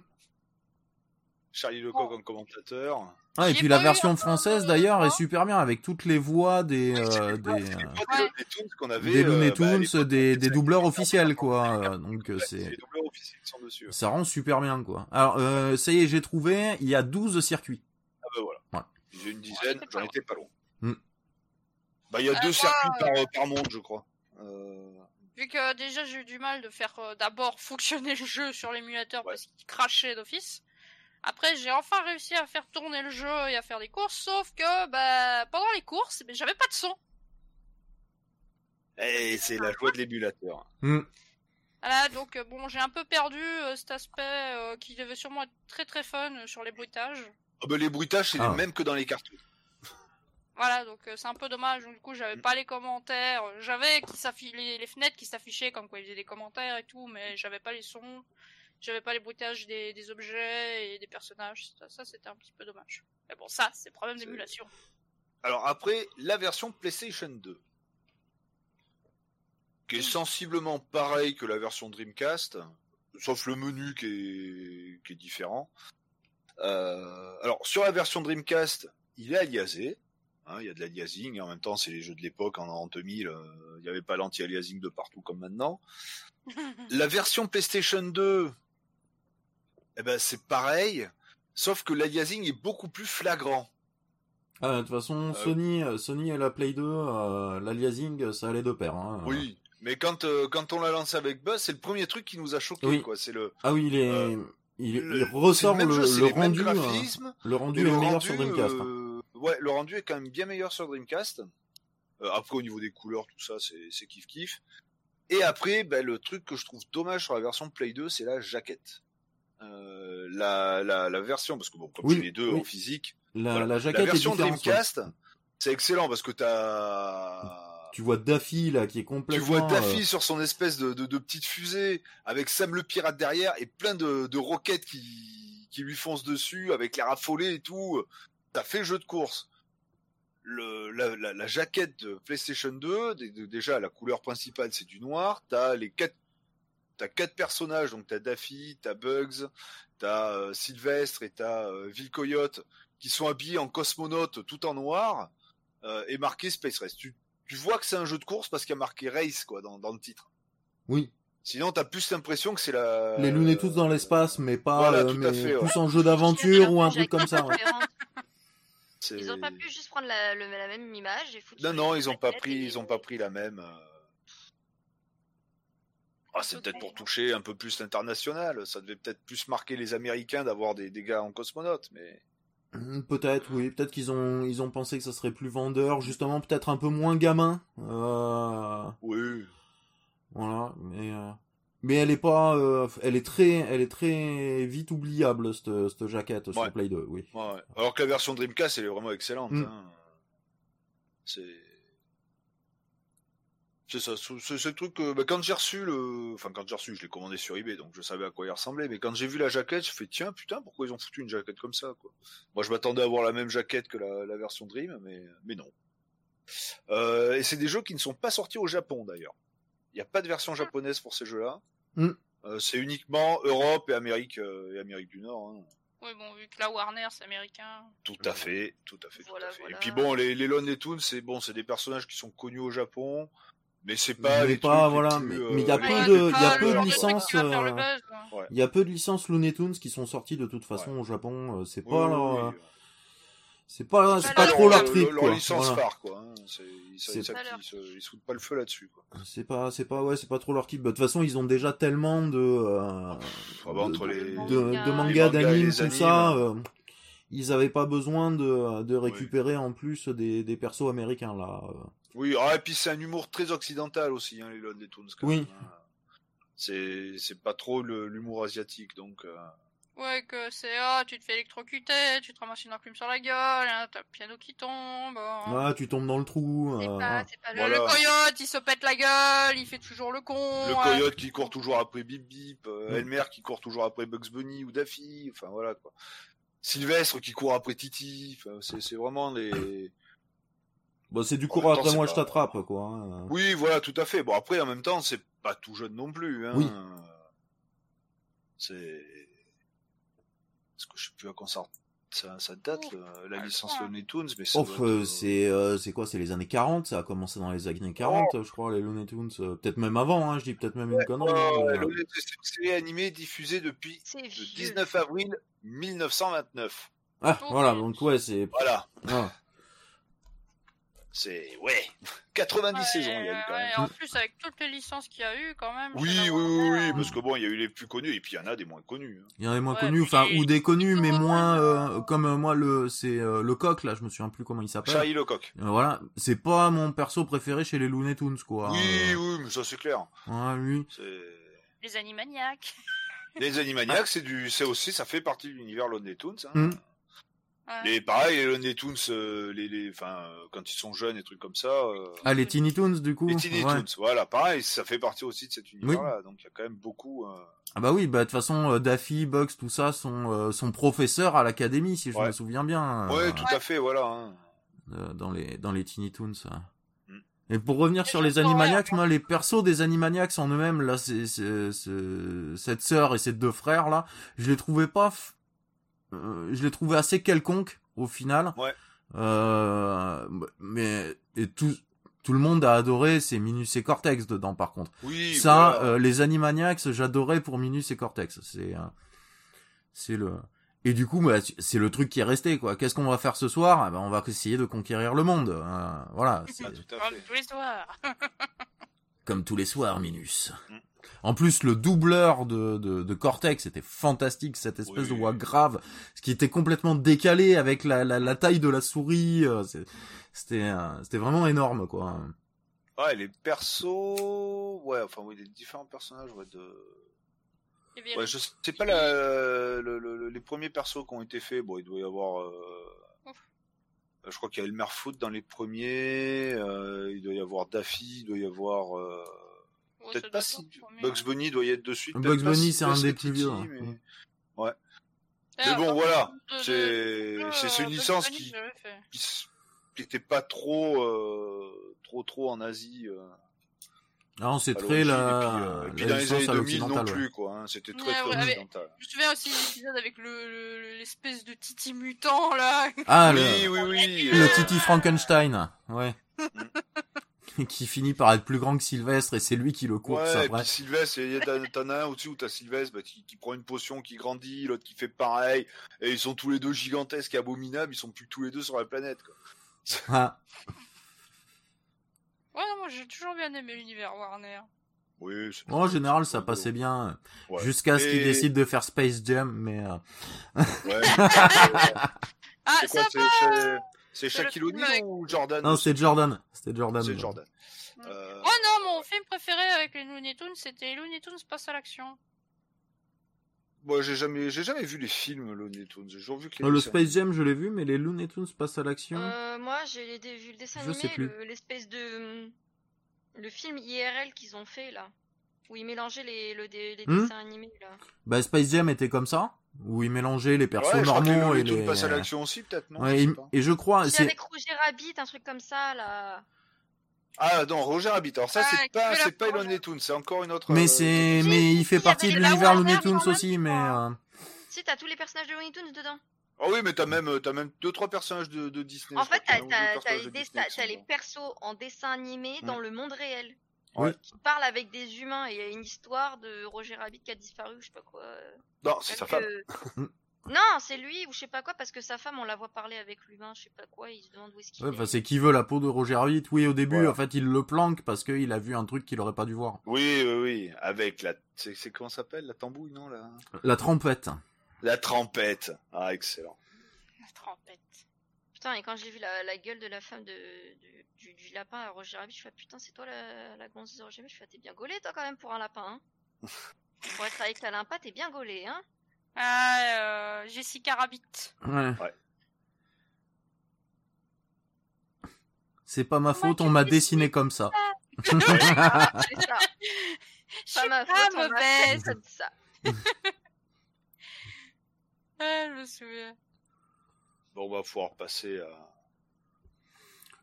Charlie Lecoq en commentateur.
Ah, et puis la version française d'ailleurs est super bien avec toutes les voix des, euh, des, euh,
des qu'on avait.
des
euh,
Looney
bah,
Tunes, des, doubleurs officiels, quoi. donc
Ouais, c'est
c'est,
les doubleurs officiels qui sont dessus.
ça rend super bien, quoi. Alors, euh, ça y est, j'ai trouvé, il y a 12 circuits.
Ah bah voilà.
Ouais.
J'ai une dizaine, j'en étais pas loin.
Hmm.
Bah il y a
Euh,
deux circuits
euh,
par, par monde, je crois. Euh,
Vu que déjà j'ai eu du mal de faire euh, d'abord [laughs] fonctionner le jeu sur l'émulateur
Ouais.
parce qu'il crachait d'office. Après j'ai enfin réussi à faire tourner le jeu et à faire des courses, sauf que bah pendant les courses, j'avais pas de son.
Et c'est la joie de l'émulateur.
Hmm.
Voilà, donc euh, bon, j'ai un peu perdu euh, cet aspect euh, qui devait sûrement être très très fun euh, sur les bruitages.
Ah bah, les bruitages, c'est
Ah.
les mêmes que dans les cartouches.
Voilà, donc euh, c'est un peu dommage. Donc, du coup, j'avais pas les commentaires. J'avais qui les, les fenêtres qui s'affichaient comme quoi il y avait des commentaires et tout, mais j'avais pas les sons. J'avais pas les bruitages des, des objets et des personnages. Ça, ça, c'était un petit peu dommage. Mais bon, ça, c'est problème d'émulation.
Alors après, la version PlayStation 2. Qui est sensiblement pareil que la version Dreamcast, sauf le menu qui est, qui est différent. Euh, alors sur la version Dreamcast, il est aliasé. Hein, il y a de l'aliasing, et en même temps c'est les jeux de l'époque en, en 2000, euh, il n'y avait pas l'anti-aliasing de partout comme maintenant. [laughs] La version PlayStation 2, eh ben c'est pareil, sauf que l'aliasing est beaucoup plus flagrant.
Ah, de toute façon, Sony, euh, Sony et la Play 2, euh, l'aliasing, ça allait de pair. Hein.
Oui, mais quand euh, quand on l'a lancé avec Buzz, c'est le premier truc qui nous a choqué
Oui.
quoi. C'est le,
Ah oui, il est,
Euh,
il,
le-
il ressort le,
même jeu, c'est
le rendu. euh,
graphismes,
le rendu est
le
meilleur
rendu,
sur Dreamcast. hein.
Ouais, le rendu est quand même bien meilleur sur Dreamcast. Euh, après au niveau des couleurs, tout ça, c'est kiff kiff. Et après, ben, le truc que je trouve dommage sur la version Play 2, c'est la jaquette. Euh, la, la, la version, parce que bon, comme
Oui,
les deux
oui.
en physique,
La,
voilà.
la jaquette
la version
est différente. ouais.
Dreamcast, c'est excellent parce que t'as
Tu vois Daffy là qui est
Tu
complètement.
vois
euh,
Daffy sur son espèce de, de, de petite fusée avec Sam le pirate derrière et plein de, de roquettes qui, qui lui foncent dessus avec l'air affolé et tout. Ça fait jeu de course. Le, la, la, la jaquette de PlayStation 2, dé- dé- déjà la couleur principale c'est du noir. T'as les quatre, t'as quatre personnages donc t'as Daffy, t'as Bugs, t'as euh, Sylvestre et t'as euh, Vil Coyote qui sont habillés en cosmonautes tout en noir euh, et marqué Space Race. Tu, tu vois que c'est un jeu de course parce qu'il y a marqué Race quoi dans, dans le titre.
Oui,
Sinon, t'as plus l'impression que c'est la.
les Looney Tunes dans l'espace, mais pas,
Voilà,
euh,
tout à
mais
fait, ouais.
plus en jeu d'aventure ou un truc comme ça. ouais.
C'est-
Ils ont pas pu juste prendre la, le- la même image et foutre.
Non, non, ils ont pas pris, ils ont pas pris la même. euh. Ah, c'est peut-être pour toucher un peu plus l'international. Ça devait peut-être plus marquer les Américains d'avoir des, des gars en cosmonaute, mais.
Hmm, Peut-être, oui. Peut-être qu'ils ont, ils ont pensé que ça serait plus vendeur, justement, peut-être un peu moins gamin. Euh,
Oui.
voilà, mais euh, mais elle est pas, euh, elle est très, elle est très vite oubliable cette, cette jaquette sur
Ouais.
Play 2, oui.
Ouais, ouais. Alors que la version Dreamcast, elle est vraiment excellente.
Mm.
hein. C'est. C'est ça, c'est le truc que, bah, quand j'ai reçu le, enfin, quand j'ai reçu, je l'ai commandé sur eBay, donc je savais à quoi il ressemblait, mais quand j'ai vu la jaquette, je fais, tiens, putain, pourquoi ils ont foutu une jaquette comme ça, quoi. Moi, je m'attendais à avoir la même jaquette que la, la version Dream, mais, mais non. Euh, et c'est des jeux qui ne sont pas sortis au Japon, d'ailleurs. Il n'y a pas de version japonaise pour ces jeux-là.
Mm.
Euh, c'est uniquement Europe et Amérique, euh, et Amérique du Nord, hein.
Oui, bon, vu que la Warner, c'est américain.
Tout à fait, tout à fait, tout
Voilà,
à fait.
voilà.
Et puis bon, les, les Looney Tunes, c'est bon, c'est des personnages qui sont connus au Japon, mais c'est pas
Mais
les
pas, voilà,
plus,
mais-
euh,
il y a
les
peu de- il y a
populaires.
peu de
le truc
licences,
le
euh. Il y a peu de licences Looney Tunes qui sont sorties de toute façon au Japon. euh, C'est
Oui,
pas
oui,
leur,
oui.
C'est pas,
C'est pas
trop leur
leur,
trip,
leur
quoi.
licence
Voilà.
phare, quoi. hein. C'est- Ils,
C'est
ils, ils, ils se foutent pas le feu là-dessus, quoi.
C'est pas, c'est pas, ouais, c'est pas trop leur type. Bah, De toute façon, ils ont déjà tellement de, euh,
Ah bah,
de,
entre les-
de,
mangas,
de d'animes, tout
animes.
ça, euh, ils avaient pas besoin de, de récupérer en plus des, des persos américains là. euh.
Oui, ah, et puis c'est un humour très occidental aussi, hein, les Looney Tunes, quand
Oui.
même, hein. C'est, c'est pas trop le- l'humour asiatique, donc. euh,
Ouais, que c'est, ah, tu te fais électrocuter, tu te ramasses une enclume sur la gueule, hein, t'as le piano qui tombe. hein.
Ah, tu tombes dans le trou.
C'est
euh,
pas, c'est pas
Le,
le-
coyote, il se pète la gueule, il fait toujours le con.
Le
hein.
coyote qui court toujours après Bip Bip, euh,
Mm.
Elmer qui court toujours après Bugs Bunny ou Daffy, enfin voilà quoi. Sylvestre qui court après Titi, enfin, c'est, c'est vraiment les. [laughs]
Bah, c'est du
temps,
après moi
pas-
je t'attrape quoi. hein.
Oui, voilà, tout à fait. Bon après, en même temps, c'est pas tout jeune non plus. Hein.
Oui.
C'est. Est-ce que je sais plus à quand ça, ça, ça date le- la
le
licence. Looney Tunes, mais ça.
Euh,
euh,
c'est euh, c'est quoi C'est les années 40, ça a commencé dans les années 40, je crois, les Looney Tunes. euh, peut-être même avant, hein, je dis peut-être même une connerie. hein,
Oh,
mais,
Looney Tunes, c'est une série animée diffusée depuis le
vieux.
19 avril 1929.
Ah, voilà, donc ouais, c'est.
Voilà.
ah.
C'est ouais, 90
Ouais,
saisons il y a eu quand
ouais,
même.
En plus, avec toutes les licences qu'il y a eu, quand même.
Oui, oui, oui, oui, parce que bon, il y a eu les plus connus et puis il y en a des moins connus. hein.
Il y en a des moins
Ouais,
connus, enfin ou des connus, mais moins
Warner.
euh, comme euh, moi le c'est euh, le coq là, je me souviens plus comment il s'appelle.
Charlie Lecoq.
Euh, voilà, c'est pas mon perso préféré chez les Looney Tunes quoi.
Oui,
Euh,
oui, mais ça c'est clair.
ouais, lui.
Les Animaniacs.
les [laughs] Animaniacs, c'est du, c'est aussi, ça fait partie de l'univers Looney Tunes. Hein.
Mm.
Ouais.
Et pareil, les Looney Tunes, euh, les, les, enfin, euh, quand ils sont jeunes et trucs comme ça. euh,
Ah les Teeny Toons du coup.
les Tiny
ouais.
Toons, voilà, pareil, ça fait partie aussi de cet univers-là. Donc il y a quand même beaucoup. euh,
Ah bah oui, bah de toute façon Daffy, Bugs, tout ça sont euh, sont professeurs à l'académie si je
Ouais.
me souviens bien. euh,
Ouais, tout à fait, voilà. hein.
euh, dans les dans les Teeny Toons. euh.
Mm.
Et pour revenir
Et
sur les Animaniacs, moi les persos des Animaniacs en eux-mêmes là, c'est c'est- c'est- cette sœur et ces deux frères là, je les trouvais pas, f- je les trouvais assez quelconques au final.
Ouais.
Euh, mais et tout tout le monde a adoré c'est Minus et Cortex dedans par contre.
Oui.
Ça,
voilà.
euh, les Animaniacs, j'adorais pour Minus et Cortex. C'est, euh, c'est le. Et du coup, bah, c'est le truc qui est resté, quoi. Qu'est-ce qu'on va faire ce soir? Eh ben, On va essayer de conquérir le monde. euh, voilà.
Ah,
Comme tous les soirs.
Comme tous les soirs, Minus.
Mm.
En plus, le doubleur de, de, de Cortex était fantastique, cette espèce
Oui.
de voix grave, ce qui était complètement décalé avec la, la, la taille de la souris. euh, C'était, euh, c'était vraiment énorme, quoi.
Ouais, les persos, ouais, enfin oui, les différents personnages, ouais, de.
Eh
Ouais, je sais pas la, le- le- les premiers persos qui ont été faits. Bon, il doit y avoir. euh,
Ouf.
Je crois qu'il y a Elmer Foot dans les premiers. euh, il doit y avoir Daffy. Il doit y avoir. euh, peut-être pas si. Bugs
hein.
Bunny doit y être dessus.
Bugs
peut-être pas
Bunny, c'est un des plus vieux, hein.
Mais, bon, voilà. C'est c'est c'est une
Bugs
licence qui
je l'avais fait.
qui s- qui était pas trop euh, trop trop en Asie. euh,
Alors, c'est
à
très la,
et puis, euh, et puis
la
dans les
licence
années
à
2000 non
l'occidental. ouais.
plus quoi. hein, C'était très
Ouais,
très
ouais, mais-
occidental.
Je me souviens aussi de l'épisode avec le, le- l'espèce de titi mutant, là.
Ah,
oui,
le,
oui, oui. [laughs]
le Titi Frankenstein, ouais. [laughs] qui finit par être plus grand que Sylvestre et c'est lui qui le course
Ouais, et
après.
puis Sylvestre, il y a t'en- t'en as un au-dessus où t'as Sylvestre bah, qui, qui prend une potion, qui grandit, l'autre qui fait pareil, et ils sont tous les deux gigantesques et abominables, ils sont plus tous les deux sur la planète. Quoi. [laughs]
Ah,
Ouais, non, moi j'ai toujours bien aimé l'univers Warner.
Oui, c'est-
en général, ça passait bien
Ouais.
jusqu'à ce qu'il
Et-
décide de faire Space Jam, mais euh,
Ouais. [laughs]
Ah,
c'est quoi
ça va
c'est- c'est
C'est le
Shaquille O'Neal
avec-
ou Jordan
non, c'était Jordan, c'était Jordan.
C'est Jordan.
Mm.
Euh,
Oh non, mon film préféré avec les Looney Tunes, c'était Looney Tunes passe à l'action.
Moi, j'ai jamais, j'ai jamais vu les films Looney Tunes. J'ai toujours vu que les
Euh, le. Space Jam, je l'ai vu, mais les Looney Tunes passent à l'action.
Euh, moi, j'ai vu le dessin
Je
animé, le- l'espèce de. Le film IRL qu'ils ont fait là. Où ils mélangeaient les, le, les
Hmm
dessins animés là.
Bah, Space Jam était comme ça, où ils mélangeaient les persos
Ouais, les
normaux et
Tunes
les.
passent à l'action aussi, peut-être, non?
Ouais,
Je
et, je crois,
C'est avec Roger Rabbit, un truc comme ça là.
Ah, non, Roger Rabbit. Alors ça,
Ah,
c'est pas, c'est pas. Looney Tunes, c'est encore une autre.
mais
euh,
c'est,
si,
mais il fait
si,
partie de l'univers Looney Tunes aussi, mais. euh,
Si, t'as tous les personnages de Looney Tunes dedans.
Ah oui, mais t'as même, t'as même deux trois personnages de, de Disney.
En fait, t'as les, les persos en dessin animé dans le monde réel.
Ouais.
Qui parlent avec des humains et il y a une histoire de Roger Rabbit qui a disparu ou je sais pas quoi.
Non, c'est sa femme.
que- [laughs] non, c'est lui ou je sais pas quoi parce que sa femme on la voit parler avec l'humain, je sais pas quoi, il se demande où est-ce qu'il
Ouais,
est.
enfin, c'est qui veut la peau de Roger Rabbit. Oui, au début,
Voilà.
en fait, il le planque parce qu'il a vu un truc qu'il aurait pas dû voir.
Oui, oui, oui. Avec la, c'est, comment ça s'appelle? La tambouille, non la...
La trompette.
la trempette. Ah, excellent.
La trompette.
Putain, et quand j'ai vu la, la gueule de la femme de, de- du, du lapin à Roger Rabbit, je fais putain, c'est toi la, la gonzesse de Roger Rabbit? Je fais t'es bien gaulé toi quand même pour un lapin. Hein [laughs] pour être avec la limpa, t'es bien gaulé, hein
Ah, euh, Jessica Rabbit.
Ouais.
Ouais.
C'est pas ma
Moi,
faute, on m'a dessiné comme ça. [laughs]
C'est ça.
Je
Pas
suis
ma
pas
faute, on m'a fait
mauvaise.
comme ça. [laughs]
Ah, je me souviens.
Bon, on va pouvoir passer à.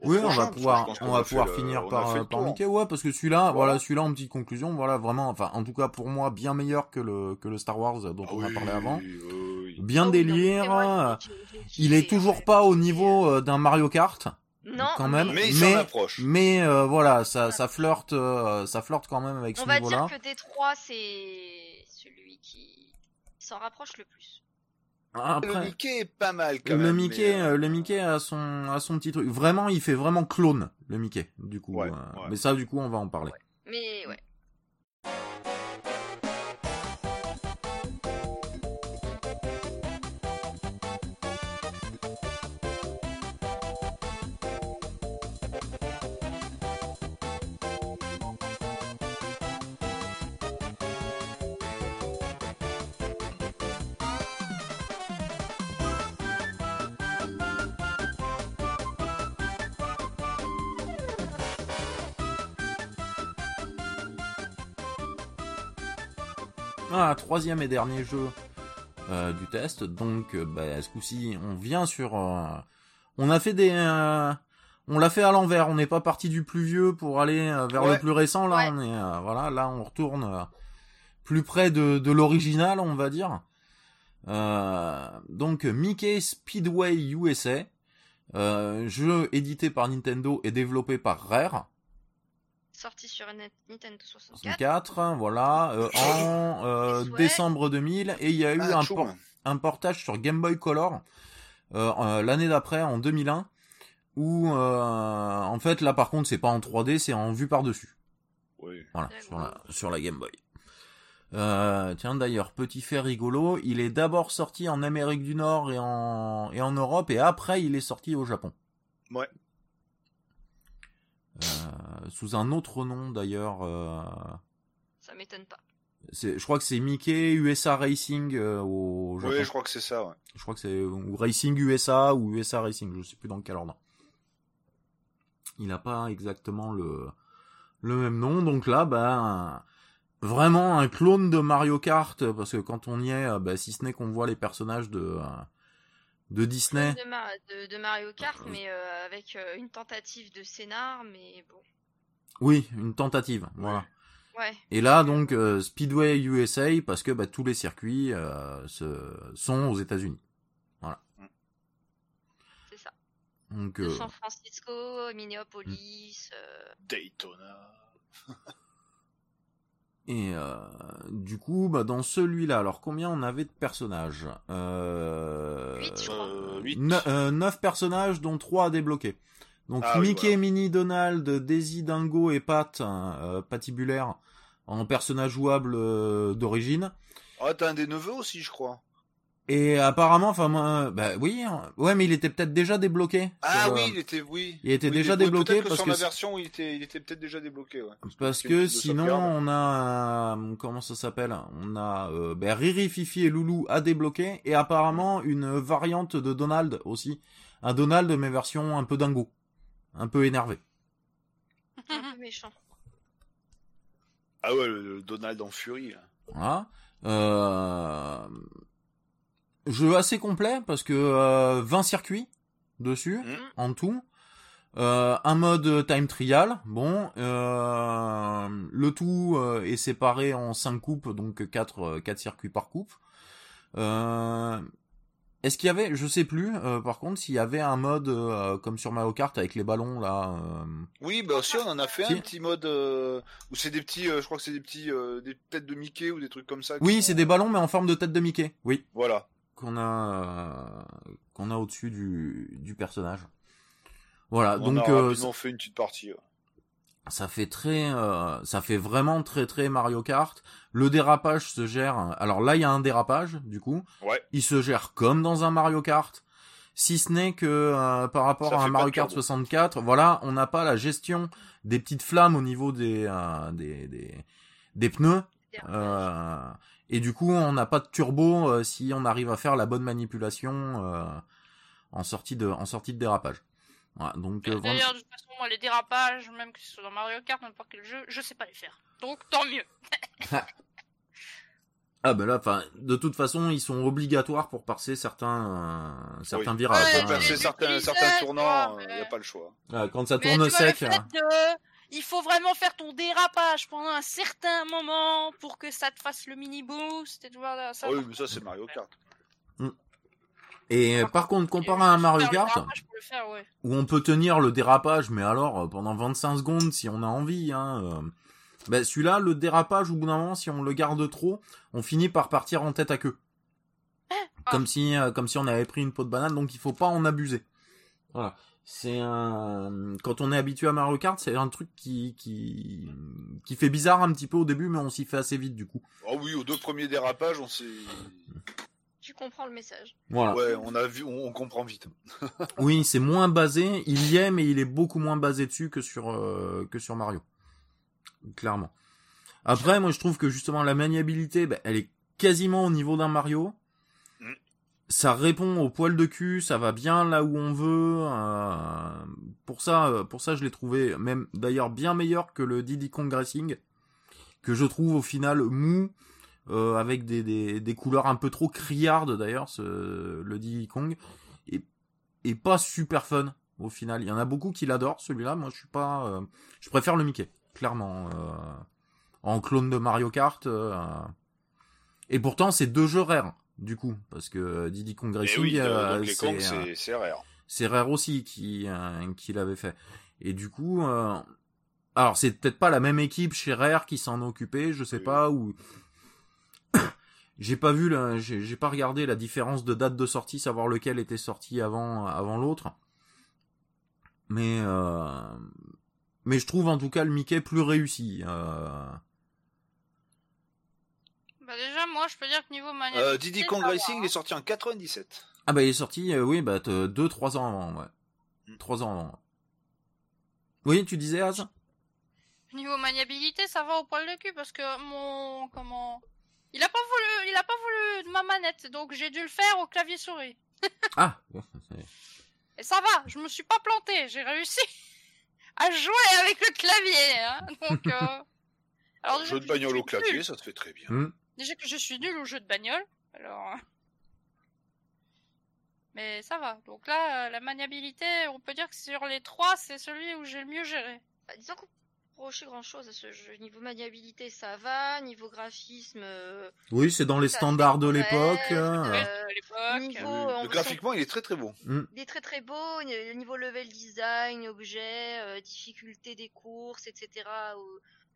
au
Oui, on va pouvoir, on va pouvoir
le-
finir
on
par, euh, par. Mickey. Ouais, parce que celui-là,
Voilà.
voilà, celui-là en petite conclusion, voilà, vraiment, enfin, en tout cas pour moi, bien meilleur que le, que le Star Wars dont
Ah
on a parlé avant.
oui, oui.
Bien
Ah non, mais
délire. euh, Il est toujours pas au niveau euh, d'un Mario Kart,
Non,
quand même.
Mais il
Mais- mais euh, voilà, ça, ça flirte, euh, ça flirte quand même avec ce
On va
niveau-là.
dire que des trois, c'est celui qui s'en rapproche le plus.
Le Mickey est pas mal quand
le
même.
Mickey,
mais,
euh,
euh,
le Mickey a son, a son petit truc. Vraiment, il fait vraiment clone, le Mickey, du coup.
Ouais,
euh,
ouais.
Mais ça, du coup, on va en parler.
Mais ouais.
Troisième et dernier jeu euh, du test. Donc, euh, bah, ce coup-ci, on vient sur. euh, on a fait des. euh, on l'a fait à l'envers. On n'est pas parti du plus vieux pour aller vers
Ouais.
le plus récent. Là,
Ouais.
on est. voilà, là, on retourne plus près de, de l'original, on va dire. Donc, Mickey Speedway USA. Jeu édité par Nintendo et développé par Rare.
Sorti sur Nintendo 64.
64, voilà, euh, en euh, décembre 2000, et il y a eu
Ah,
un,
tchoum.
por- un portage sur Game Boy Color euh, euh, l'année d'après, en 2001, où euh, en fait là par contre c'est pas en 3D, c'est en vue par dessus,
Oui.
voilà, sur la, sur la Game Boy. Euh, tiens d'ailleurs petit fait rigolo, il est d'abord sorti en Amérique du Nord et en et en Europe, et après il est sorti au Japon.
Ouais.
Euh, sous un autre nom d'ailleurs. euh,
Ça m'étonne pas.
Je crois que c'est Mickey USA Racing euh, au Japon.
Oui, je crois que c'est ça, ouais.
Je crois que c'est ou Racing USA ou USA Racing, je sais plus dans quel ordre. Il n'a pas exactement le le même nom, donc là, ben vraiment un clone de Mario Kart, parce que quand on y est, ben, si ce n'est qu'on voit les personnages de euh, de Disney.
De, Ma- de- de Mario Kart, mais euh, avec euh, une tentative de scénar, mais bon.
Oui, une tentative, voilà.
Ouais.
Et là, donc euh, Speedway USA, parce que bah, tous les circuits euh, se- sont aux États-Unis.
C'est ça.
Donc
De
euh,
San Francisco, Minneapolis. euh,
Daytona.
Et euh, du coup, bah, dans celui-là, alors combien on avait de personnages? Euh,
Huit, je crois.
Euh, 8.
9 personnages, dont 3 à débloquer. Donc
Ah oui,
Mickey,
voilà.
Minnie, Donald, Daisy, Dingo et Pat, euh, patibulaire, en personnages jouables euh, d'origine.
Ah, t'as un des neveux aussi, je crois.
Et apparemment, enfin, moi, bah oui, hein. ouais, mais il était peut-être déjà débloqué.
Ah
sur,
oui,
euh,
il était, oui.
il était
Oui,
déjà débloqué
peut-être que
parce
sur
que
la
c'est-
version, il était, il était peut-être déjà débloqué, ouais.
Parce que sinon, on a euh, comment ça s'appelle? On a euh, ben, Riri, Fifi et Loulou à débloquer et apparemment une variante de Donald aussi, un Donald mais version un peu dingo, un peu énervé.
un peu méchant.
Ah ouais, le, le Donald en furie. là.
Voilà. Euh... Jeu assez complet parce que euh, 20 circuits dessus
Mhm.
en tout. Euh, un mode time trial, bon, euh, le tout euh, est séparé en 5 coupes, donc 4, quatre circuits par coupe. Euh, Est-ce qu'il y avait, je sais plus, euh, par contre, s'il y avait un mode euh, comme sur Mario Kart avec les ballons là. euh,
Oui, bah aussi, on en a fait
Si.
un petit mode euh, où c'est des petits, euh, je crois que c'est des petits, euh, des têtes de Mickey ou des trucs comme ça.
Oui, c'est des ballons mais en forme de tête de Mickey. Oui.
Voilà.
Qu'on a euh, qu'on a au-dessus du, du personnage. Voilà,
on
donc
a
euh,
rapidement fait une petite partie. ouais.
ça fait très euh, ça fait vraiment très très Mario Kart. Le dérapage se gère alors là il y a un dérapage du coup,
Ouais.
il se gère comme dans un Mario Kart. Si ce n'est que euh, par rapport
Ça
à un Mario Kart
turbo.
64, voilà, on n'a pas la gestion des petites flammes au niveau des euh, des, des des pneus euh, et du coup, on n'a pas de turbo euh, si on arrive à faire la bonne manipulation euh, en sortie de en sortie de dérapage. Voilà, donc euh, vraiment-
D'ailleurs, de toute façon, moi, les dérapages, même que ce soit dans Mario Kart, n'importe quel jeu, je sais pas les faire. Donc, tant mieux. [laughs]
ah ben là, enfin, de toute façon, ils sont obligatoires pour passer certains euh, certains
Oui.
virages.
Ouais,
hein.
Mais-
c'est
mais
certains, tournants, il n'y a pas le choix.
Quand ça
Mais
tourne
vois,
sec.
le
hein.
fait de... Il faut vraiment faire ton dérapage pendant un certain moment pour que ça te fasse le mini boost et tout ça.
Oui, mais ça, c'est Mario Kart.
Et par contre, comparé à un Mario Kart,
faire, ouais.
où on peut tenir le dérapage, mais alors euh, pendant 25 secondes si on a envie. Hein, euh, ben, celui-là, le dérapage, au bout d'un moment, si on le garde trop, on finit par partir en tête à queue.
Ah.
Comme si, euh, comme si on avait pris une peau de banane, donc il faut pas en abuser. Voilà. C'est un, quand on est habitué à Mario Kart, c'est un truc qui, qui, qui fait bizarre un petit peu au début, mais on s'y fait assez vite du coup.
Ah oui, aux deux premiers dérapages, on s'est.
Tu comprends le message.
Voilà.
Ouais, on a vu, on, on comprend vite. [laughs]
Oui, c'est moins basé. Il y est, mais il est beaucoup moins basé dessus que sur euh, que sur Mario. Clairement. Après, moi, je trouve que justement la maniabilité, ben, elle est quasiment au niveau d'un Mario. Ça répond au poil de cul, ça va bien là où on veut. euh, pour ça, euh, pour ça, je l'ai trouvé même d'ailleurs bien meilleur que le Diddy Kong Racing, que je trouve au final mou. euh, avec des, des, des couleurs un peu trop criardes d'ailleurs, ce, le Diddy Kong et, et pas super fun au final. Il y en a beaucoup qui l'adorent celui-là. Moi, je suis pas. euh, je préfère le Mickey, clairement, euh, en clone de Mario Kart. euh, et pourtant, c'est deux jeux rares du coup, parce que Diddy Kong Racing,
oui,
euh, c'est, euh,
c'est rare.
c'est Rare aussi qui euh, qui l'avait fait. Et du coup, euh, alors c'est peut-être pas la même équipe chez Rare qui s'en occupait, je sais
Oui.
pas ou [coughs] j'ai pas vu la- j'ai pas regardé la différence de date de sortie, savoir lequel était sorti avant avant l'autre. Mais euh, mais je trouve en tout cas le Mickey plus réussi. Euh,
Bah déjà, moi, je peux dire que niveau
Euh,
maniabilité...
Diddy Kong Racing
hein.
il est sorti en 97.
Ah bah il est sorti, euh, oui, bah 2-3 ans avant, ouais.
Mm.
3 ans avant. Oui, tu disais Az
Niveau maniabilité, ça va au poil de cul parce que mon comment il a pas voulu, il a pas voulu de ma manette, donc j'ai dû le faire au clavier souris. [laughs]
Ah [laughs]
Et ça va, je me suis pas planté, j'ai réussi [laughs] à jouer avec le clavier. Hein, donc euh... alors déjà
Jeu de bagnole au clavier, ça se fait très bien.
Hmm.
Déjà que je suis nul au jeu de bagnole, alors. hein. Mais ça va. Donc là, euh, la maniabilité, on peut dire que sur les trois, c'est celui où j'ai le mieux géré.
Bah, disons qu'on reprocher grand chose à ce jeu. Niveau maniabilité, ça va. Niveau graphisme, euh,
Oui, c'est dans les standards de l'époque. euh,
euh,
graphiquement, il est très très beau.
il est très très beau. Le niveau level design, objet, euh, difficulté des courses, etc.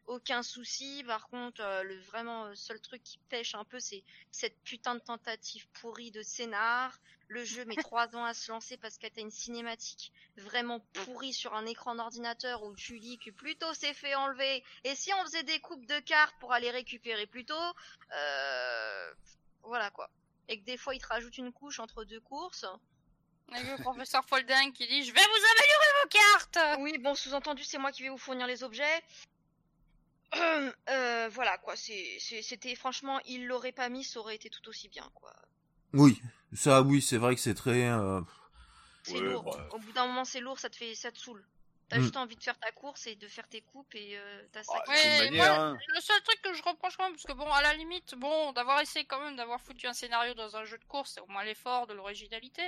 Aucun souci. Par contre, euh, le vraiment euh, seul truc qui pêche un peu, c'est cette putain de tentative pourrie de scénar. Le jeu met [laughs] trois ans à se lancer parce que t'as une cinématique vraiment pourrie sur un écran d'ordinateur où tu dis que plutôt c'est fait enlever. Et si on faisait des coupes de cartes pour aller récupérer plus tôt, euh, voilà quoi. Et que des fois il te rajoute une couche entre deux courses.
Avec le professeur Folding qui dit Je vais vous améliorer vos cartes
Oui, bon, sous-entendu, c'est moi qui vais vous fournir les objets. [coughs] Euh, voilà quoi, c'était franchement, il l'aurait pas mis, ça aurait été tout aussi bien quoi.
Oui, ça, oui, c'est vrai que c'est très. euh,
C'est
Ouais,
lourd.
bah.
Au bout d'un moment, c'est lourd, ça te fait, ça te saoule. T'as
Mm.
juste envie de faire ta course et de faire tes coupes et euh, t'as ça.
Ah,
Ouais,
manière,
moi,
hein,
Le seul truc que je reproche quand même, parce que bon, à la limite, bon, d'avoir essayé quand même d'avoir foutu un scénario dans un jeu de course, c'est au moins l'effort de l'originalité.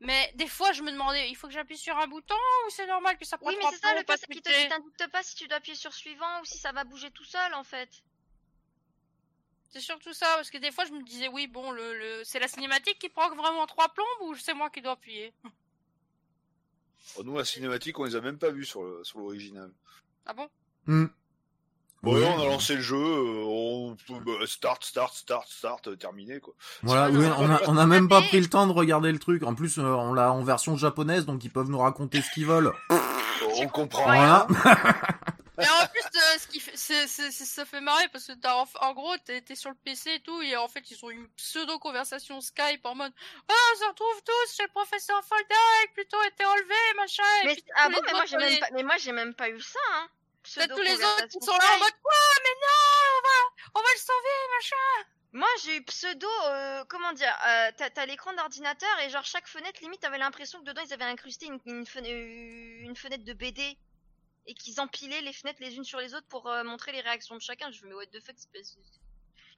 Mais des fois, je me demandais, il faut que j'appuie sur un bouton ou c'est normal que ça prenne
Oui, mais
trois
c'est ça
plombs
le
pas
pire, c'est qu'il te,
switcher
il t'indique pas si tu dois appuyer sur suivant ou si ça va bouger tout seul en fait.
C'est surtout ça, parce que des fois, je me disais, oui, bon, le, le... c'est la cinématique qui proc vraiment trois plombes ou c'est moi qui dois appuyer?
Oh, nous, la cinématique, on les a même pas vus sur le- sur l'original.
Ah bon?
Hmm.
Bon,
Oui.
ouais, on a lancé le jeu, euh, on bah, start, start, start, start, euh, terminé quoi.
Voilà,
Ah,
oui, on a, on a même pas pris le temps de regarder le truc. En plus, euh, on l'a en version japonaise, donc ils peuvent nous raconter ce qu'ils veulent.
On comprend
Voilà. [laughs]
Et en plus, euh, ce qui fait, c'est, c'est, ça fait marrer parce que t'as, en, en gros, t'es, t'es sur le PC et tout, et en fait, ils ont une pseudo-conversation Skype en mode Ah, on se retrouve tous chez le professeur Foldeck, plutôt été enlevé, machin. et
Mais
puis
ah bon, mais moi j'ai même pas, mais moi j'ai même pas eu ça. Hein.
Tous les autres qui sont là en mode Quoi, mais non, on va, on va le sauver, machin.
Moi j'ai eu pseudo, euh, comment dire, euh, t'as, l'écran d'ordinateur et genre chaque fenêtre limite t'avais l'impression que dedans ils avaient incrusté une, une, euh, une fenêtre de BD et qu'ils empilaient les fenêtres les unes sur les autres pour euh, montrer les réactions de chacun. Je me dis mais what the fuck,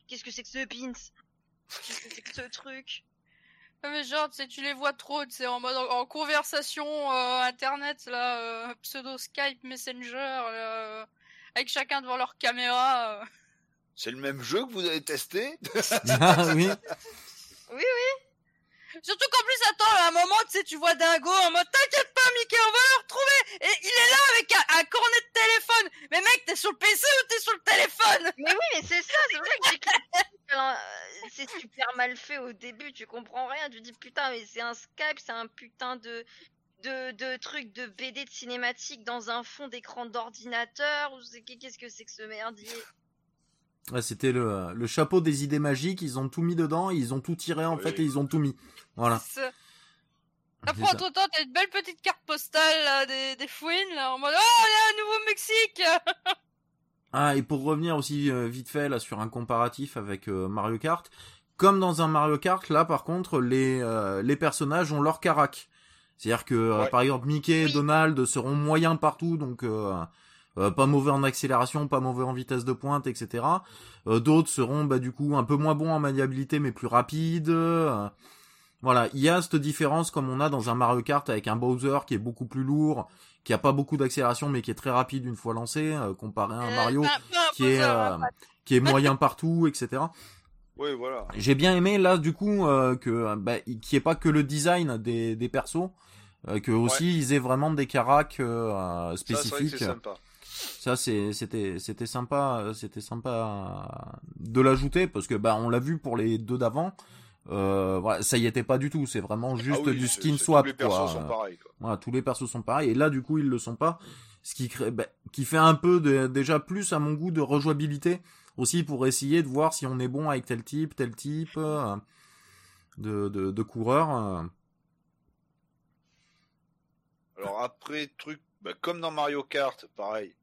qu'est-ce que c'est que ce pins? Qu'est-ce que c'est que ce truc?
Mais genre, tu sais, tu les vois trop, tu sais, en mode, en, en conversation, euh, internet, là, euh, pseudo Skype, Messenger, là, euh, avec chacun devant leur caméra. euh.
C'est le même jeu que vous avez testé? [laughs]
Ah oui.
Surtout qu'en plus, attends, à un moment, tu sais, tu vois Dingo en mode T'inquiète pas, Mickey, on va le retrouver. Et il est là avec un, un cornet de téléphone. Mais mec, t'es sur le PC ou t'es sur le téléphone?
Mais oui, mais c'est ça, c'est vrai que j'ai euh, c'est super mal fait au début, tu comprends rien, tu dis putain mais c'est un Skype, c'est un putain de de, de trucs de BD de cinématique dans un fond d'écran d'ordinateur, ou c'est- qu'est-ce que c'est que ce merdier?
Ouais, C'était le, le chapeau des idées magiques, ils ont tout mis dedans, ils ont tout tiré en
Oui.
fait et ils ont tout mis. Voilà.
Après, entre temps, t'as une belle petite carte postale là, des, des fouines là, en mode Oh, il y a un Nouveau-Mexique [laughs]
Ah, et pour revenir aussi euh, vite fait là sur un comparatif avec euh, Mario Kart, comme dans un Mario Kart, là par contre les euh, les personnages ont leur carac. C'est-à-dire que euh,
Ouais.
par exemple Mickey et
Oui.
Donald seront moyens partout, donc euh, euh, pas mauvais en accélération, pas mauvais en vitesse de pointe, etc. Euh, D'autres seront bah du coup un peu moins bons en maniabilité mais plus rapides. Euh, voilà, il y a cette différence comme on a dans un Mario Kart avec un Bowser qui est beaucoup plus lourd, qui a pas beaucoup d'accélération mais qui est très rapide une fois lancé, euh, comparé à un
Euh,
Mario qui est euh,
hein,
qui est moyen partout, etc.
Oui, voilà.
J'ai bien aimé là du coup euh, que bah, qu'il n'y ait pas que le design des, des persos, euh, que aussi ils aient vraiment des caracs euh, spécifiques. Ça c'est c'était c'était sympa euh, c'était sympa euh, de l'ajouter parce que bah on l'a vu pour les deux d'avant. Euh, voilà, ça y était pas du tout, c'est vraiment juste
Ah oui,
du skin swap
Tous les persos
quoi.
sont pareils, quoi.
Voilà, tous les persos sont pareils et là du coup ils le sont pas, ce qui crée, bah, qui fait un peu de, déjà plus à mon goût de rejouabilité aussi pour essayer de voir si on est bon avec tel type, tel type euh, de, de, de coureur. euh.
Alors après, truc, bah, comme dans Mario Kart, pareil.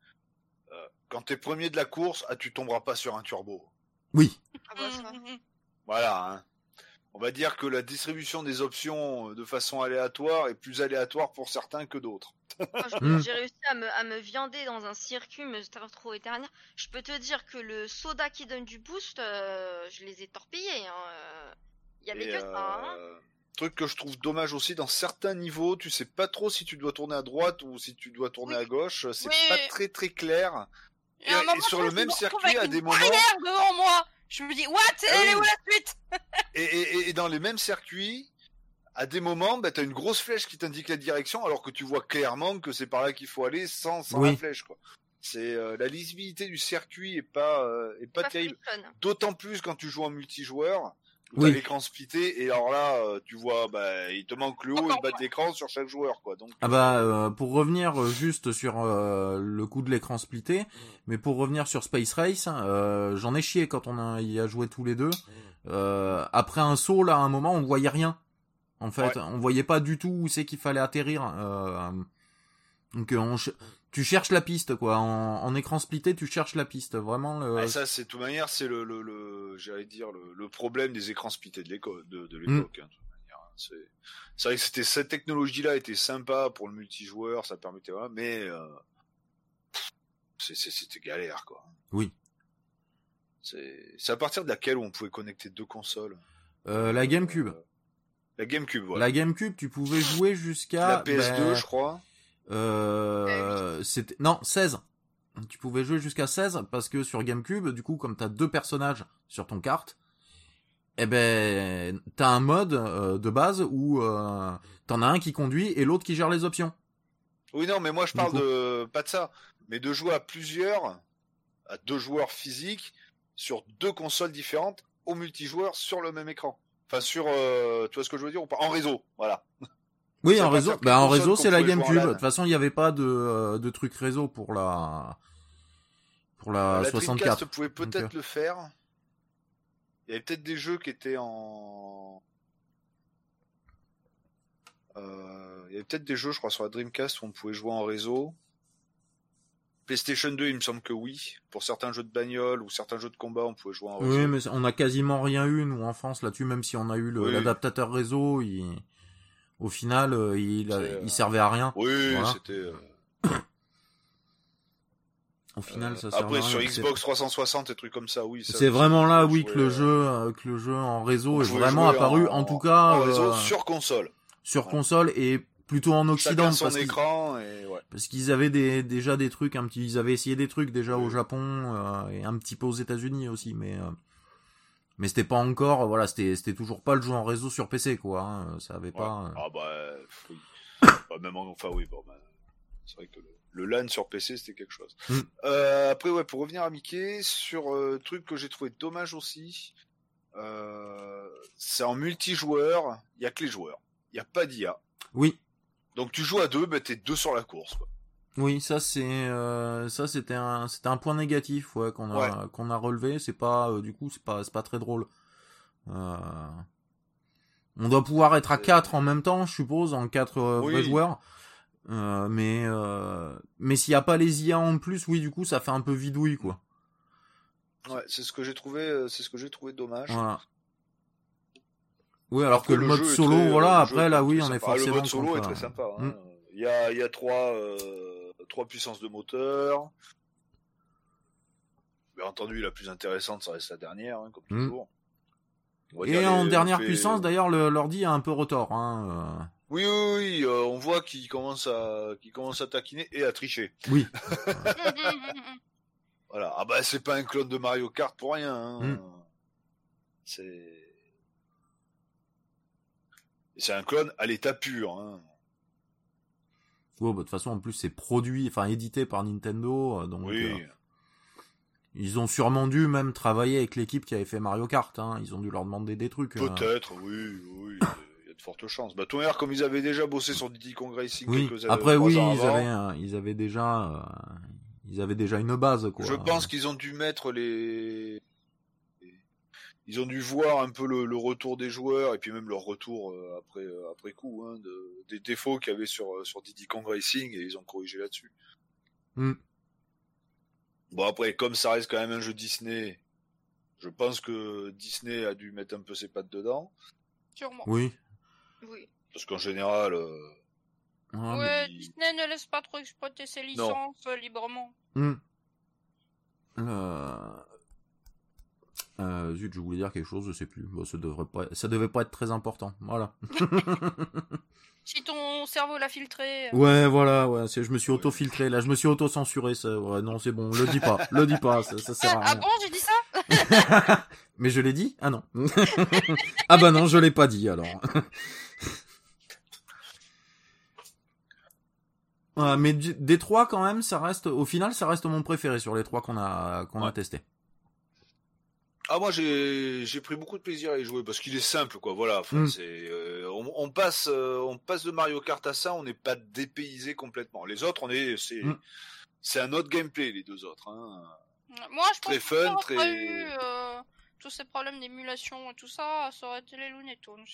Euh, quand t'es premier de la course, ah, tu tomberas pas sur un turbo.
Oui,
Ah bah, ça.
Voilà. Hein. On va dire que la distribution des options euh, de façon aléatoire est plus aléatoire pour certains que d'autres.
Moi, je- [laughs]
Mm.
J'ai réussi à me, à me viander dans un circuit, me retrouver dernière. Je peux te dire que le soda qui donne du boost, euh, je les ai torpillés. hein, euh. Il y avait
Et,
que ça. hein.
Truc que je trouve dommage aussi, dans certains niveaux, tu sais pas trop si tu dois tourner à droite ou si tu dois tourner
Oui.
à gauche. C'est
Oui,
pas très très clair.
Et, à un
Et- et
moment,
sur
je
le
me
même circuit,
avec
à
une
des moments-
devant moi. Je me dis, what?
Ah
Elle est
oui.
où la suite? [laughs]
Et, et- et dans les mêmes circuits, à des moments, bah, t'as une grosse flèche qui t'indique la direction, alors que tu vois clairement que c'est par là qu'il faut aller sans, sans
Oui.
la flèche. Quoi. C'est euh, la lisibilité du circuit est pas euh, est pas
Pas
terrible. D'autant plus quand tu joues en multijoueur.
Oui.
t'as l'écran splitté et alors là euh, tu vois bah il te manque le haut et le bas de l'écran sur chaque joueur quoi donc
Ah bah euh, pour revenir euh, juste sur euh, le coup de l'écran splitté, mais pour revenir sur Space Race, euh, j'en ai chié quand on a, y a joué tous les deux. Euh, après un saut là, à un moment on voyait rien. En fait,
Ouais.
on voyait pas du tout où c'est qu'il fallait atterrir. euh, donc euh, on ch- tu cherches la piste quoi. En, en écran splitté, tu cherches la piste. Vraiment. Le...
Ah, ça c'est de toute manière c'est le, le, le j'allais dire le, le problème des écrans splittés de l'éco- de, de
Mm.
l'époque hein, de toute manière, hein. c'est c'est vrai que c'était cette technologie là était sympa pour le multijoueur ça permettait voilà, mais euh, c'était galère quoi
Oui.
c'est c'est à partir de laquelle on pouvait connecter deux consoles
Euh, la GameCube.
Euh, la GameCube voilà
La GameCube, tu pouvais jouer jusqu'à
la PS2
ben,
je crois
Euh, c'était non 16. Tu pouvais jouer jusqu'à 16 parce que sur GameCube, du coup, comme t'as deux personnages sur ton carte, eh ben t'as un mode euh, de base où euh, t'en as un qui conduit et l'autre qui gère les options.
Oui, non, mais moi je parle
coup.
de pas de ça, mais de jouer à plusieurs, à deux joueurs physiques sur deux consoles différentes au multijoueur sur le même écran. Enfin, sur, euh, tu vois ce que je veux dire ou pas? En réseau, voilà. [laughs]
Oui, en réseau, bah en réseau c'est la GameCube. De toute façon, il n'y avait pas de euh, de truc réseau pour la pour la,
la
64.
Dreamcast pouvait peut-être
euh,
le faire. Il y avait peut-être des jeux qui étaient en. Euh, il y avait peut-être des jeux, je crois, sur la Dreamcast où on pouvait jouer en réseau. PlayStation 2, il me semble que oui. Pour certains jeux de bagnole ou certains jeux de combat, on pouvait jouer en réseau.
Oui, mais on a quasiment rien eu nous en France là-dessus, même si on a eu
Oui.
l'adaptateur réseau, il... au final, euh, il,
C'est, euh,
il servait à rien.
Oui,
Voilà.
c'était. euh, [coughs]
Au final, ça servait
Après,
à rien.
sur Xbox 360 et trucs comme ça, oui.
C'est vraiment là, oui, que le jeu, que le jeu en réseau est vraiment apparu, en, tout cas,
en réseau sur console.
sur
Ouais.
console et plutôt en Occident,
son
parce qu'ils,
écran et ouais.
parce qu'ils avaient des, déjà des trucs, un petit, ils avaient essayé des trucs déjà au. Japon euh, et un petit peu aux États-Unis aussi, mais euh, mais c'était pas encore, voilà, c'était c'était toujours pas le jeu en réseau sur PC, quoi. hein, ça avait
Ouais.
pas. euh,
Ah bah, oui. [coughs] Bah, même en... enfin oui, bon, bah, c'est vrai que le, le LAN sur PC c'était quelque chose.
Mm.
Euh, après ouais, pour revenir à Mickey sur euh, truc que j'ai trouvé dommage aussi, euh, c'est en multijoueur, il y a que les joueurs. Il n'y a pas d'IA.
Oui,
Donc tu joues à deux, bah, t'es deux sur la course. Quoi.
Oui, ça c'est euh, ça c'était un c'était un point négatif ouais qu'on a qu'on a relevé. C'est pas euh, du coup c'est pas c'est pas très drôle. Euh, On doit pouvoir être à
C'est-
4 en même temps, je suppose, en 4 euh,
Oui.
vrais joueurs. Euh, mais euh, mais s'il y a pas les IA en plus, oui, du coup, ça fait un peu vidouille, quoi.
Ouais, c'est ce que j'ai trouvé, euh, c'est ce que j'ai trouvé dommage.
Voilà. Oui, alors que le, mode solo,
très- euh,
voilà, après, là, oui, on est
Ah,
forcément
Le mode solo est très sympa. hein.
Mm.
Il y a, il y a trois, euh, trois puissances de moteur. Bien entendu, la plus intéressante, ça reste la dernière, hein, comme
Mm.
toujours.
Et en
les-
dernière
fait-
puissance, d'ailleurs, le- l'ordi a un peu retort. Hein.
Oui, oui, oui, euh, on voit qu'il commence à, qu'il commence à taquiner et à tricher.
euh. Oui, [laughs]
Voilà. Ah bah c'est pas un clone de Mario Kart pour rien. hein.
Mm.
C'est c'est un clone à l'état pur. Hein.
Ouais, bah, de toute façon, en plus, c'est produit, enfin, édité par Nintendo, euh, donc
Oui.
euh, ils ont sûrement dû même travailler avec l'équipe qui avait fait Mario Kart. Hein. Ils ont dû leur demander des trucs. euh.
Peut-être, oui, oui. Il y a de fortes chances. Bah, Tonnerre, comme ils avaient déjà bossé sur Diddy Kong Racing
Oui.
quelques années,
Après, oui,
ans
ils
avant,
avaient, euh, ils avaient déjà, euh, ils avaient déjà une base, quoi.
Je pense qu'ils ont dû mettre les. Ils ont dû voir un peu le, le retour des joueurs et puis même leur retour euh, après euh, après coup hein, de, des défauts qu'il y avait sur euh, sur Diddy Kong Racing et ils ont corrigé là-dessus.
Mm.
Bon après comme ça reste quand même un jeu Disney, je pense que Disney a dû mettre un peu ses pattes dedans
Sûrement.
Oui.
Oui.
parce qu'en général euh,
Ah, mais-
ouais,
mais-
Disney ne laisse pas trop exploiter ses licences librement.
Hmm. Euh... Zut, je voulais dire quelque chose, je sais plus. Bon, ça devrait pas, ça devait pas être très important. Voilà. [laughs]
Si ton cerveau l'a filtré. euh,
Ouais, voilà, ouais. Je me suis auto-filtré là, je me suis auto-censuré. Ça, ouais, non, c'est bon, le dis pas, le dis pas, ça, ça sert
Ah,
à
ah
rien.
bon, j'ai dit ça? [laughs]
Mais je l'ai dit? Ah non. [laughs] ah bah non, je l'ai pas dit alors. Ouais, mais des trois quand même, ça reste, au final, ça reste mon préféré sur les trois qu'on a qu'on a testé.
Ah moi j'ai j'ai pris beaucoup de plaisir à y jouer parce qu'il est simple quoi voilà enfin,
Mm.
c'est euh, on, on passe euh, on passe de Mario Kart à ça on n'est pas dépaysé complètement les autres on est c'est
Mm.
c'est un autre gameplay les deux autres hein.
Moi, je pense
Très
que
fun,
aurait
très-
pas eu euh, tous ces problèmes d'émulation et tout ça, ça aurait été les Looney Tunes.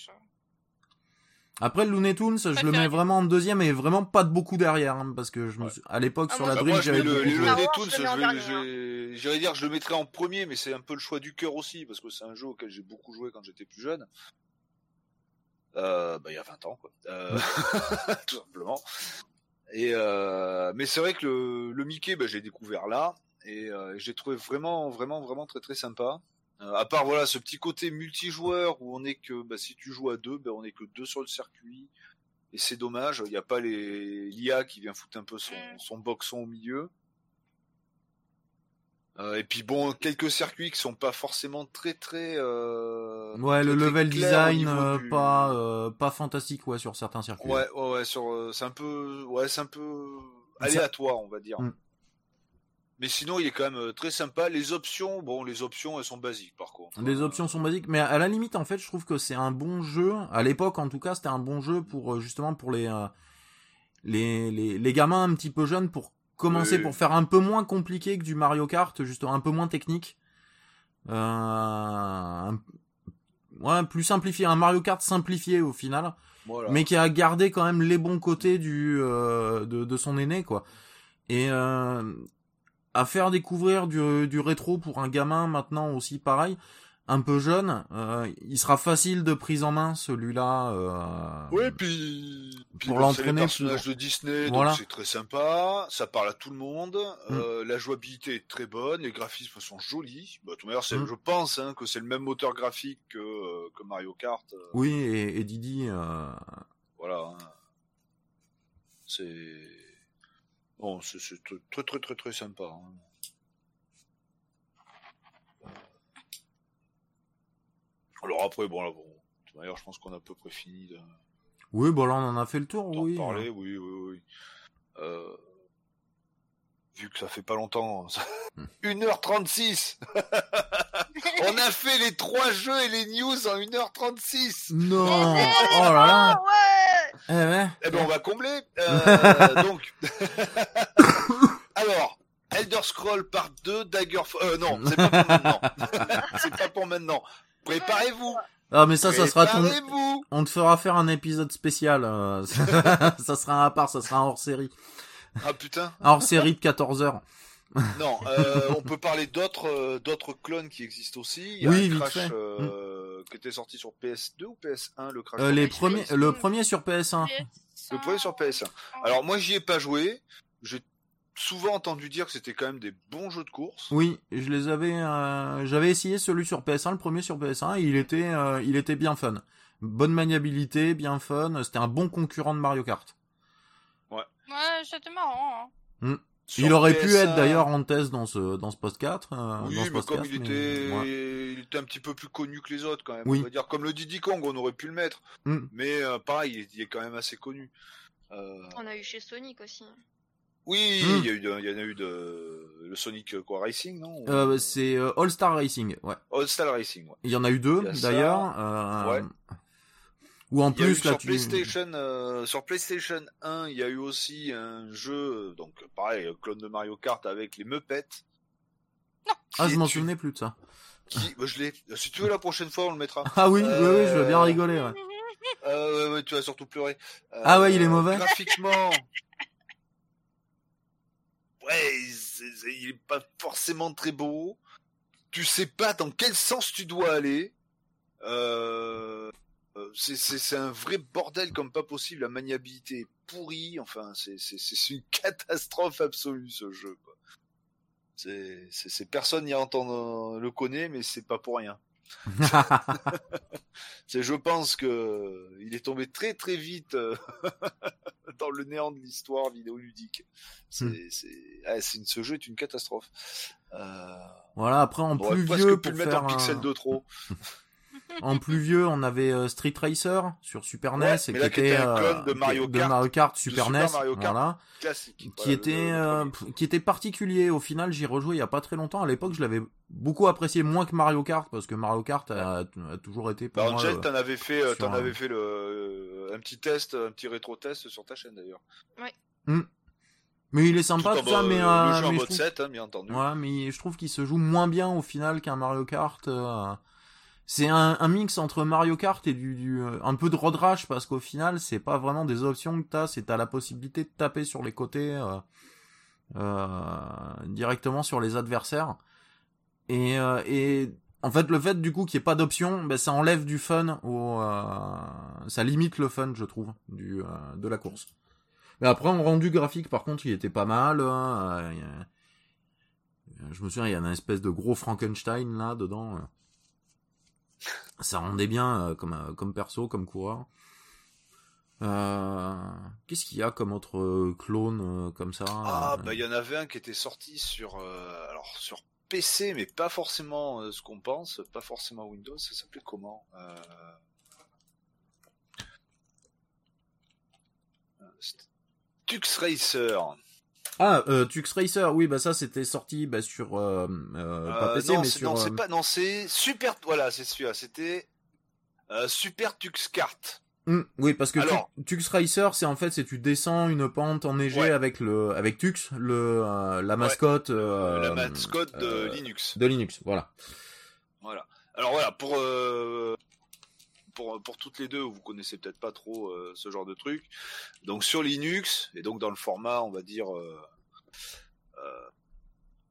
Après le Looney Tunes, je le mets vraiment en deuxième et vraiment pas de beaucoup derrière, hein, parce que je me
Ouais.
suis... à l'époque
Ah,
sur la
Bah,
Dream, j'avais
le,
joué.
Star
Looney Tunes
le
j'irais dire que je le mettrais en premier mais c'est un peu le choix du cœur aussi parce que c'est un jeu auquel j'ai beaucoup joué quand j'étais plus jeune. Euh, bah, il y a 20 ans quoi. Euh, [laughs] [laughs] tout simplement. Et euh, mais c'est vrai que le, le Mickey bah, j'ai découvert là et euh, j'ai trouvé vraiment vraiment vraiment très très sympa Euh, à part voilà ce petit côté multijoueur où on est que bah, si tu joues à deux bah, on est que deux sur le circuit et c'est dommage il n'y a pas les l'IA qui vient foutre un peu son,
Mm.
son boxon au milieu Euh, et puis bon quelques circuits qui sont pas forcément très très euh,
Ouais, le
très,
level design euh,
du-
pas euh, pas fantastique ouais sur certains circuits.
Ouais, ouais, ouais, sur, euh, c'est un peu, ouais, c'est un peu aléatoire, on va dire.
Mm.
Mais sinon, il est quand même euh, très sympa. Les options, bon, les options, elles sont basiques, par contre.
Les
Euh,
options sont basiques, mais à la limite, en fait, je trouve que c'est un bon jeu. À l'époque, en tout cas, c'était un bon jeu pour euh, justement pour les, euh, les les les gamins un petit peu jeunes pour commencer,
Oui.
pour faire un peu moins compliqué que du Mario Kart, justement un peu moins technique. Euh, un- ouais, plus simplifié, un Mario Kart simplifié au final,
Voilà.
mais qui a gardé quand même les bons côtés du euh, de, de son aîné, quoi. Et euh, à faire découvrir du, du rétro pour un gamin maintenant aussi pareil, un peu jeune, euh, il sera facile de prise en main celui-là. Euh,
Ouais, puis, puis
Pour
bon, c'est
l'entraîner,
personnages
pour-
de Disney,
Voilà.
donc c'est très sympa. Ça parle à tout le monde.
Mm.
Euh, la jouabilité est très bonne. Les graphismes sont jolis. Bah, manière, c'est-
Mm.
je pense hein, que c'est le même moteur graphique que, euh, que Mario Kart. euh,
Oui, et, et Didi, euh,
Voilà. hein. C'est bon, c'est très très très très sympa. hein. Alors après, bon là, bon, de toute manière, je pense qu'on a à peu près fini de-
oui, bon là on en a fait le tour, oui.
parler. Oui, oui, oui. Euh, vu que ça fait pas longtemps,
Hmm. [laughs]
1h36 [laughs] On a fait les trois jeux et les news en 1h36
Non Oh là là
ouais
Eh ouais
Eh ben on va combler Euh, [laughs] Donc... Alors, Elder Scroll part 2, Daggerfall... Euh, non, c'est pas pour maintenant. c'est pas pour maintenant. Préparez-vous
Ah mais ça, ça sera ton...
Préparez-vous
On te fera faire un épisode spécial. euh, ça sera un à part, ça sera un hors-série.
Ah putain
Un hors-série de 14 heures.
Non, euh, on peut parler d'autres euh, d'autres clones qui existent aussi. Il y a
Oui,
un
vite
Crash
fait.
euh, qui était sorti sur PS2 ou PS1, le Crash
Euh, les premiers, le premier sur PS1.
Le premier sur PS1. Alors moi j'y ai pas joué. J'ai souvent entendu dire que c'était quand même des bons jeux de course.
Oui, je les avais, euh, j'avais essayé celui sur PS1, le premier sur PS1, et il était, euh, il était bien fun. Bonne maniabilité, bien fun. C'était un bon concurrent de Mario Kart.
Ouais, c'était marrant. Hein.
Sur
il aurait pu
PS1,
être d'ailleurs en test dans ce, dans ce podcast. euh,
Oui,
dans ce
mais comme il
mais,
était,
ouais.
il était un petit peu plus connu que les autres quand même.
Oui.
On va dire comme le Diddy Kong, on aurait pu le mettre.
Mm.
Mais euh, pareil, il est, il est quand même assez connu. Euh,
On a eu chez Sonic aussi.
Oui,
Mm.
il y a eu, de- il y en a eu de le Sonic quoi Racing, non
Euh, c'est euh, All Star Racing, ouais.
All Star Racing. Ouais.
Il y en a eu deux d'ailleurs. Euh,
Ouais.
Ou en plus là
sur
tu.
PlayStation, euh, sur PlayStation 1, il y a eu aussi un jeu, donc pareil, clone de Mario Kart avec les Muppets.
Ah, je m'en souvenais plus de ça.
Qui, [laughs] bah, je l'ai. Si tu veux la prochaine fois, on le mettra.
Ah oui, oui, oui, je veux bien
Euh,
rigoler. Ouais.
Euh, ouais, ouais, tu vas surtout pleurer. Euh,
Ah ouais, il est mauvais
Graphiquement. [laughs] Ouais, il est pas forcément très beau. Tu sais pas dans quel sens tu dois aller. Euh, euh, c'est- c'est un vrai bordel comme pas possible. La maniabilité est pourrie. Enfin, c'est une [laughs] catastrophe absolue ce jeu. C'est personne n'y entend le connaît, mais c'est pas pour rien. [laughs] C'est, je pense que il est tombé très très vite euh, [laughs] dans le néant de l'histoire vidéoludique. C'est, ah, une- ce jeu est une catastrophe. Euh,
voilà, après en plus vieux pour
le mettre en
faire
pixel
un-
de trop.
En plus vieux, on avait euh, Street Racer sur Super
Ouais,
NES et
mais
qui
là,
était
était un
euh,
clone de
qui-
Mario
de
Kart,
Mario Kart
de
Super
Super
NES,
Mario Kart.
voilà,
Classique.
qui
Voilà,
était
le
euh, qui était particulier. Au final, j'y rejoué il y a pas très longtemps. À l'époque, je l'avais beaucoup apprécié moins que Mario Kart parce que Mario Kart a, a toujours été pour
Bah,
moi.
Angel,
euh,
t'en avais fait, euh, t'en
un-
avais fait le, un petit test, un petit rétro test sur ta chaîne d'ailleurs.
Mais il est sympa
Tout
ça, mais, euh, mais je
mode
trouve-
7, hein, bien entendu.
Ouais, mais je trouve qu'il se joue moins bien au final qu'un Mario Kart. euh, C'est un, mix entre Mario Kart et du, euh, un peu de road rash parce qu'au final c'est pas vraiment des options que t'as, c'est t'as la possibilité de taper sur les côtés euh, euh, directement sur les adversaires. Et, en fait le fait du coup qu'il n'y ait pas d'option, ben, ça enlève du fun au, ça limite le fun je trouve du de la course. Mais après en rendu graphique par contre il était pas mal. hein, je me souviens, il y a une espèce de gros Frankenstein là dedans. Ça rendait bien euh, comme euh, comme perso, comme coureur. Euh, Qu'est-ce qu'il y a comme autre clone euh, comme ça
Ah, bah il y en avait un qui était sorti sur, euh, alors sur PC, mais pas forcément ce qu'on pense, pas forcément Windows. Ça s'appelait comment Tux Racer.
Ah, euh, Tux Racer, oui, bah ça c'était sorti bah, sur euh, euh, pas
Euh,
PC
non,
mais
c'est,
sur.
non, c'est
euh,
pas, non, c'est Super, voilà, c'est celui-là. C'était euh, Super Tux Kart.
hum, oui, parce que
Alors-
Tu- Tux Racer, c'est en fait c'est tu descends une pente enneigée
Ouais.
avec le avec Tux, le euh, la mascotte. euh,
la mascotte de Linux.
De Linux, voilà.
Voilà. Alors voilà, pour euh, pour pour toutes les deux, vous connaissez peut-être pas trop euh, ce genre de truc. Donc sur Linux et donc dans le format, on va dire euh, euh,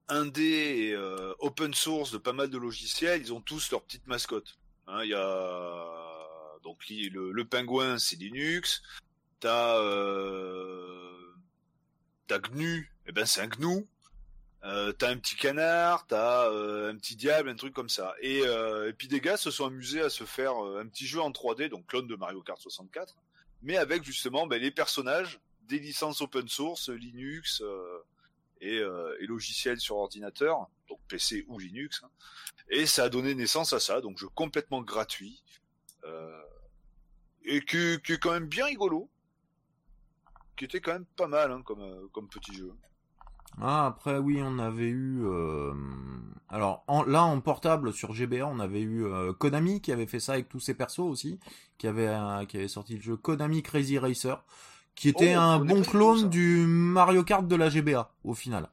indé et open source de pas mal de logiciels, ils ont tous leur petite mascotte. Hein, Il y a donc le, le pingouin, c'est Linux. T'as t'as GNU, et ben c'est un GNU. Euh, t'as un petit canard, t'as euh, un petit diable, un truc comme ça. Et, euh, et puis des gars se sont amusés à se faire euh, un petit jeu en 3D, donc clone de Mario Kart 64, mais avec justement ben, les personnages des licences open source, Linux euh, et, euh, et logiciels sur ordinateur, donc PC ou Linux. hein. Et ça a donné naissance à ça, donc jeu complètement gratuit et qui, qui est quand même bien rigolo, qui était quand même pas mal hein, comme, comme petit jeu.
Ah, après, oui, on avait eu... euh, Alors, en- là, en portable, sur GBA, on avait eu euh, Konami qui avait fait ça avec tous ses persos aussi, qui avait, euh, qui avait sorti le jeu Konami Crazy Racer, qui était
Oh,
un bon clone du Mario Kart de la GBA, au final.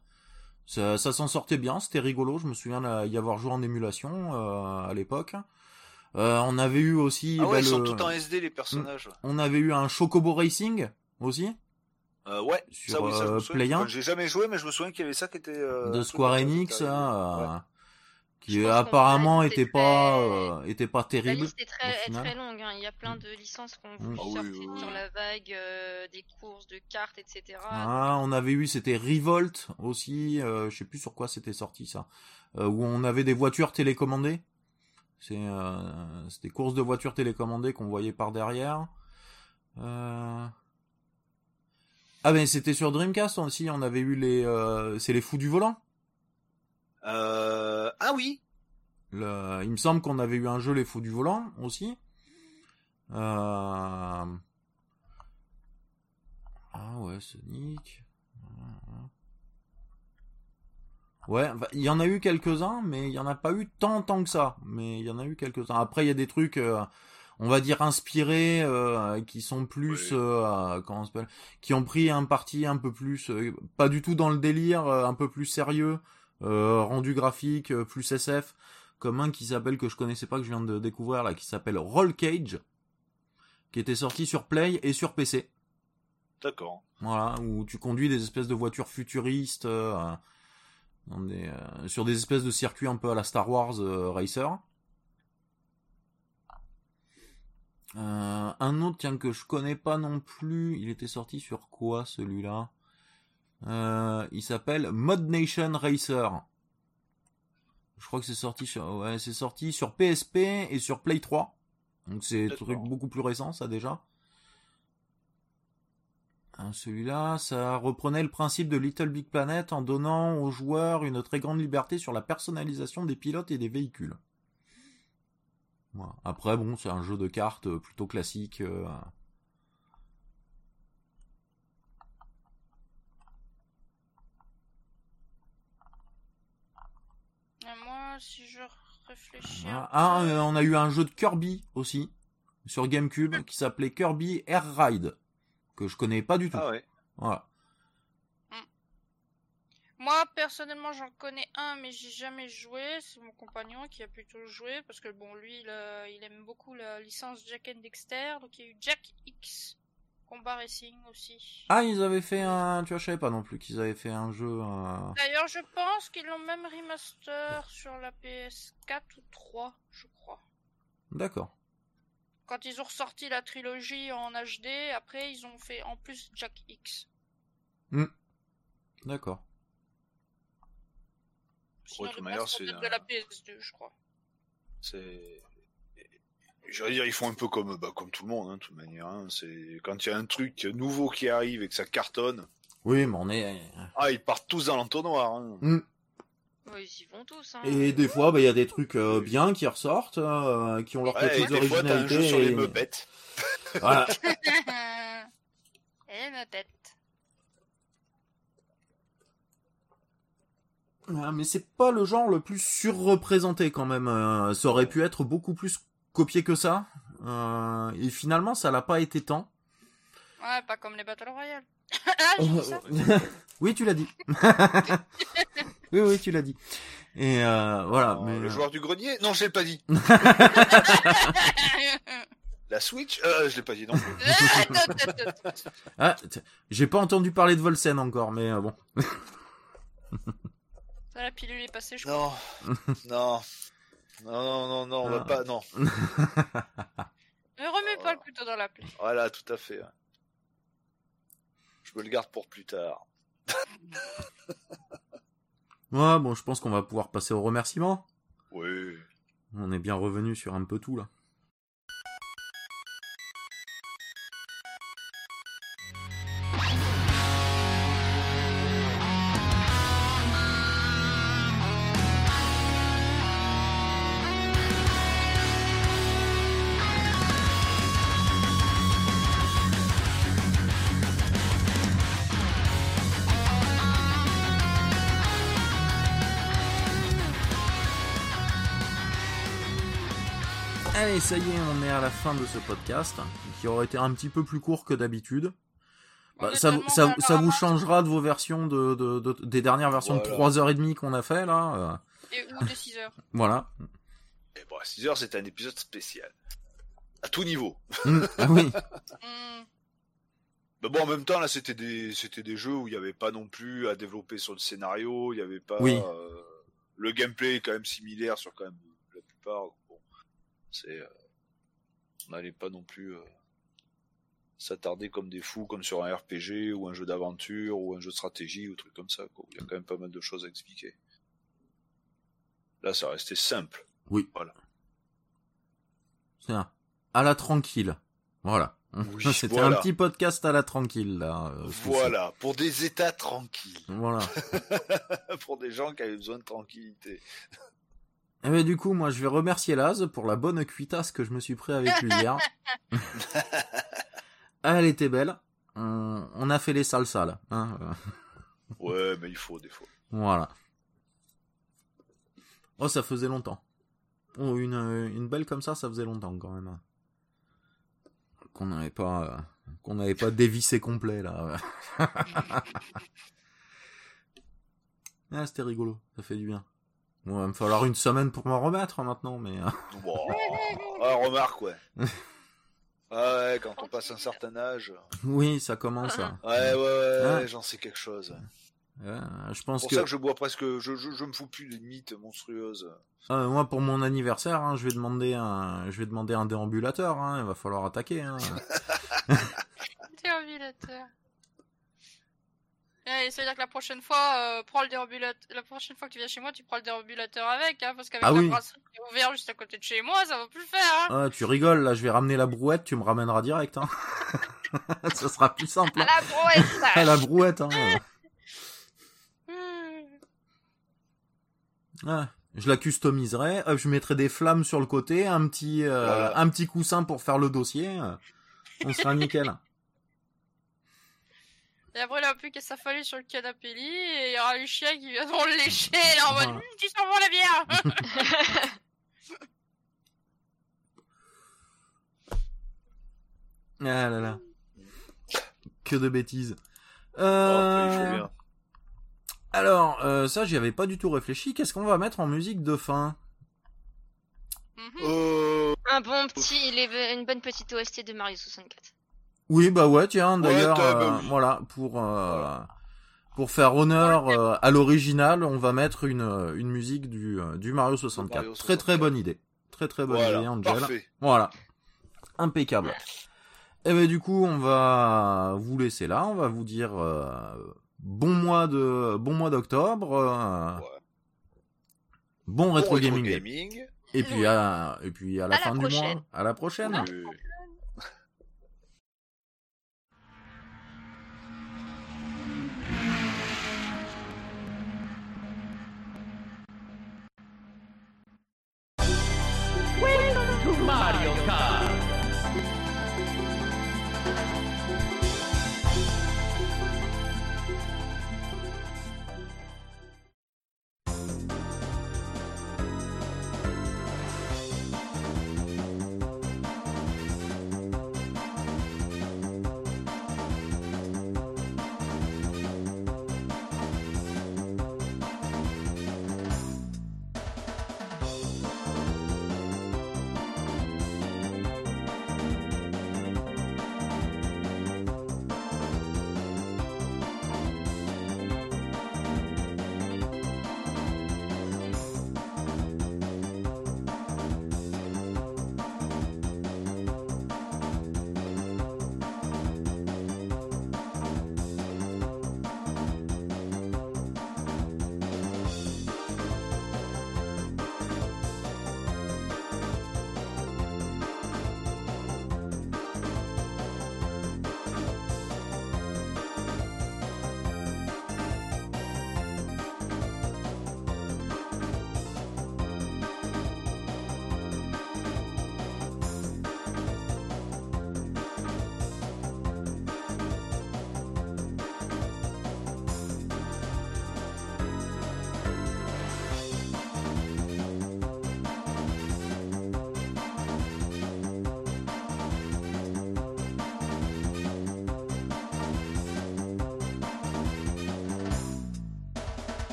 Ça, ça s'en sortait bien, c'était rigolo, je me souviens là, y avoir joué en émulation euh, à l'époque. Euh, on avait eu aussi...
Ah
bah,
ils sont tout en SD les personnages.
On avait eu un Chocobo Racing aussi,
Euh, ouais,
Sur,
ça oui, ça je
euh,
me souviens.
Play 1.
Enfin, J'ai jamais joué, mais je me souviens qu'il y avait ça qui était. euh,
de Square
qui
Enix,
arrivé.
hein,
Ouais.
euh, qui
pense qu'on
apparemment était pas
très-
euh, était pas
La
terrible.
liste est très, est très longue. hein. Il y a plein de licences qu'on
Mm.
vu
Ah oui,
sortir
oui, oui.
sur la vague euh, des courses de cartes, etc.
Ah, on avait eu c'était Revolt aussi, euh, je sais plus sur quoi c'était sorti ça, euh, où on avait des voitures télécommandées. C'est euh, c'était courses de voitures télécommandées qu'on voyait par derrière. Euh... Ah ben c'était sur Dreamcast aussi, on avait eu les euh, c'est les fous du volant.
Euh... Ah oui,
Le- Il me semble qu'on avait eu un jeu Les Fous du Volant aussi. Euh... Ah ouais, Sonic. Ouais, bah, il y en a eu quelques-uns, mais il y en a pas eu tant tant que ça. Mais il y en a eu quelques-uns. Après, il y a des trucs, euh, on va dire inspirés, euh, qui sont plus,
Oui.
euh, comment on s'appelle, qui ont pris un parti un peu plus, euh, pas du tout dans le délire, euh, un peu plus sérieux, euh, rendu graphique, euh, plus SF, comme un qui s'appelle que je connaissais pas que je viens de découvrir là, qui s'appelle Roll Cage, qui était sorti sur Play et sur PC.
d'accord.
Voilà, où tu conduis des espèces de voitures futuristes euh, des, euh, sur des espèces de circuits un peu à la Star Wars euh, Racer. Euh, un autre, tiens, que je connais pas non plus, il était sorti sur quoi celui-là? Euh, Il s'appelle Mod Nation Racer. Je crois que c'est sorti sur, ouais, c'est sorti sur PSP et sur Play 3. Donc c'est un truc beaucoup plus récent, ça déjà. Hein, Celui-là, ça reprenait le principe de Little Big Planet en donnant aux joueurs une très grande liberté sur la personnalisation des pilotes et des véhicules. Voilà. Après, bon, c'est un jeu de cartes euh, plutôt classique. euh,
Et moi, si je réfléchis.
Ah, euh, on a eu un jeu de Kirby aussi sur GameCube qui s'appelait Kirby Air Ride que je connais pas du tout.
Ah ouais.
Voilà.
Moi, personnellement, j'en connais un, mais j'ai jamais joué. C'est mon compagnon qui a plutôt joué, parce que bon, lui, il, euh, il aime beaucoup la licence Jack and Dexter. Donc, il y a eu Jack X Combat Racing aussi.
Ah, ils avaient fait un. Tu vois, je savais pas non plus qu'ils avaient fait un jeu. euh,
D'ailleurs, je pense qu'ils l'ont même remaster sur la PS4 ou 3, je crois.
D'accord.
Quand ils ont ressorti la trilogie en HD, après, ils ont fait en plus Jack X.
D'accord.
Sinon,
manière, c'est
de la PS2, je crois.
C'est. J'allais dire, ils font un peu comme, bah, comme tout le monde, hein, de toute manière. hein. C'est quand il y a un truc nouveau qui arrive et que ça cartonne,
Oui, mais on est.
ah, ils partent tous dans l'entonnoir. Hein.
Ouais, ils y vont tous. Hein.
Et des fois, bah, il y a des trucs euh, bien qui ressortent, euh, qui ont leur
Ouais, et
petite
des fois, t'as un
originalité.
jeu sur les
et-
meubettes.
Voilà. [laughs] [laughs]
Et ma tête.
Ah, mais c'est pas le genre le plus surreprésenté quand même. euh, ça aurait pu être beaucoup plus copié que ça. Euh, et finalement, ça l'a pas été tant.
Ouais, pas comme les Battle Royale. [laughs] ah, j'ai dit ça. [laughs]
oui, tu l'as dit. [laughs] oui, oui, tu l'as dit. Et euh, voilà.
Oh,
mais,
Le
euh,
joueur du grenier? Non, je l'ai pas dit. La Switch? Euh, Je l'ai pas dit non
ah, t- j'ai pas entendu parler de Volsen encore, mais euh, bon.
La pilule est passée, je crois.
Non. non. Non, non, non, non, on va
Ah.
pas. Non.
Ne remets pas le couteau dans la plaie.
Voilà, tout à fait. ouais. Je me le garde pour plus tard. [laughs]
Ouais, bon, je pense qu'on va pouvoir passer au remerciement.
Oui.
On est bien revenu sur un peu tout là. Ça y est, on est à la fin de ce podcast, qui aurait été un petit peu plus court que d'habitude.
On
Bah, ça, ça, ça vous changera de vos versions de, de, de- des dernières versions de
Voilà.
3h30 qu'on a fait là.
Et, ou de 6 heures. [laughs]
voilà.
Et bon, à 6 heures, c'était un épisode spécial. À tout niveau.
Mm, ah oui. [laughs]
Mais bon, en même temps, là, c'était des, c'était des jeux où il n'y avait pas non plus à développer sur le scénario, il n'y avait pas.
Oui.
euh, le gameplay est quand même similaire sur quand même la plupart. donc c'est. euh, on n'allait pas non plus euh, s'attarder comme des fous, comme sur un RPG ou un jeu d'aventure ou un jeu de stratégie ou truc comme ça. Quoi. Il y a quand même pas mal de choses à expliquer. Là, ça restait simple.
Oui.
Voilà.
C'est un- à la tranquille. Voilà.
Oui, [laughs]
C'était
voilà.
un petit podcast à la tranquille là. euh.
Voilà, pour des états tranquilles,
Voilà. [laughs]
pour des gens qui avaient besoin de tranquillité.
Et ben, du coup, moi, je vais remercier Laz pour la bonne cuitasse que je me suis pris avec lui hier. [laughs] Elle était belle. On, on a fait les salles sales. Hein.
Ouais, mais il faut des fois.
Voilà. Oh, ça faisait longtemps. Oh, une, une belle comme ça, ça faisait longtemps quand même. Qu'on n'avait pas, euh, qu'on n'avait pas dévissé complet là. [laughs] ah, c'était rigolo, ça fait du bien. Bon, il va me falloir une semaine pour m'en remettre maintenant, mais. euh,
Bon, ah, remarque, ouais. [laughs] Ah ouais, quand on passe un certain âge.
oui, ça commence. là.
Ouais, ouais, ouais,
Ah.
ouais, j'en sais quelque chose.
Euh, je
C'est
pense
pour
que
ça que je bois presque. Je, je, je me fous plus des mythes monstrueuses.
euh, moi, pour mon anniversaire, hein, je vais demander un, je vais demander un déambulateur. Hein, il va falloir attaquer. Hein. [laughs] [laughs]
Déambulateur. Ouais, ça veut dire que la prochaine fois, euh, prends le déambulateur. La prochaine fois que tu viens chez moi, tu prends le déambulateur avec, hein, parce qu'avec
Ah
la
oui.
brasserie qui est ouverte juste à côté de chez moi, ça va plus le faire, hein.
Ah, tu rigoles, là, je vais ramener la brouette, tu me ramèneras direct. Hein. [laughs] ça sera plus simple.
À
hein.
la brouette
Ah, [laughs] la brouette, hein. Ouais. [laughs] Je la customiserai, hop, je mettrai des flammes sur le côté, un petit, euh,
Voilà.
un petit coussin pour faire le dossier. euh, On sera nickel.
Et après, il a plus qu'à s'affaler sur le canapé lit, et il y aura les chiens qui viendront le lécher, là, en mode,
Voilà.
Tu bon la bière! [laughs]
Ah là là. Que de bêtises.
Oh,
Euh...
bien.
Alors, euh, ça, j'y avais pas du tout réfléchi. Qu'est-ce qu'on va mettre en musique de fin?
Mhm.
Euh,
Un bon petit, une bonne petite OST de Mario 64.
Oui, bah ouais, tiens, d'ailleurs,
bah
euh,
oui.
voilà, pour euh, pour faire honneur euh, à l'original, on va mettre une une musique du du Mario 64.
Mario
Très très
64.
bonne idée. Très très bonne idée,
voilà,
Angel.
parfait.
Voilà. Impeccable. Et ben du coup, on va vous laisser là, on va vous dire euh, bon mois de bon mois d'octobre, euh,
Ouais.
bon
Bon
rétro
rétro
gaming,
gaming.
et puis à et puis à la
À la
fin du mois, à la prochaine.